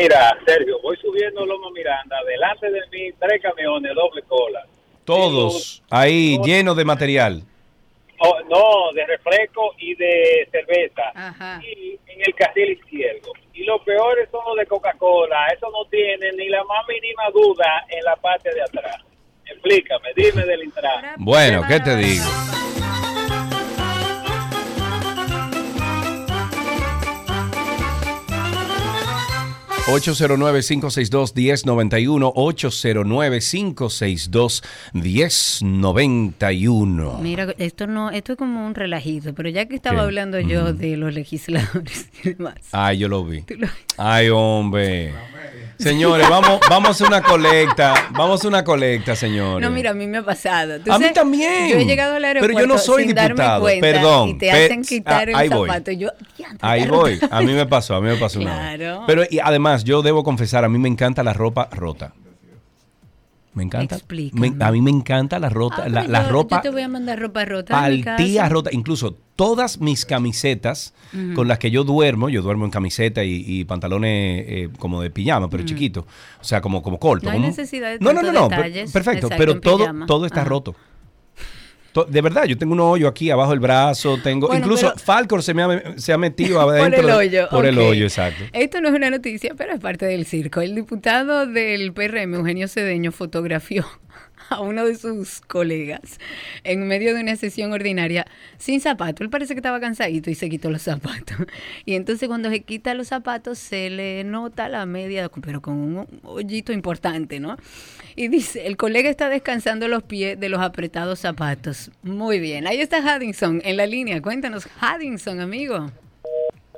Mira, Sergio, voy subiendo Lomo Miranda, delante de mí tres camiones, doble cola. Todos ahí llenos de material. Oh, no, de refresco y de cerveza. Y en el carril izquierdo. Y los peores son los de Coca-Cola. Eso no tiene ni la más mínima duda en la parte de atrás. Explícame, dime del Intran. Bueno, ¿qué te digo? ...809-562-1091... ...809-562-1091... Mira, esto no, esto es como un relajito, pero ya que estaba ¿Qué? hablando yo de los legisladores y demás. Ay, yo lo vi. Ay, hombre. Señores, vamos, vamos a una colecta. Vamos a una colecta, señores. No, mira, a mí me ha pasado. Tú A mí también. Yo he llegado al Pero aeropuerto yo no soy sin diputado, cuenta perdón, Y te pe- hacen quitar ah, el ahí voy. zapato. y yo, Ahí voy. A mí me pasó, a mí me pasó una vez. Claro. Pero y además, yo debo confesar, a mí me encanta la ropa rota. Me encanta. Me- a mí me encanta la rota, Ah, la, la yo- ropa Yo te voy a mandar ropa rota. rota. Incluso todas mis camisetas con las que yo duermo, yo duermo en camiseta y, y pantalones eh, como de pijama, pero Ujú. chiquito. O sea, como, como corto. No hay como- necesidad de No, no, no, no. detalles. Perfecto, Exacto, pero todo, pijama. todo está Ajá. roto. De verdad, yo tengo un hoyo aquí abajo del brazo, tengo Bueno, incluso pero- Falcor se me ha, se ha metido Por adentro el de- hoyo. por el hoyo, exacto. Esto no es una noticia, pero es parte del circo. El diputado del PRM, Eugenio Cedeño, fotografió a uno de sus colegas en medio de una sesión ordinaria sin zapato. Él parece que estaba cansadito y se quitó los zapatos. Y entonces cuando se quita los zapatos se le nota la media, pero con un hoyito importante, ¿no? Y dice, el colega está descansando los pies de los apretados zapatos. Muy bien, ahí está Haddington en la línea. Cuéntanos, Haddington, amigo.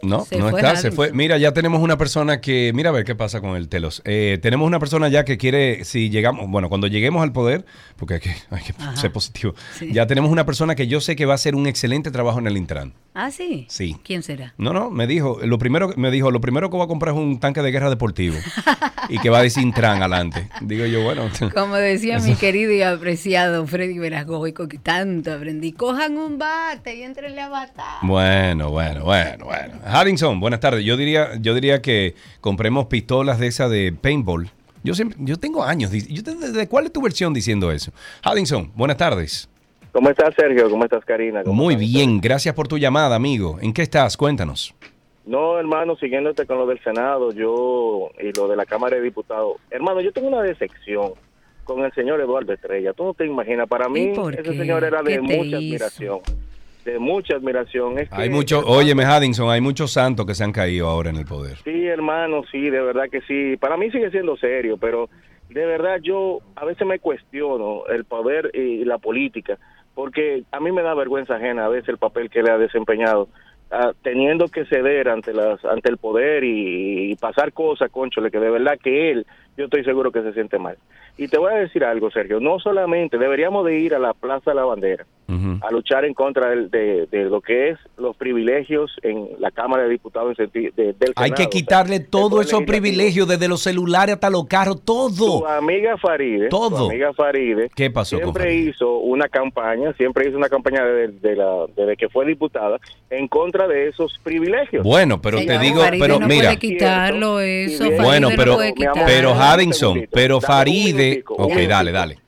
No, Se no está, se fue. Mira, ya tenemos una persona que, mira a ver qué pasa con el telos. Eh, tenemos una persona ya que quiere, si llegamos, bueno, cuando lleguemos al poder, porque hay que, hay que ser positivo, Sí. ya tenemos una persona que yo sé que va a hacer un excelente trabajo en el Intran. Ah, sí. Sí. ¿Quién será? No, no, me dijo, lo primero, me dijo, lo primero que voy a comprar es un tanque de guerra deportivo y que va a decir Intran adelante. Digo yo, bueno. Como decía mi querido y apreciado Freddy Verasgoico, que tanto aprendí. Cojan un bate y entrenle a batar. Bueno, bueno, bueno, bueno. Haddington, buenas tardes. Yo diría, yo diría que compremos pistolas de esa de paintball. Yo siempre, yo tengo años. Yo te- ¿De cuál es tu versión diciendo eso? Haddington, buenas tardes. ¿Cómo estás, Sergio? ¿Cómo estás, Karina? ¿Cómo Muy bien, gracias por tu llamada, amigo. ¿En qué estás? Cuéntanos. No, hermano, siguiéndote con lo del Senado, yo y lo de la Cámara de Diputados. Hermano, yo tengo una decepción con el señor Eduardo Estrella. Tú no te imaginas, para mí ese señor era ¿Qué de mucha hizo? admiración. De mucha admiración. Es Hay que- muchos, óyeme, Haddington, hay muchos santos que se han caído ahora en el poder. Sí, hermano, sí, de verdad que sí. Para mí sigue siendo serio, pero de verdad yo a veces me cuestiono el poder y la política, porque a mí me da vergüenza ajena a veces el papel que le ha desempeñado, ah, teniendo que ceder ante las ante el poder y, y pasar cosas, conchole, que de verdad que él, yo estoy seguro que se siente mal. Y te voy a decir algo, Sergio, no solamente deberíamos de ir a la Plaza de la Bandera, a luchar en contra de, de lo que es los privilegios en la Cámara de Diputados en de- del Hay que Senado. quitarle todos poder esos privilegios, desde los celulares hasta los carros, todo. Tu amiga Faride, Todo. tu amiga Faride, ¿Qué pasó con siempre hizo una campaña, siempre hizo una campaña desde, de la- desde que fue diputada en contra de esos privilegios. Bueno, pero te digo, pero no mira. puede quitarlo eso. Bueno, Faride no pero, puede quitarlo. pero pero Faride. Ok, dale, dale.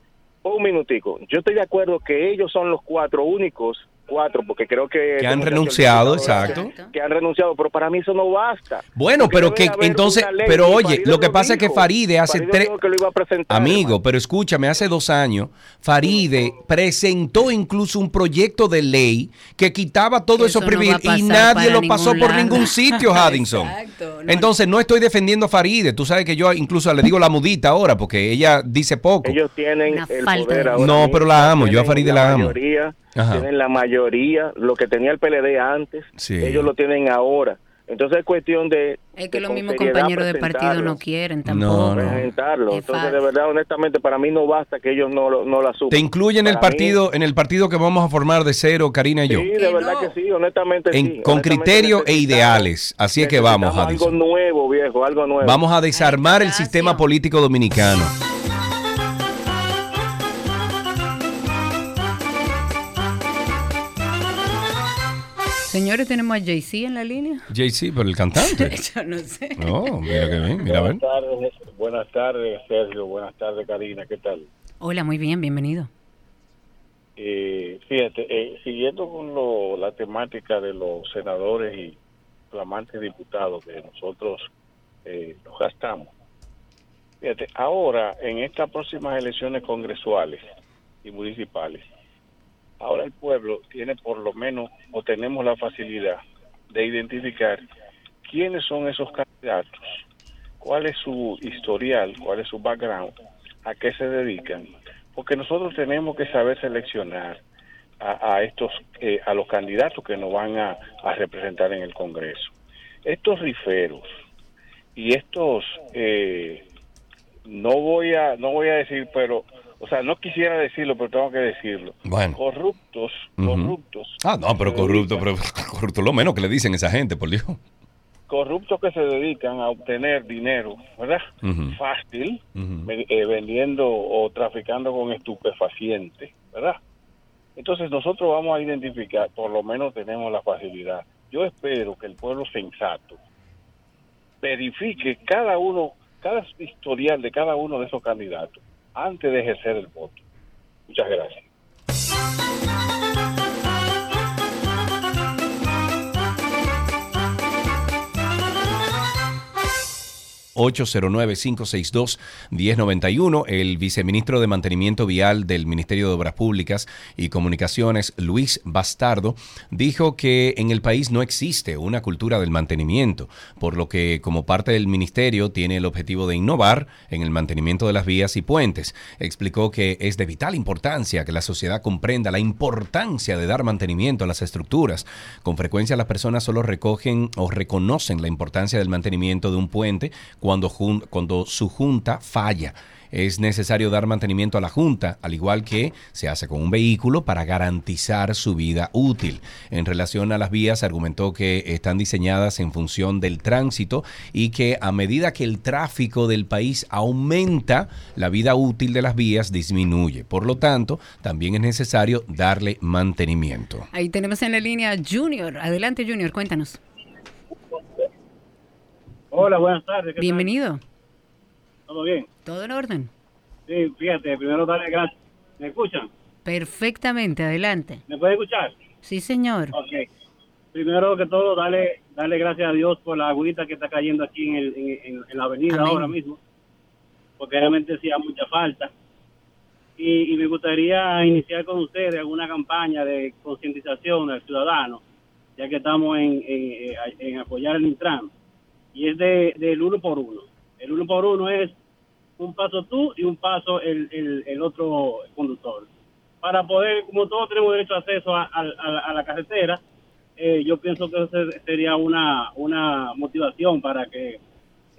Un minutico. Yo estoy de acuerdo que ellos son los cuatro únicos cuatro, porque creo que... Que han renunciado, exacto. Que han renunciado, pero para mí eso no basta. Bueno, Porque pero que entonces, una pero oye, Faride lo que pasa es que. Faride hace tres... dijo que lo iba a presentar, Amigo, pero escúchame, hace dos años, Faride presentó incluso un proyecto de ley que quitaba todo Eso eso no y nadie lo pasó por lado. ningún sitio, Haddington. Exacto, Entonces, no estoy defendiendo a Faride. Tú sabes que yo incluso le digo la mudita ahora porque ella dice poco. Ellos tienen el poder ahora No, pero la amo. Yo a Faride la amo. mayoría, Ajá. Tienen la mayoría, lo que tenía el PLD antes, Sí. ellos lo tienen ahora. Entonces es cuestión de... Es que los mismos compañeros de partido no presentarlo. quieren No, tampoco. no. presentarlo. Es Entonces, de verdad, honestamente, para mí no basta que ellos no, lo- no la suban. Te incluyen en el Para mí- partido, en el partido que vamos a formar de cero, Karina y yo. Sí, de verdad que sí, honestamente En- sí. con Honestamente criterios e ideales. Así es que vamos, Haddington. Algo nuevo, viejo, algo nuevo. Vamos a desarmar el sistema político dominicano. Señores, tenemos a Jay-Z en la línea. JC, pero el cantante. Yo no sé. No, mira que bien, mira. Buenas tardes, buenas tardes, Sergio. Buenas tardes, Karina. ¿Qué tal? Hola, muy bien, bienvenido. Eh, fíjate, eh, siguiendo con lo- la temática de los senadores y flamantes diputados que nosotros eh, nos gastamos. Fíjate, ahora en estas próximas elecciones congresuales y municipales, ahora el pueblo tiene por lo menos o tenemos la facilidad de identificar quiénes son esos candidatos, cuál es su historial, cuál es su background, a qué se dedican, porque nosotros tenemos que saber seleccionar a, a estos, eh, a los candidatos que nos van a, representar en el Congreso. Estos riferos y estos, eh, no voy a, no voy a decir, pero, o sea, no quisiera decirlo, pero tengo que decirlo. Bueno. Corruptos, corruptos, Ah, no, pero corrupto, pero corrupto lo menos que le dicen a esa gente, por Dios. corruptos que se dedican a obtener dinero, ¿verdad? Fácil, eh, vendiendo o traficando con estupefacientes, ¿verdad? Entonces nosotros vamos a identificar, por lo menos tenemos la facilidad. Yo espero que el pueblo sensato verifique cada uno, cada historial de cada uno de esos candidatos antes de ejercer el voto. Muchas gracias. 809-562-1091. El viceministro de Mantenimiento Vial del Ministerio de Obras Públicas y Comunicaciones, Luis Bastardo, dijo que en el país no existe una cultura del mantenimiento, por lo que como parte del ministerio tiene el objetivo de innovar en el mantenimiento de las vías y puentes. Explicó que es de vital importancia que la sociedad comprenda la importancia de dar mantenimiento a las estructuras. Con frecuencia las personas solo recogen o reconocen la importancia del mantenimiento de un puente cuando, cuando su junta falla. Es necesario dar mantenimiento a la junta, al igual que se hace con un vehículo para garantizar su vida útil. En relación a las vías, argumentó que están diseñadas en función del tránsito y que a medida que el tráfico del país aumenta, la vida útil de las vías disminuye. Por lo tanto, también es necesario darle mantenimiento. Ahí tenemos en la línea Junior. Adelante, Junior, cuéntanos. Hola, buenas tardes. ¿qué tal? Bienvenido. ¿Todo bien? ¿Todo en orden? Sí, fíjate, primero darle gracias. ¿Me escuchan? Perfectamente, adelante. ¿Me puede escuchar? Sí, señor. Ok. Primero que todo, darle, darle gracias a Dios por la agüita que está cayendo aquí en, el- en, la avenida Amén. ahora mismo, porque realmente hacía mucha falta. Y, y me gustaría iniciar con ustedes alguna campaña de concientización del ciudadano, ya que estamos en, en, en apoyar el Intran. Y es de, del uno por uno. El uno por uno es un paso tú y un paso el, el, el otro conductor. Para poder, como todos tenemos derecho a acceso a, a- a la- carretera, eh, yo pienso que eso sería una, una motivación para que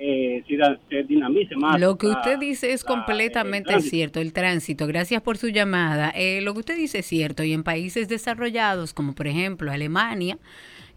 eh, se, da- se dinamice más. Lo que la- usted dice es completamente cierto, el tránsito. Gracias por su llamada. Eh, lo que usted dice es cierto y en países desarrollados como por ejemplo Alemania,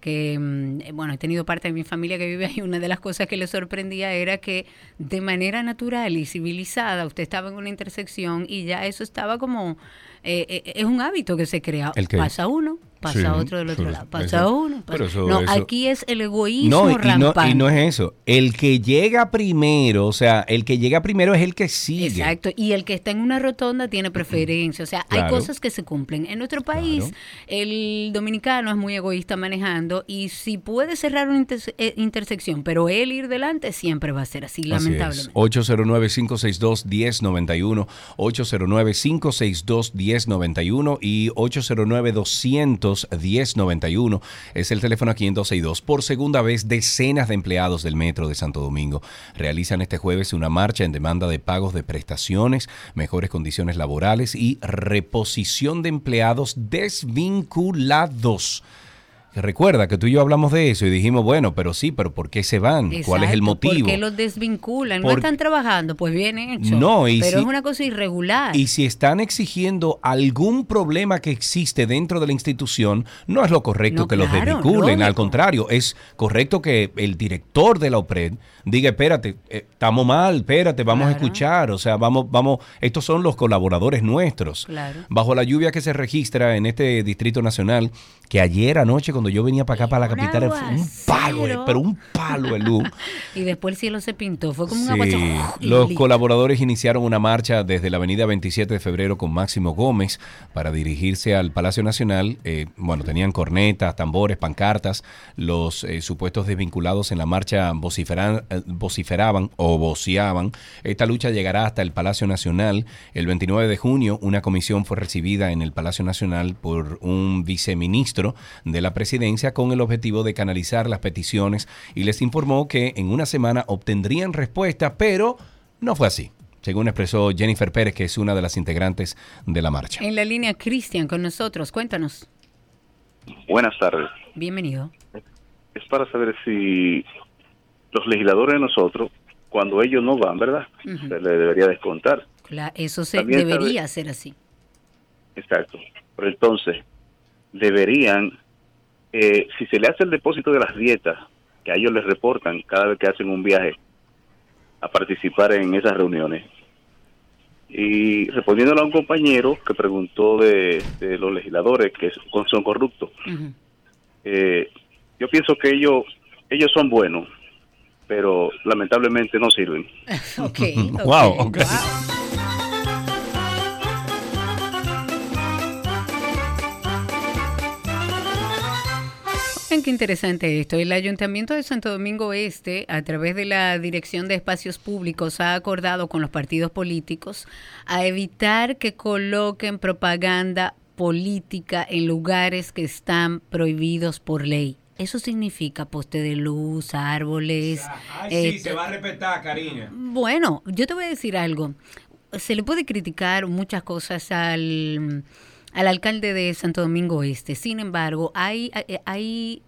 que, mm, eh, bueno, he tenido parte de mi familia que vive ahí, una de las cosas que le sorprendía era que de manera natural y civilizada usted estaba en una intersección y ya eso estaba como, eh, eh, es un hábito que se crea. ¿El qué? Pasa uno, pasa Sí, otro del otro lado, pasa eso- uno. pasa- eso- no, eso- aquí es el egoísmo No, y no, rampante. y no es eso. El que llega primero, o sea, el que llega primero es el que sigue. Exacto, y el que está en una rotonda tiene preferencia, o sea, hay cosas que se cumplen. En nuestro país, el dominicano es muy egoísta manejando y si puede cerrar una interse- eh, intersección, pero él ir delante siempre va a ser así, Así lamentablemente. es. 809-562-1091, 809-562-1091 y 809-200-1091 es el teléfono aquí en 12 y 2. Por segunda vez, decenas de empleados del Metro de Santo Domingo realizan este jueves una marcha en demanda de pagos de prestaciones, mejores condiciones laborales y reposición de empleados desvinculados. Recuerda que tú y yo hablamos de eso y dijimos, bueno, pero sí, pero ¿por qué se van? ¿Cuál es el motivo? ¿Por qué los desvinculan? no están trabajando, pues bien hecho. No, y pero si- es una cosa irregular. Y si están exigiendo algún problema que existe dentro de la institución, no es lo correcto No, que los desvinculen. Al contrario, es correcto que el director de la OPRED diga, espérate, eh, estamos mal, espérate, vamos a escuchar. O sea, vamos, vamos, estos son los colaboradores nuestros. Claro. Bajo la lluvia que se registra en este Distrito Nacional, que ayer anoche cuando yo venía para acá, para la capital, fue un palo, eh, pero un palo de luz. Y después el cielo se pintó, fue como un Sí, aguacero. y los colaboradores iniciaron una marcha desde la avenida 27 de febrero con Máximo Gómez para dirigirse al Palacio Nacional. Eh, bueno, tenían cornetas, tambores, pancartas. Los eh, supuestos desvinculados en la marcha vociferan- vociferaban o voceaban. Esta lucha llegará hasta el Palacio Nacional. El 29 de junio, una comisión fue recibida en el Palacio Nacional por un viceministro de la presidencia con el objetivo de canalizar las peticiones y les informó que en una semana obtendrían respuesta, pero no fue así, según expresó Jennifer Pérez, que es una de las integrantes de la marcha. En la línea, Cristian, con nosotros. Cuéntanos. Buenas tardes. Bienvenido. Es para saber si los legisladores de nosotros, cuando ellos no van, ¿verdad? Se le debería descontar. Eso se También sabe- debería ser así. Exacto. Pero entonces, deberían, eh, si se le hace el depósito de las dietas, que a ellos les reportan cada vez que hacen un viaje a participar en esas reuniones. Y respondiéndole a un compañero que preguntó de, de los legisladores que son corruptos, eh, yo pienso que ellos ellos son buenos, pero lamentablemente no sirven. Ok. Wow, ok. Miren qué interesante esto. El Ayuntamiento de Santo Domingo Este, a través de la Dirección de Espacios Públicos, ha acordado con los partidos políticos a evitar que coloquen propaganda política en lugares que están prohibidos por ley. Eso significa poste de luz, árboles. eh, va a respetar, cariño. bueno, yo te voy a decir algo. Se le puede criticar muchas cosas al, al alcalde de Santo Domingo Este. Sin embargo, hay, eh, hay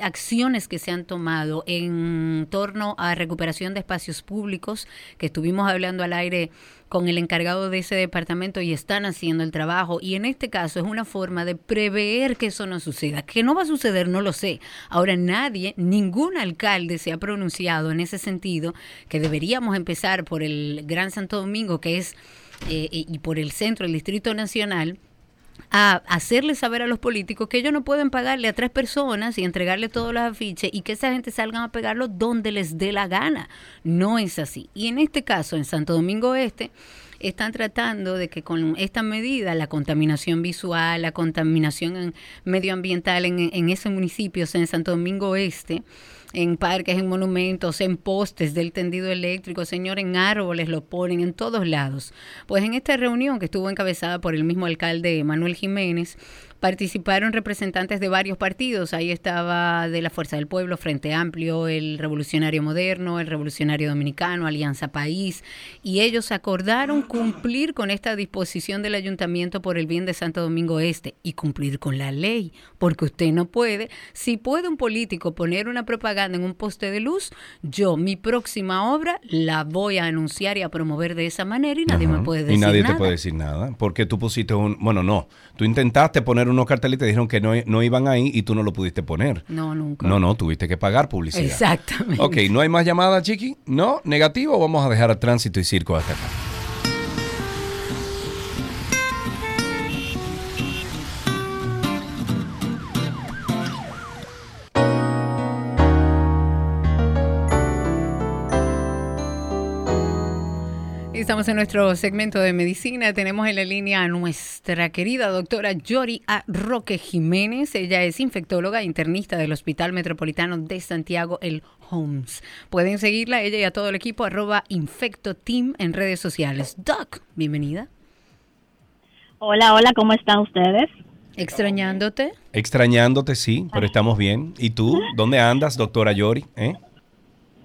acciones que se han tomado en torno a recuperación de espacios públicos, que estuvimos hablando al aire con el encargado de ese departamento y están haciendo el trabajo. Y en este caso es una forma de prever que eso no suceda. Que no va a suceder, no lo sé. Ahora nadie, ningún alcalde se ha pronunciado en ese sentido, que deberíamos empezar por el Gran Santo Domingo, que es, eh, y por el centro, el Distrito Nacional, a hacerle saber a los políticos que ellos no pueden pagarle a tres personas y entregarle todos los afiches y que esa gente salgan a pegarlo donde les dé la gana. No es así. Y en este caso, en Santo Domingo Este, están tratando de que con esta medida, la contaminación visual, la contaminación en- medioambiental en, en ese municipio, o sea, en Santo Domingo Este, en parques, en monumentos, en postes del tendido eléctrico, señor, en árboles lo ponen en todos lados. Pues en esta reunión que estuvo encabezada por el mismo alcalde Manuel Jiménez, participaron representantes de varios partidos. Ahí estaba de la Fuerza del Pueblo, Frente Amplio, el Revolucionario Moderno, el Revolucionario Dominicano, Alianza País, y ellos acordaron cumplir con esta disposición del ayuntamiento por el bien de Santo Domingo Este y cumplir con la ley, porque usted no puede, si puede un político poner una propaganda en un poste de luz, yo mi próxima obra la voy a anunciar y a promover de esa manera y nadie me puede decir Y nadie nada. te puede decir nada. Porque tú pusiste un. Bueno, no. Tú intentaste poner unos carteles y te dijeron que no, no iban ahí y tú no lo pudiste poner. No, nunca. No, no, tuviste que pagar publicidad. Exactamente. Ok, ¿no hay más llamadas, Chiqui? ¿No? ¿Negativo? Vamos a dejar a tránsito y circo hasta acá. Estamos en nuestro segmento de medicina. Tenemos en la línea a nuestra querida doctora Yori A. Roque Jiménez. Ella es infectóloga internista del Hospital Metropolitano de Santiago, el Homes. Pueden seguirla, ella y a todo el equipo, arroba infectoteam en redes sociales. Doc, bienvenida. Hola, hola, ¿cómo están ustedes? Extrañándote. Extrañándote, sí, pero estamos bien. ¿Y tú? ¿Dónde andas, doctora Yori? ¿Eh?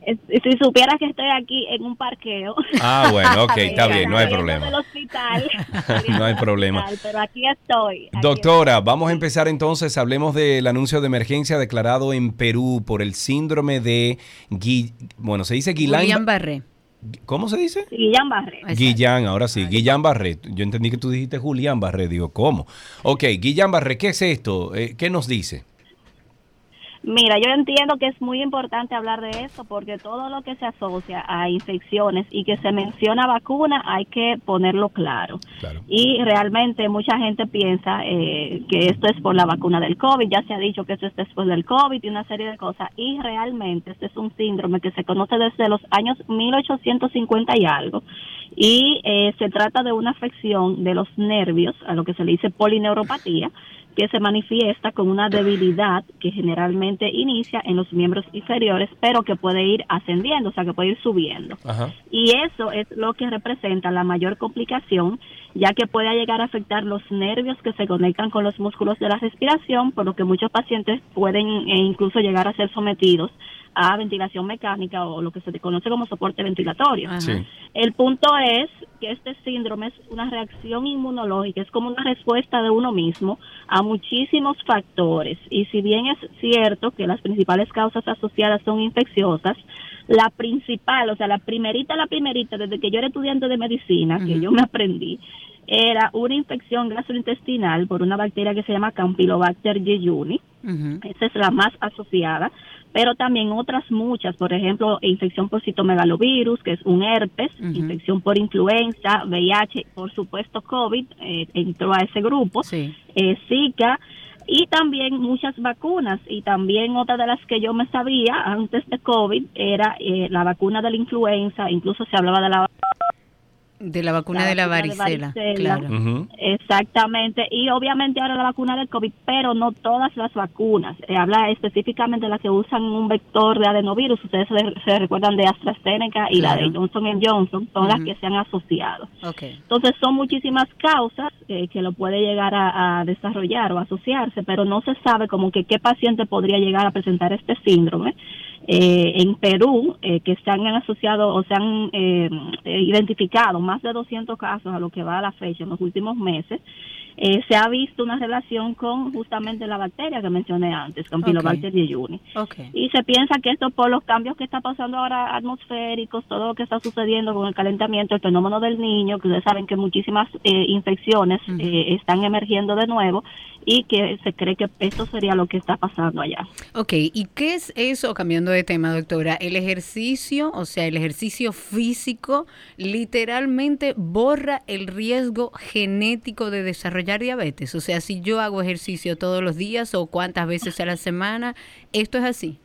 Si supieras que estoy aquí en un parqueo. Ah, bueno, ok, está bien, no hay problema. del hospital. no hay problema. Pero aquí estoy. Doctora, vamos a empezar entonces. Hablemos del anuncio de emergencia declarado en Perú por el síndrome de Gui- bueno, se dice Guillain. William Barré. ¿Cómo se dice? Guillán Barre. Guillán, ahora sí, Guillán Barré. Yo entendí que tú dijiste Julián Barré. Digo, ¿cómo? Ok, Guillán Barré, ¿qué es esto? Eh, ¿Qué nos dice? Mira, yo entiendo que es muy importante hablar de eso porque todo lo que se asocia a infecciones y que se menciona vacuna hay que ponerlo claro. Y realmente mucha gente piensa eh, que esto es por la vacuna del COVID, ya se ha dicho que esto es después del COVID y una serie de cosas. Y realmente este es un síndrome que se conoce desde los años 1850 y algo. Y eh, se trata de una afección de los nervios, a lo que se le dice polineuropatía, que se manifiesta con una debilidad que generalmente inicia en los miembros inferiores, pero que puede ir ascendiendo, o sea, que puede ir subiendo. Y eso es lo que representa la mayor complicación, ya que puede llegar a afectar los nervios que se conectan con los músculos de la respiración, por lo que muchos pacientes pueden eh, incluso llegar a ser sometidos a ventilación mecánica o lo que se conoce como soporte ventilatorio. Sí. El punto es que este síndrome es una reacción inmunológica, es como una respuesta de uno mismo a muchísimos factores. Y si bien es cierto que las principales causas asociadas son infecciosas, la principal, o sea, la primerita, la primerita, desde que yo era estudiante de medicina, que yo me aprendí, era una infección gastrointestinal por una bacteria que se llama Campylobacter jejuni. Esa es la más asociada, pero también otras muchas, por ejemplo, infección por citomegalovirus, que es un herpes, infección por influenza, VIH, por supuesto COVID, eh, entró a ese grupo, eh, Zika, y también muchas vacunas, y también otra de las que yo me sabía antes de COVID era eh, la vacuna de la influenza, incluso se hablaba de la De la vacuna de la vacuna de varicela. Claro. Exactamente, y obviamente ahora la vacuna del COVID, pero no todas las vacunas. Eh, habla específicamente de las que usan un vector de adenovirus. Ustedes se, se recuerdan de AstraZeneca y la de Johnson Johnson, son las que se han asociado. Ok. Entonces son muchísimas causas eh, que lo puede llegar a, a desarrollar o asociarse, pero no se sabe como que qué paciente podría llegar a presentar este síndrome. Eh, en Perú, eh, que se han asociado o se han eh, eh, identificado más de 200 casos a lo que va a la fecha en los últimos meses, eh, se ha visto una relación con justamente la bacteria que mencioné antes, Campylobacter jejuni. Okay. Y se piensa que esto por los cambios que está pasando ahora atmosféricos, todo lo que está sucediendo con el calentamiento, el fenómeno del niño, que ustedes saben que muchísimas eh, infecciones eh, están emergiendo de nuevo y que se cree que esto sería lo que está pasando allá. Ok, ¿y qué es eso, cambiando de tema, doctora? El ejercicio, o sea, el ejercicio físico, literalmente borra el riesgo genético de desarrollar diabetes. O sea, si yo hago ejercicio todos los días o cuántas veces a la semana, ¿esto es así?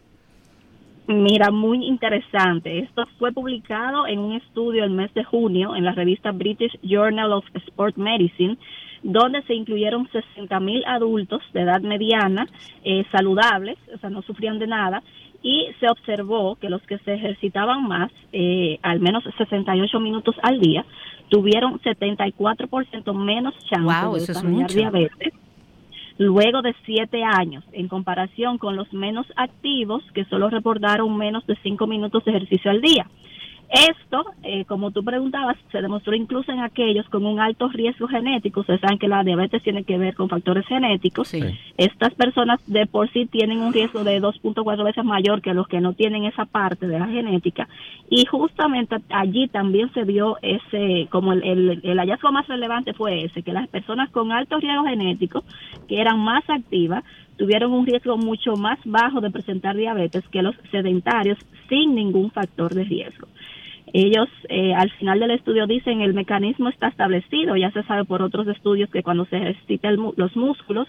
Mira, muy interesante. Esto fue publicado en un estudio el mes de junio en la revista British Journal of Sport Medicine, donde se incluyeron 60 mil adultos de edad mediana eh, saludables, o sea, no sufrían de nada, y se observó que los que se ejercitaban más, eh, al menos 68 minutos al día, tuvieron 74% menos chances Wow, de desarrollar diabetes luego de siete años, en comparación con los menos activos que solo reportaron menos de cinco minutos de ejercicio al día. Esto, eh, como tú preguntabas, se demostró incluso en aquellos con un alto riesgo genético. Ustedes saben que la diabetes tiene que ver con factores genéticos. Estas personas de por sí tienen un riesgo de 2.4 veces mayor que los que no tienen esa parte de la genética. Y justamente allí también se vio ese, como el, el, el hallazgo más relevante fue ese, que las personas con alto riesgo genético, que eran más activas, tuvieron un riesgo mucho más bajo de presentar diabetes que los sedentarios sin ningún factor de riesgo. Ellos eh, al final del estudio dicen el mecanismo está establecido, ya se sabe por otros estudios que cuando se ejercitan los músculos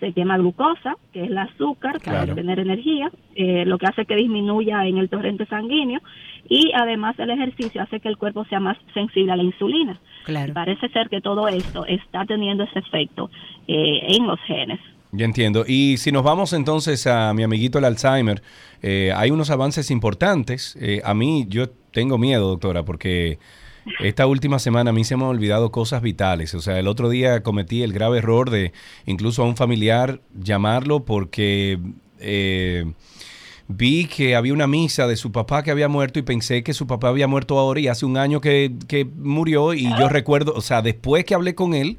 se quema glucosa, que es el azúcar para tener energía, eh, lo que hace que disminuya en el torrente sanguíneo y además el ejercicio hace que el cuerpo sea más sensible a la insulina. Parece ser que todo esto está teniendo ese efecto eh, en los genes. Ya entiendo. Y si nos vamos entonces a mi amiguito el Alzheimer, eh, hay unos avances importantes. Eh, a mí, yo tengo miedo, doctora, porque esta última semana a mí se me han olvidado cosas vitales. O sea, el otro día cometí el grave error de incluso a un familiar llamarlo porque eh, vi que había una misa de su papá que había muerto y pensé que su papá había muerto ahora y hace un año que, que murió y yo recuerdo, o sea, después que hablé con él,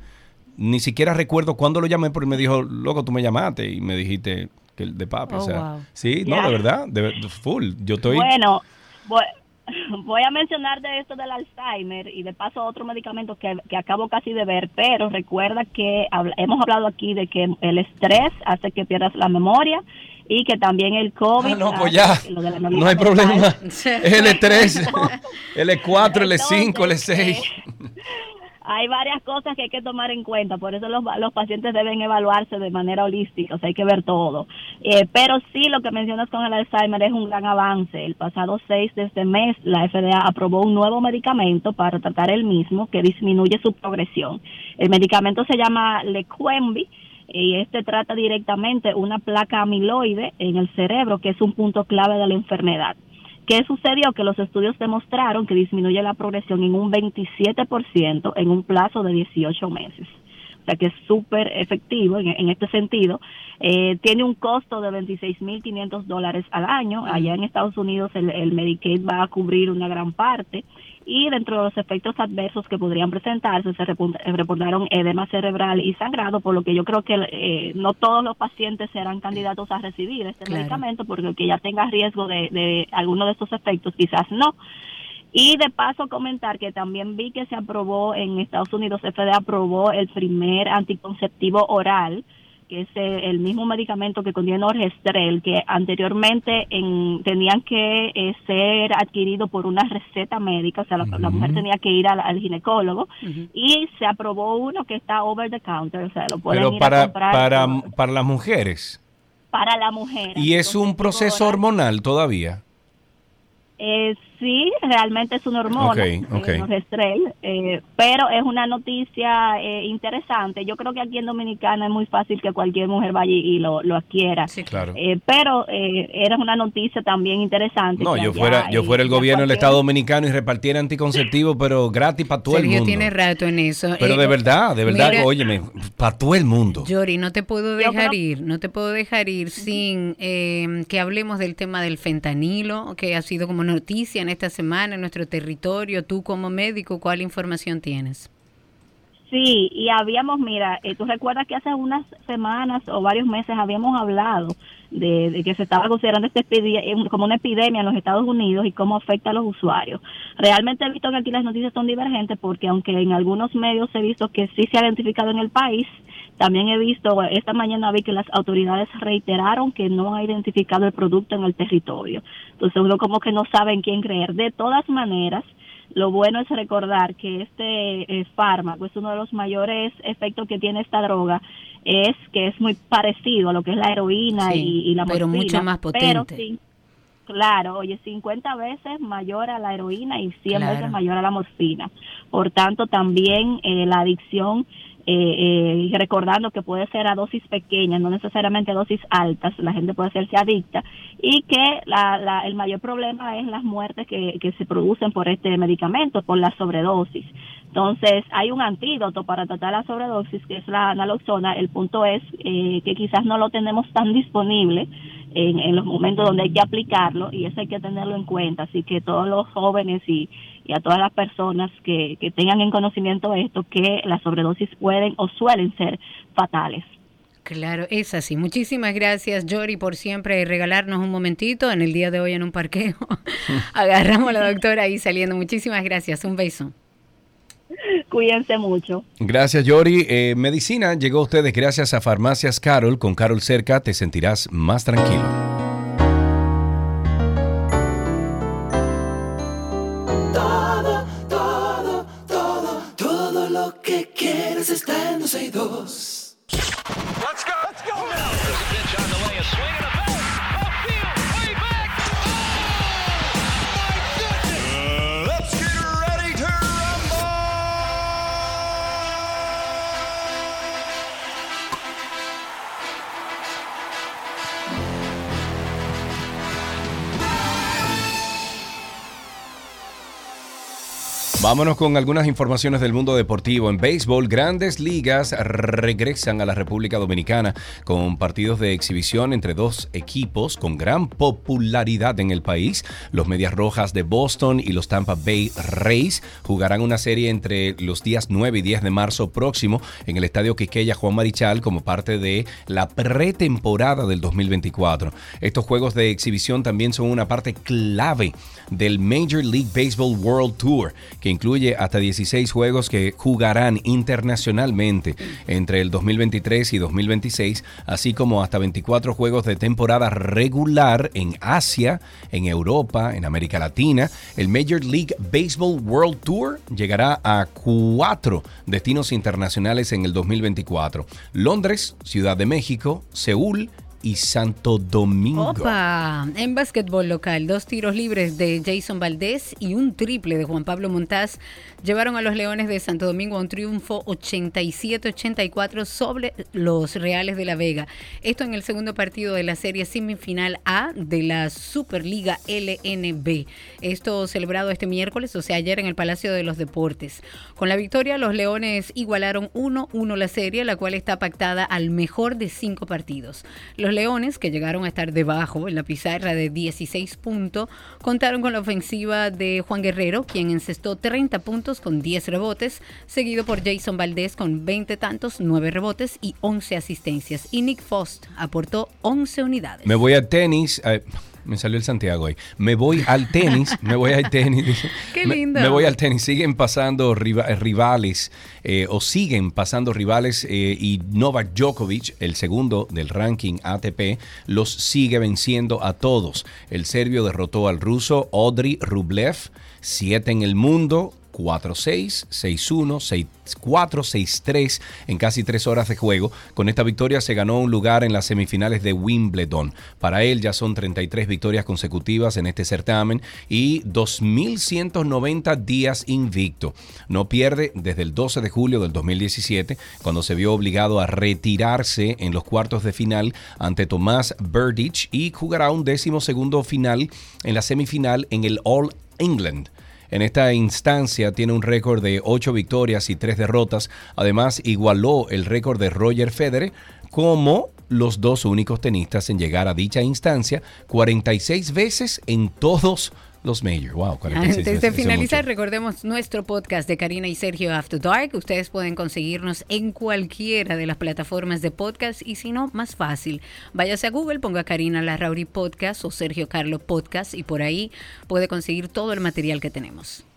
ni siquiera recuerdo cuándo lo llamé, porque me dijo, loco, tú me llamaste y me dijiste que el de papi. o oh, sea, sí, no, de verdad, de, full. Yo estoy. Bueno, voy, a mencionar de esto del Alzheimer y de paso otro medicamento que, que acabo casi de ver, pero recuerda que hemos hablado aquí de que el estrés hace que pierdas la memoria y que también el COVID. Ah, no, pues ya, no hay problema. L3, L4, L5, L6 hay varias cosas que hay que tomar en cuenta, por eso los, los pacientes deben evaluarse de manera holística, o sea, hay que ver todo. Eh, pero sí, lo que mencionas con el Alzheimer es un gran avance. El pasado 6 de este mes, la FDA aprobó un nuevo medicamento para tratar el mismo que disminuye su progresión. El medicamento se llama Leqembi y este trata directamente una placa amiloide en el cerebro, que es un punto clave de la enfermedad. ¿Qué sucedió? Que los estudios demostraron que disminuye la progresión en un 27% en un plazo de 18 meses. O sea que es súper efectivo en, este sentido. Eh, tiene un costo de 26.500 dólares al año. Allá en Estados Unidos el, el Medicaid va a cubrir una gran parte y dentro de los efectos adversos que podrían presentarse se eh, reportaron edema cerebral y sangrado, por lo que yo creo que eh, no todos los pacientes serán candidatos a recibir este medicamento, porque el que ya tenga riesgo de, de alguno de estos efectos quizás no. Y de paso comentar que también vi que se aprobó en Estados Unidos, FDA aprobó el primer anticonceptivo oral que es el mismo medicamento que contiene orgestrel, que anteriormente en, tenían que eh, ser adquirido por una receta médica, o sea, la, mujer tenía que ir al, ginecólogo, y se aprobó uno que está over the counter, o sea, lo pueden Pero ir para, a comprar. Para, para las mujeres. Para la mujer. ¿Y es un proceso hormonal todavía? Eh, sí, realmente es una hormona, okay, eh, pero es una noticia eh, interesante. Yo creo que aquí en Dominicana es muy fácil que cualquier mujer vaya y lo, lo adquiera. Sí, claro. Eh, pero era una noticia también interesante. No, yo fuera, yo fuera el gobierno del Estado Dominicano y repartiera anticonceptivos, pero gratis para todo el mundo. tiene rato en eso. Pero de verdad, de verdad, óyeme, para todo el mundo. Yori, no te puedo dejar ir, no te puedo dejar ir sin que hablemos del tema del fentanilo, que ha sido como noticia en esta semana en nuestro territorio. Tú como médico, ¿cuál información tienes? Sí, y habíamos, mira, eh, tú recuerdas que hace unas semanas o varios meses habíamos hablado de, que se estaba considerando este como una epidemia en los Estados Unidos y cómo afecta a los usuarios. Realmente he visto que aquí las noticias son divergentes porque aunque en algunos medios he visto que sí se ha identificado en el país, también he visto, esta mañana vi que las autoridades reiteraron que no ha identificado el producto en el territorio. Entonces uno como que no sabe en quién creer. De todas maneras, lo bueno es recordar que este eh, fármaco es uno de los mayores efectos que tiene esta droga, es que es muy parecido a lo que es la heroína y, la morfina. Pero mucho más potente. Pero sí, claro, oye, 50 veces mayor a la heroína y 100 veces mayor a la morfina. Por tanto, también eh, la adicción eh, eh, recordando que puede ser a dosis pequeñas, no necesariamente a dosis altas, la gente puede hacerse adicta y que la, el mayor problema es las muertes que, que se producen por este medicamento, por la sobredosis. Entonces, hay un antídoto para tratar la sobredosis, que es la naloxona. El punto es eh, que quizás no lo tenemos tan disponible en, en los momentos donde hay que aplicarlo y eso hay que tenerlo en cuenta. Así que todos los jóvenes y, y a todas las personas que, que tengan en conocimiento esto, que las sobredosis pueden o suelen ser fatales. Claro, es así. Muchísimas gracias, Jory, por siempre regalarnos un momentito en el día de hoy en un parqueo. Agarramos a la doctora ahí saliendo. Muchísimas gracias. Un beso. Cuídense mucho. Gracias, Yori. Eh, medicina llegó a ustedes gracias a Farmacias Carol. Con Carol cerca te sentirás más tranquilo. Está en 12 y 2. Let's go. Let's go now. Vámonos con algunas informaciones del mundo deportivo. En béisbol, grandes ligas regresan a la República Dominicana con partidos de exhibición entre dos equipos con gran popularidad en el país. Los Medias Rojas de Boston y los Tampa Bay Rays jugarán una serie entre los días 9 y 10 de marzo próximo en el Estadio Quiqueya Juan Marichal como parte de la pretemporada del 2024. Estos juegos de exhibición también son una parte clave del Major League Baseball World Tour, que incluye hasta 16 juegos que jugarán internacionalmente entre el 2023 y 2026, así como hasta 24 juegos de temporada regular en Asia, en Europa, en América Latina. El Major League Baseball World Tour llegará a cuatro destinos internacionales en el 2024. Londres, Ciudad de México, Seúl, y Santo Domingo. Opa, en básquetbol local, dos tiros libres de Jason Valdés y un triple de Juan Pablo Montaz llevaron a los Leones de Santo Domingo a un triunfo 87-84 sobre los Reales de la Vega. Esto en el segundo partido de la serie semifinal A de la Superliga LNB. Esto celebrado este miércoles, o sea, ayer en el Palacio de los Deportes. Con la victoria, los Leones igualaron 1-1 la serie, la cual está pactada al mejor de cinco partidos. Los Leones, que llegaron a estar debajo en la pizarra de 16 puntos, contaron con la ofensiva de Juan Guerrero, quien encestó 30 puntos con 10 rebotes, seguido por Jason Valdés con 20 tantos, 9 rebotes y 11 asistencias. Y Nick Fost aportó 11 unidades. Me voy al tenis. eh, me salió el Santiago ahí. Me voy al tenis. me voy al tenis. Qué Me- lindo. Me, voy al tenis. Siguen pasando riva- eh, rivales eh, o siguen pasando rivales eh, y Novak Djokovic, el segundo del ranking ATP, los sigue venciendo a todos. El serbio derrotó al ruso Audrey Rublev, 7 en el mundo, 4-6, 6-1, 6-4, 6-3 en casi tres horas de juego. Con esta victoria se ganó un lugar en las semifinales de Wimbledon. Para él ya son 33 victorias consecutivas en este certamen y 2.190 días invicto. No pierde desde el 12 de julio del 2017, cuando se vio obligado a retirarse en los cuartos de final ante Tomás Berdych y jugará un décimo segundo final en la semifinal en el All England. En esta instancia tiene un récord de 8 victorias y 3 derrotas. Además, igualó el récord de Roger Federer como los dos únicos tenistas en llegar a dicha instancia 46 veces en todos los majors. Wow, 46 Antes de finalizar, recordemos nuestro podcast de Karina y Sergio After Dark. Ustedes pueden conseguirnos en cualquiera de las plataformas de podcast y si no, más fácil. Váyase a Google, ponga Karina Larrauri Podcast o Sergio Carlos Podcast y por ahí puede conseguir todo el material que tenemos.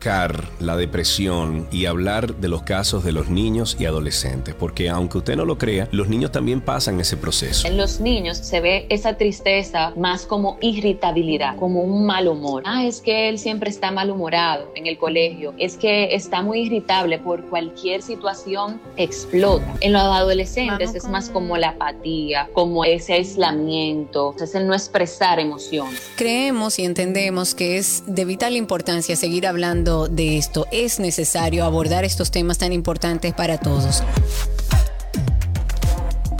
Car, la depresión y hablar de los casos de los niños y adolescentes, porque aunque usted no lo crea, los niños también pasan ese proceso. En los niños se ve esa tristeza más como irritabilidad, como un mal humor. Ah, es que él siempre está malhumorado en el colegio, es que está muy irritable por cualquier situación, explota. En los adolescentes es más como la apatía, como ese aislamiento, es el no expresar emociones. Creemos y entendemos que es de vital importancia seguir hablando de esto. Es necesario abordar estos temas tan importantes para todos.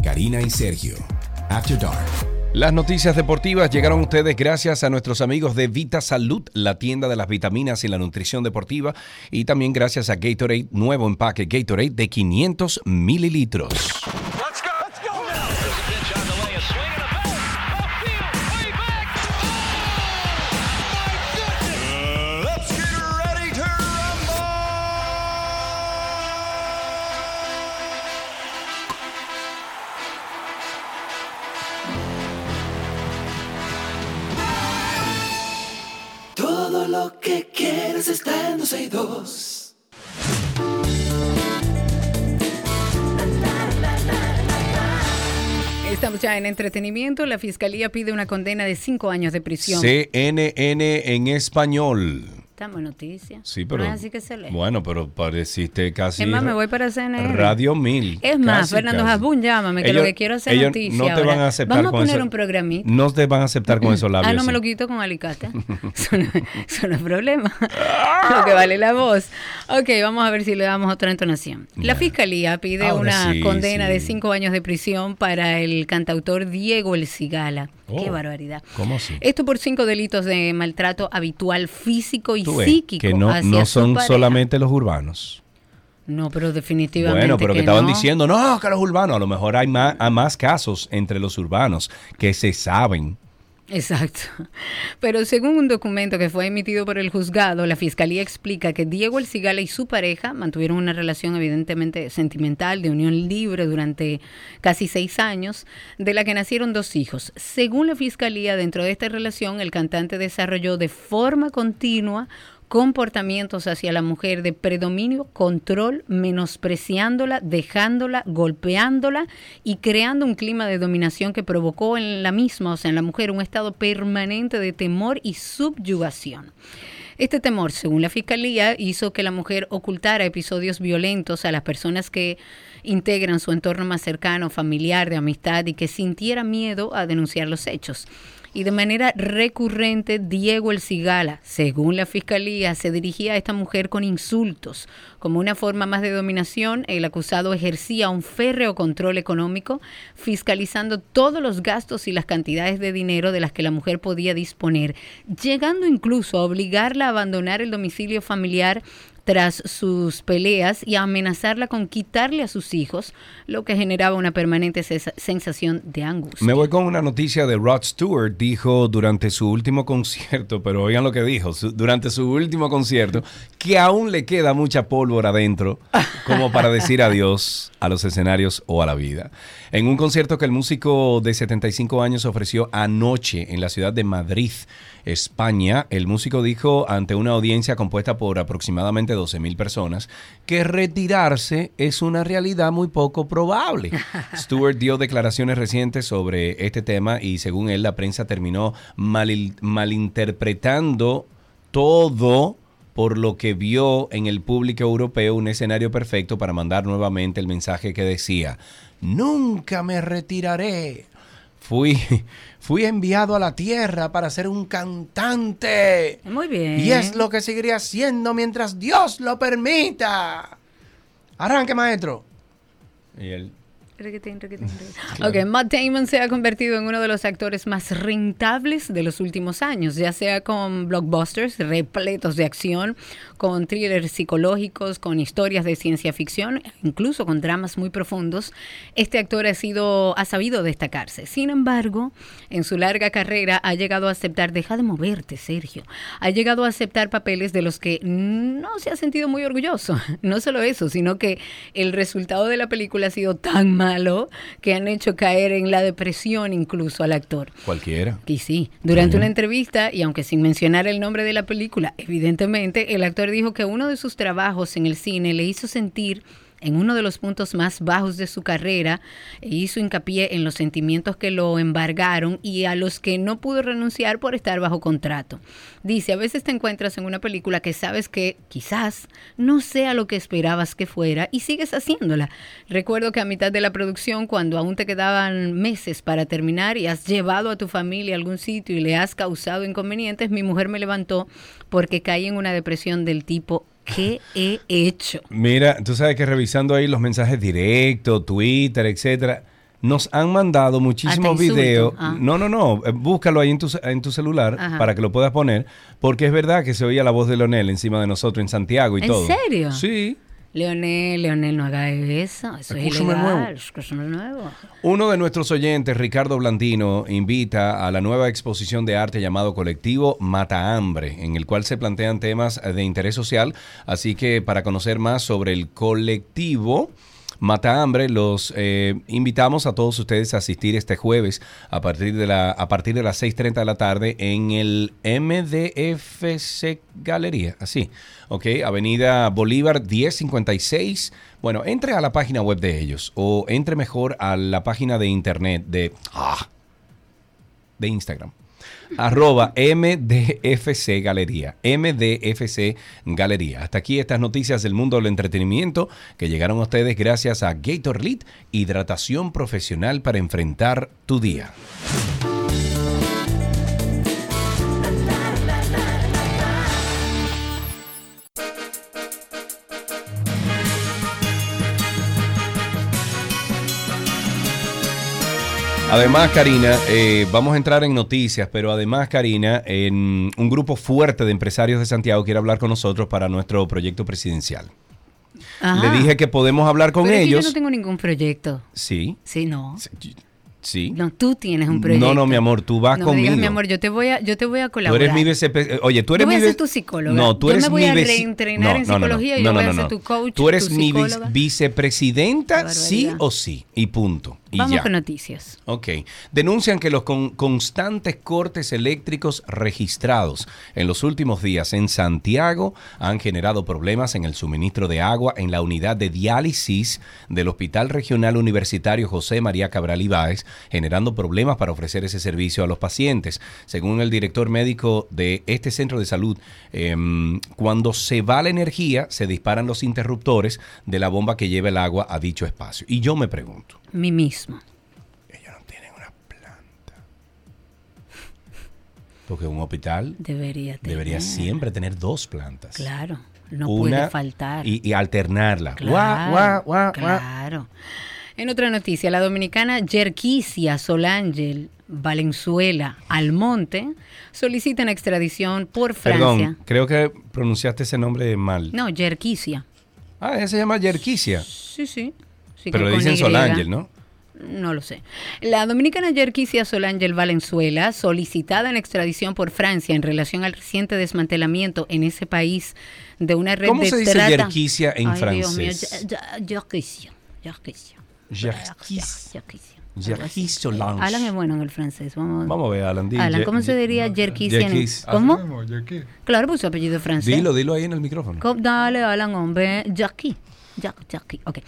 Karina y Sergio, After Dark. Las noticias deportivas llegaron a ustedes gracias a nuestros amigos de Vita Salud, la tienda de las vitaminas y la nutrición deportiva, y también gracias a Gatorade, nuevo empaque Gatorade de 500 mililitros. Entretenimiento. La fiscalía pide una condena de cinco años de prisión. CNN en español. Estamos en noticias. Sí, pero. No es así que se lee. Bueno, pero pareciste casi. es más, me voy para CNN. Radio 1000. Es más, Casi, Fernando casi. Hasbun, llámame, que Ellos- lo que quiero es hacer ellos noticia. no te ahora. van a aceptar Vamos a con poner eso. un programita. No te van a aceptar con esos labios. Ah, no me lo quito con alicate. eso, no, eso no es problema. lo que vale la voz. Ok, vamos a ver si le damos otra entonación. La fiscalía pide Ahora una sí, condena sí. de cinco años de prisión para el cantautor Diego El Cigala. Qué Oh, barbaridad. ¿Cómo así? Esto por cinco delitos de maltrato habitual físico y ves, psíquico. que no, hacia no son pareja. solamente los urbanos. No, pero definitivamente. Bueno, pero que, estaban no. diciendo, no, que los urbanos, a lo mejor hay más, hay más casos entre los urbanos que se saben. Exacto. Pero según un documento que fue emitido por el juzgado, la fiscalía explica que Diego El Cigala y su pareja mantuvieron una relación evidentemente sentimental, de unión libre durante casi seis años, de la que nacieron dos hijos. Según la fiscalía, dentro de esta relación, el cantante desarrolló de forma continua comportamientos hacia la mujer de predominio, control, menospreciándola, dejándola, golpeándola y creando un clima de dominación que provocó en la misma, o sea, en la mujer, un estado permanente de temor y subyugación. Este temor, según la fiscalía, hizo que la mujer ocultara episodios violentos a las personas que integran su entorno más cercano, familiar, de amistad y que sintiera miedo a denunciar los hechos. Y de manera recurrente, Diego El Cigala, según la fiscalía, se dirigía a esta mujer con insultos. Como una forma más de dominación, el acusado ejercía un férreo control económico, fiscalizando todos los gastos y las cantidades de dinero de las que la mujer podía disponer, llegando incluso a obligarla a abandonar el domicilio familiar tras sus peleas y amenazarla con quitarle a sus hijos, lo que generaba una permanente sensación de angustia. Me voy con una noticia de Rod Stewart. Dijo durante su último concierto, pero oigan lo que dijo, durante su último concierto, que aún le queda mucha pólvora adentro como para decir adiós a los escenarios o a la vida. En un concierto que el músico de 75 años ofreció anoche en la ciudad de Madrid, España, el músico dijo ante una audiencia compuesta por aproximadamente 12 mil personas que retirarse es una realidad muy poco probable. Stewart dio declaraciones recientes sobre este tema y según él la prensa terminó mal- malinterpretando todo por lo que vio en el público europeo un escenario perfecto para mandar nuevamente el mensaje que decía, nunca me retiraré. Fui, fui enviado a la tierra para ser un cantante. Muy bien. Y es lo que seguiré haciendo mientras Dios lo permita. Arranque, maestro. Y él, Requetín, requetín, requetín. Ok, Matt Damon se ha convertido en uno de los actores más rentables de los últimos años, ya sea con blockbusters repletos de acción, con thrillers psicológicos, con historias de ciencia ficción, incluso con dramas muy profundos. Este actor ha sido, ha sabido destacarse. Sin embargo, en su larga carrera ha llegado a aceptar, deja de moverte, Sergio, ha llegado a aceptar papeles de los que no se ha sentido muy orgulloso. No solo eso, sino que el resultado de la película ha sido tan malo que han hecho caer en la depresión incluso al actor. cualquiera. Y sí, durante una entrevista, y aunque sin mencionar el nombre de la película, evidentemente, el actor dijo que uno de sus trabajos en el cine le hizo sentir en uno de los puntos más bajos de su carrera e hizo hincapié en los sentimientos que lo embargaron y a los que no pudo renunciar por estar bajo contrato. Dice, a veces te encuentras en una película que sabes que quizás no sea lo que esperabas que fuera y sigues haciéndola. Recuerdo que a mitad de la producción, cuando aún te quedaban meses para terminar y has llevado a tu familia a algún sitio y le has causado inconvenientes, mi mujer me levantó porque caí en una depresión del tipo, ¿qué he hecho? Mira, tú sabes que revisando ahí los mensajes directos, Twitter, etcétera, nos han mandado muchísimos videos. ah. No, no, no, eh, búscalo ahí en tu, en tu celular Ajá. para que lo puedas poner, porque es verdad que se oía la voz de Leonel encima de nosotros en Santiago y ¿En todo. serio? Sí. Leonel, Leonel, no haga eso. Eso es ilegal. nuevo. Uno de nuestros oyentes, Ricardo Blandino, invita a la nueva exposición de arte llamado Colectivo Mata Hambre, en el cual se plantean temas de interés social. Así que para conocer más sobre el colectivo, Mata Hambre. Los eh, invitamos a todos ustedes a asistir este jueves a partir de, la, a partir de las 6.30 de la tarde en el MDFC Galería. Así, ok. Avenida Bolívar 1056. Bueno, entre a la página web de ellos o entre mejor a la página de internet de, ah, de Instagram arroba MDFC Galería. MDFC Galería. Hasta aquí estas noticias del mundo del entretenimiento que llegaron a ustedes gracias a Gator Lead, hidratación profesional para enfrentar tu día. Además, Karina, eh, vamos a entrar en noticias, pero además, Karina, en un grupo fuerte de empresarios de Santiago quiere hablar con nosotros para nuestro proyecto presidencial. Ajá. Le dije que podemos hablar con Pero es que ellos. yo no tengo ningún proyecto. Sí, Sí, no. sí. No, tú tienes un proyecto. No, no, mi amor, tú vas no me digas, conmigo. mi amor, yo te voy a, yo te voy a Tú colaborar. eres mi vicepresidenta. Oye, tú eres Yo voy mi a ser vice- tu psicóloga. No, tú Yo eres me voy mi a reentrenar en psicología y yo voy a ser tu coach, Tú eres tu mi vicepresidenta, sí o sí. Y punto. Y Vamos ya. con noticias. Ok. Denuncian que los con- constantes cortes eléctricos registrados en los últimos días en Santiago han generado problemas en el suministro de agua en la unidad de diálisis del Hospital Regional Universitario José María Cabral Ibáez, generando problemas para ofrecer ese servicio a los pacientes. Según el director médico de este centro de salud, em, cuando se va la energía, se disparan los interruptores de la bomba que lleva el agua a dicho espacio. Y yo me pregunto, Mi mismo. Porque un hospital Debería tener. debería siempre tener dos plantas. Claro. No Una puede faltar. Y, y alternarla. Claro, Guau, guau, guau, guau. claro. En otra noticia, la dominicana Yerquisia Solángel Valenzuela Almonte solicitan extradición por Francia. Perdón, creo que pronunciaste ese nombre mal. No, Yerquisia. Ah, ella se llama Yerquisia. Sí, sí. Pero que le dicen. Solángel, ¿no? No lo sé. La dominicana Yerquisia Solángel Valenzuela, solicitada en extradición por Francia en relación al reciente desmantelamiento en ese país de una red ¿Cómo de se dice trata. Yerquisia en Ay, francés? Ye- Ye- Yerquisia. Yerquisia. Yerquis. Yerquisia. Yerquis Solange. Alan es bueno en el francés. Vamos, Vamos a ver, Alan. di Alan, ¿cómo se diría Yerquisia? en-. ¿Cómo? Claro, pues su apellido francés. Dilo, dilo ahí en el micrófono. Dale, Alan, hombre. Jackie. Ok.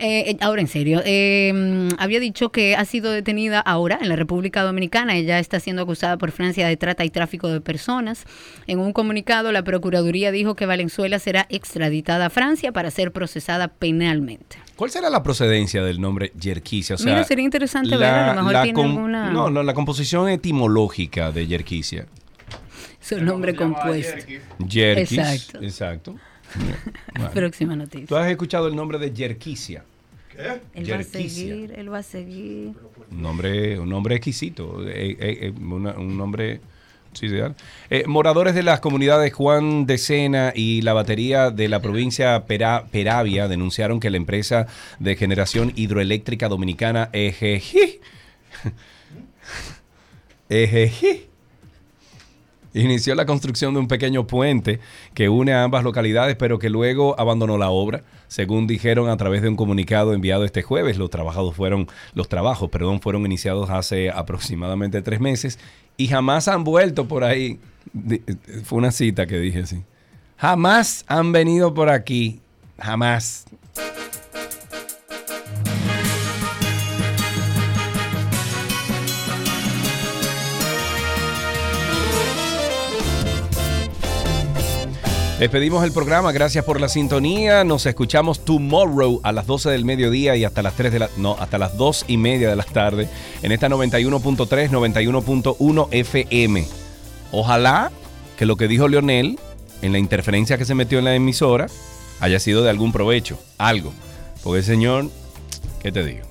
Eh, eh, ahora en serio, eh, había dicho que ha sido detenida ahora en la República Dominicana. Ella está siendo acusada por Francia de trata y tráfico de personas. En un comunicado, la Procuraduría dijo que Valenzuela será extraditada a Francia para ser procesada penalmente. ¿Cuál será la procedencia del nombre? O sea, Mira, sería interesante ver, a lo mejor tiene com- alguna- No, no, la composición etimológica de Yerquisia. Su nombre compuesto. Exacto. Exacto. Bueno. Próxima noticia. ¿Tú has escuchado el nombre de Yerquisia? Él va a seguir, él va a seguir. Un nombre, un nombre exquisito, eh, eh, eh, una- un nombre sí. Eh, moradores de las comunidades Juan de Sena y la batería de la provincia Pera- Peravia denunciaron que la empresa de generación hidroeléctrica dominicana EGG EGG inició la construcción de un pequeño puente que une a ambas localidades, pero que luego abandonó la obra. Según dijeron a través de un comunicado enviado este jueves, los trabajos fueron, los trabajos, perdón, fueron iniciados hace aproximadamente tres meses y jamás han vuelto por ahí. Fue una cita que dije así. Jamás han venido por aquí. Jamás. Despedimos el programa, gracias por la sintonía. Nos escuchamos tomorrow a las 12 del mediodía y hasta las 3 de la no, hasta las 2 y media de la tarde en esta 91.3, 91.1 FM. Ojalá que lo que dijo Leonel en la interferencia que se metió en la emisora haya sido de algún provecho, algo. Porque señor, ¿qué te digo?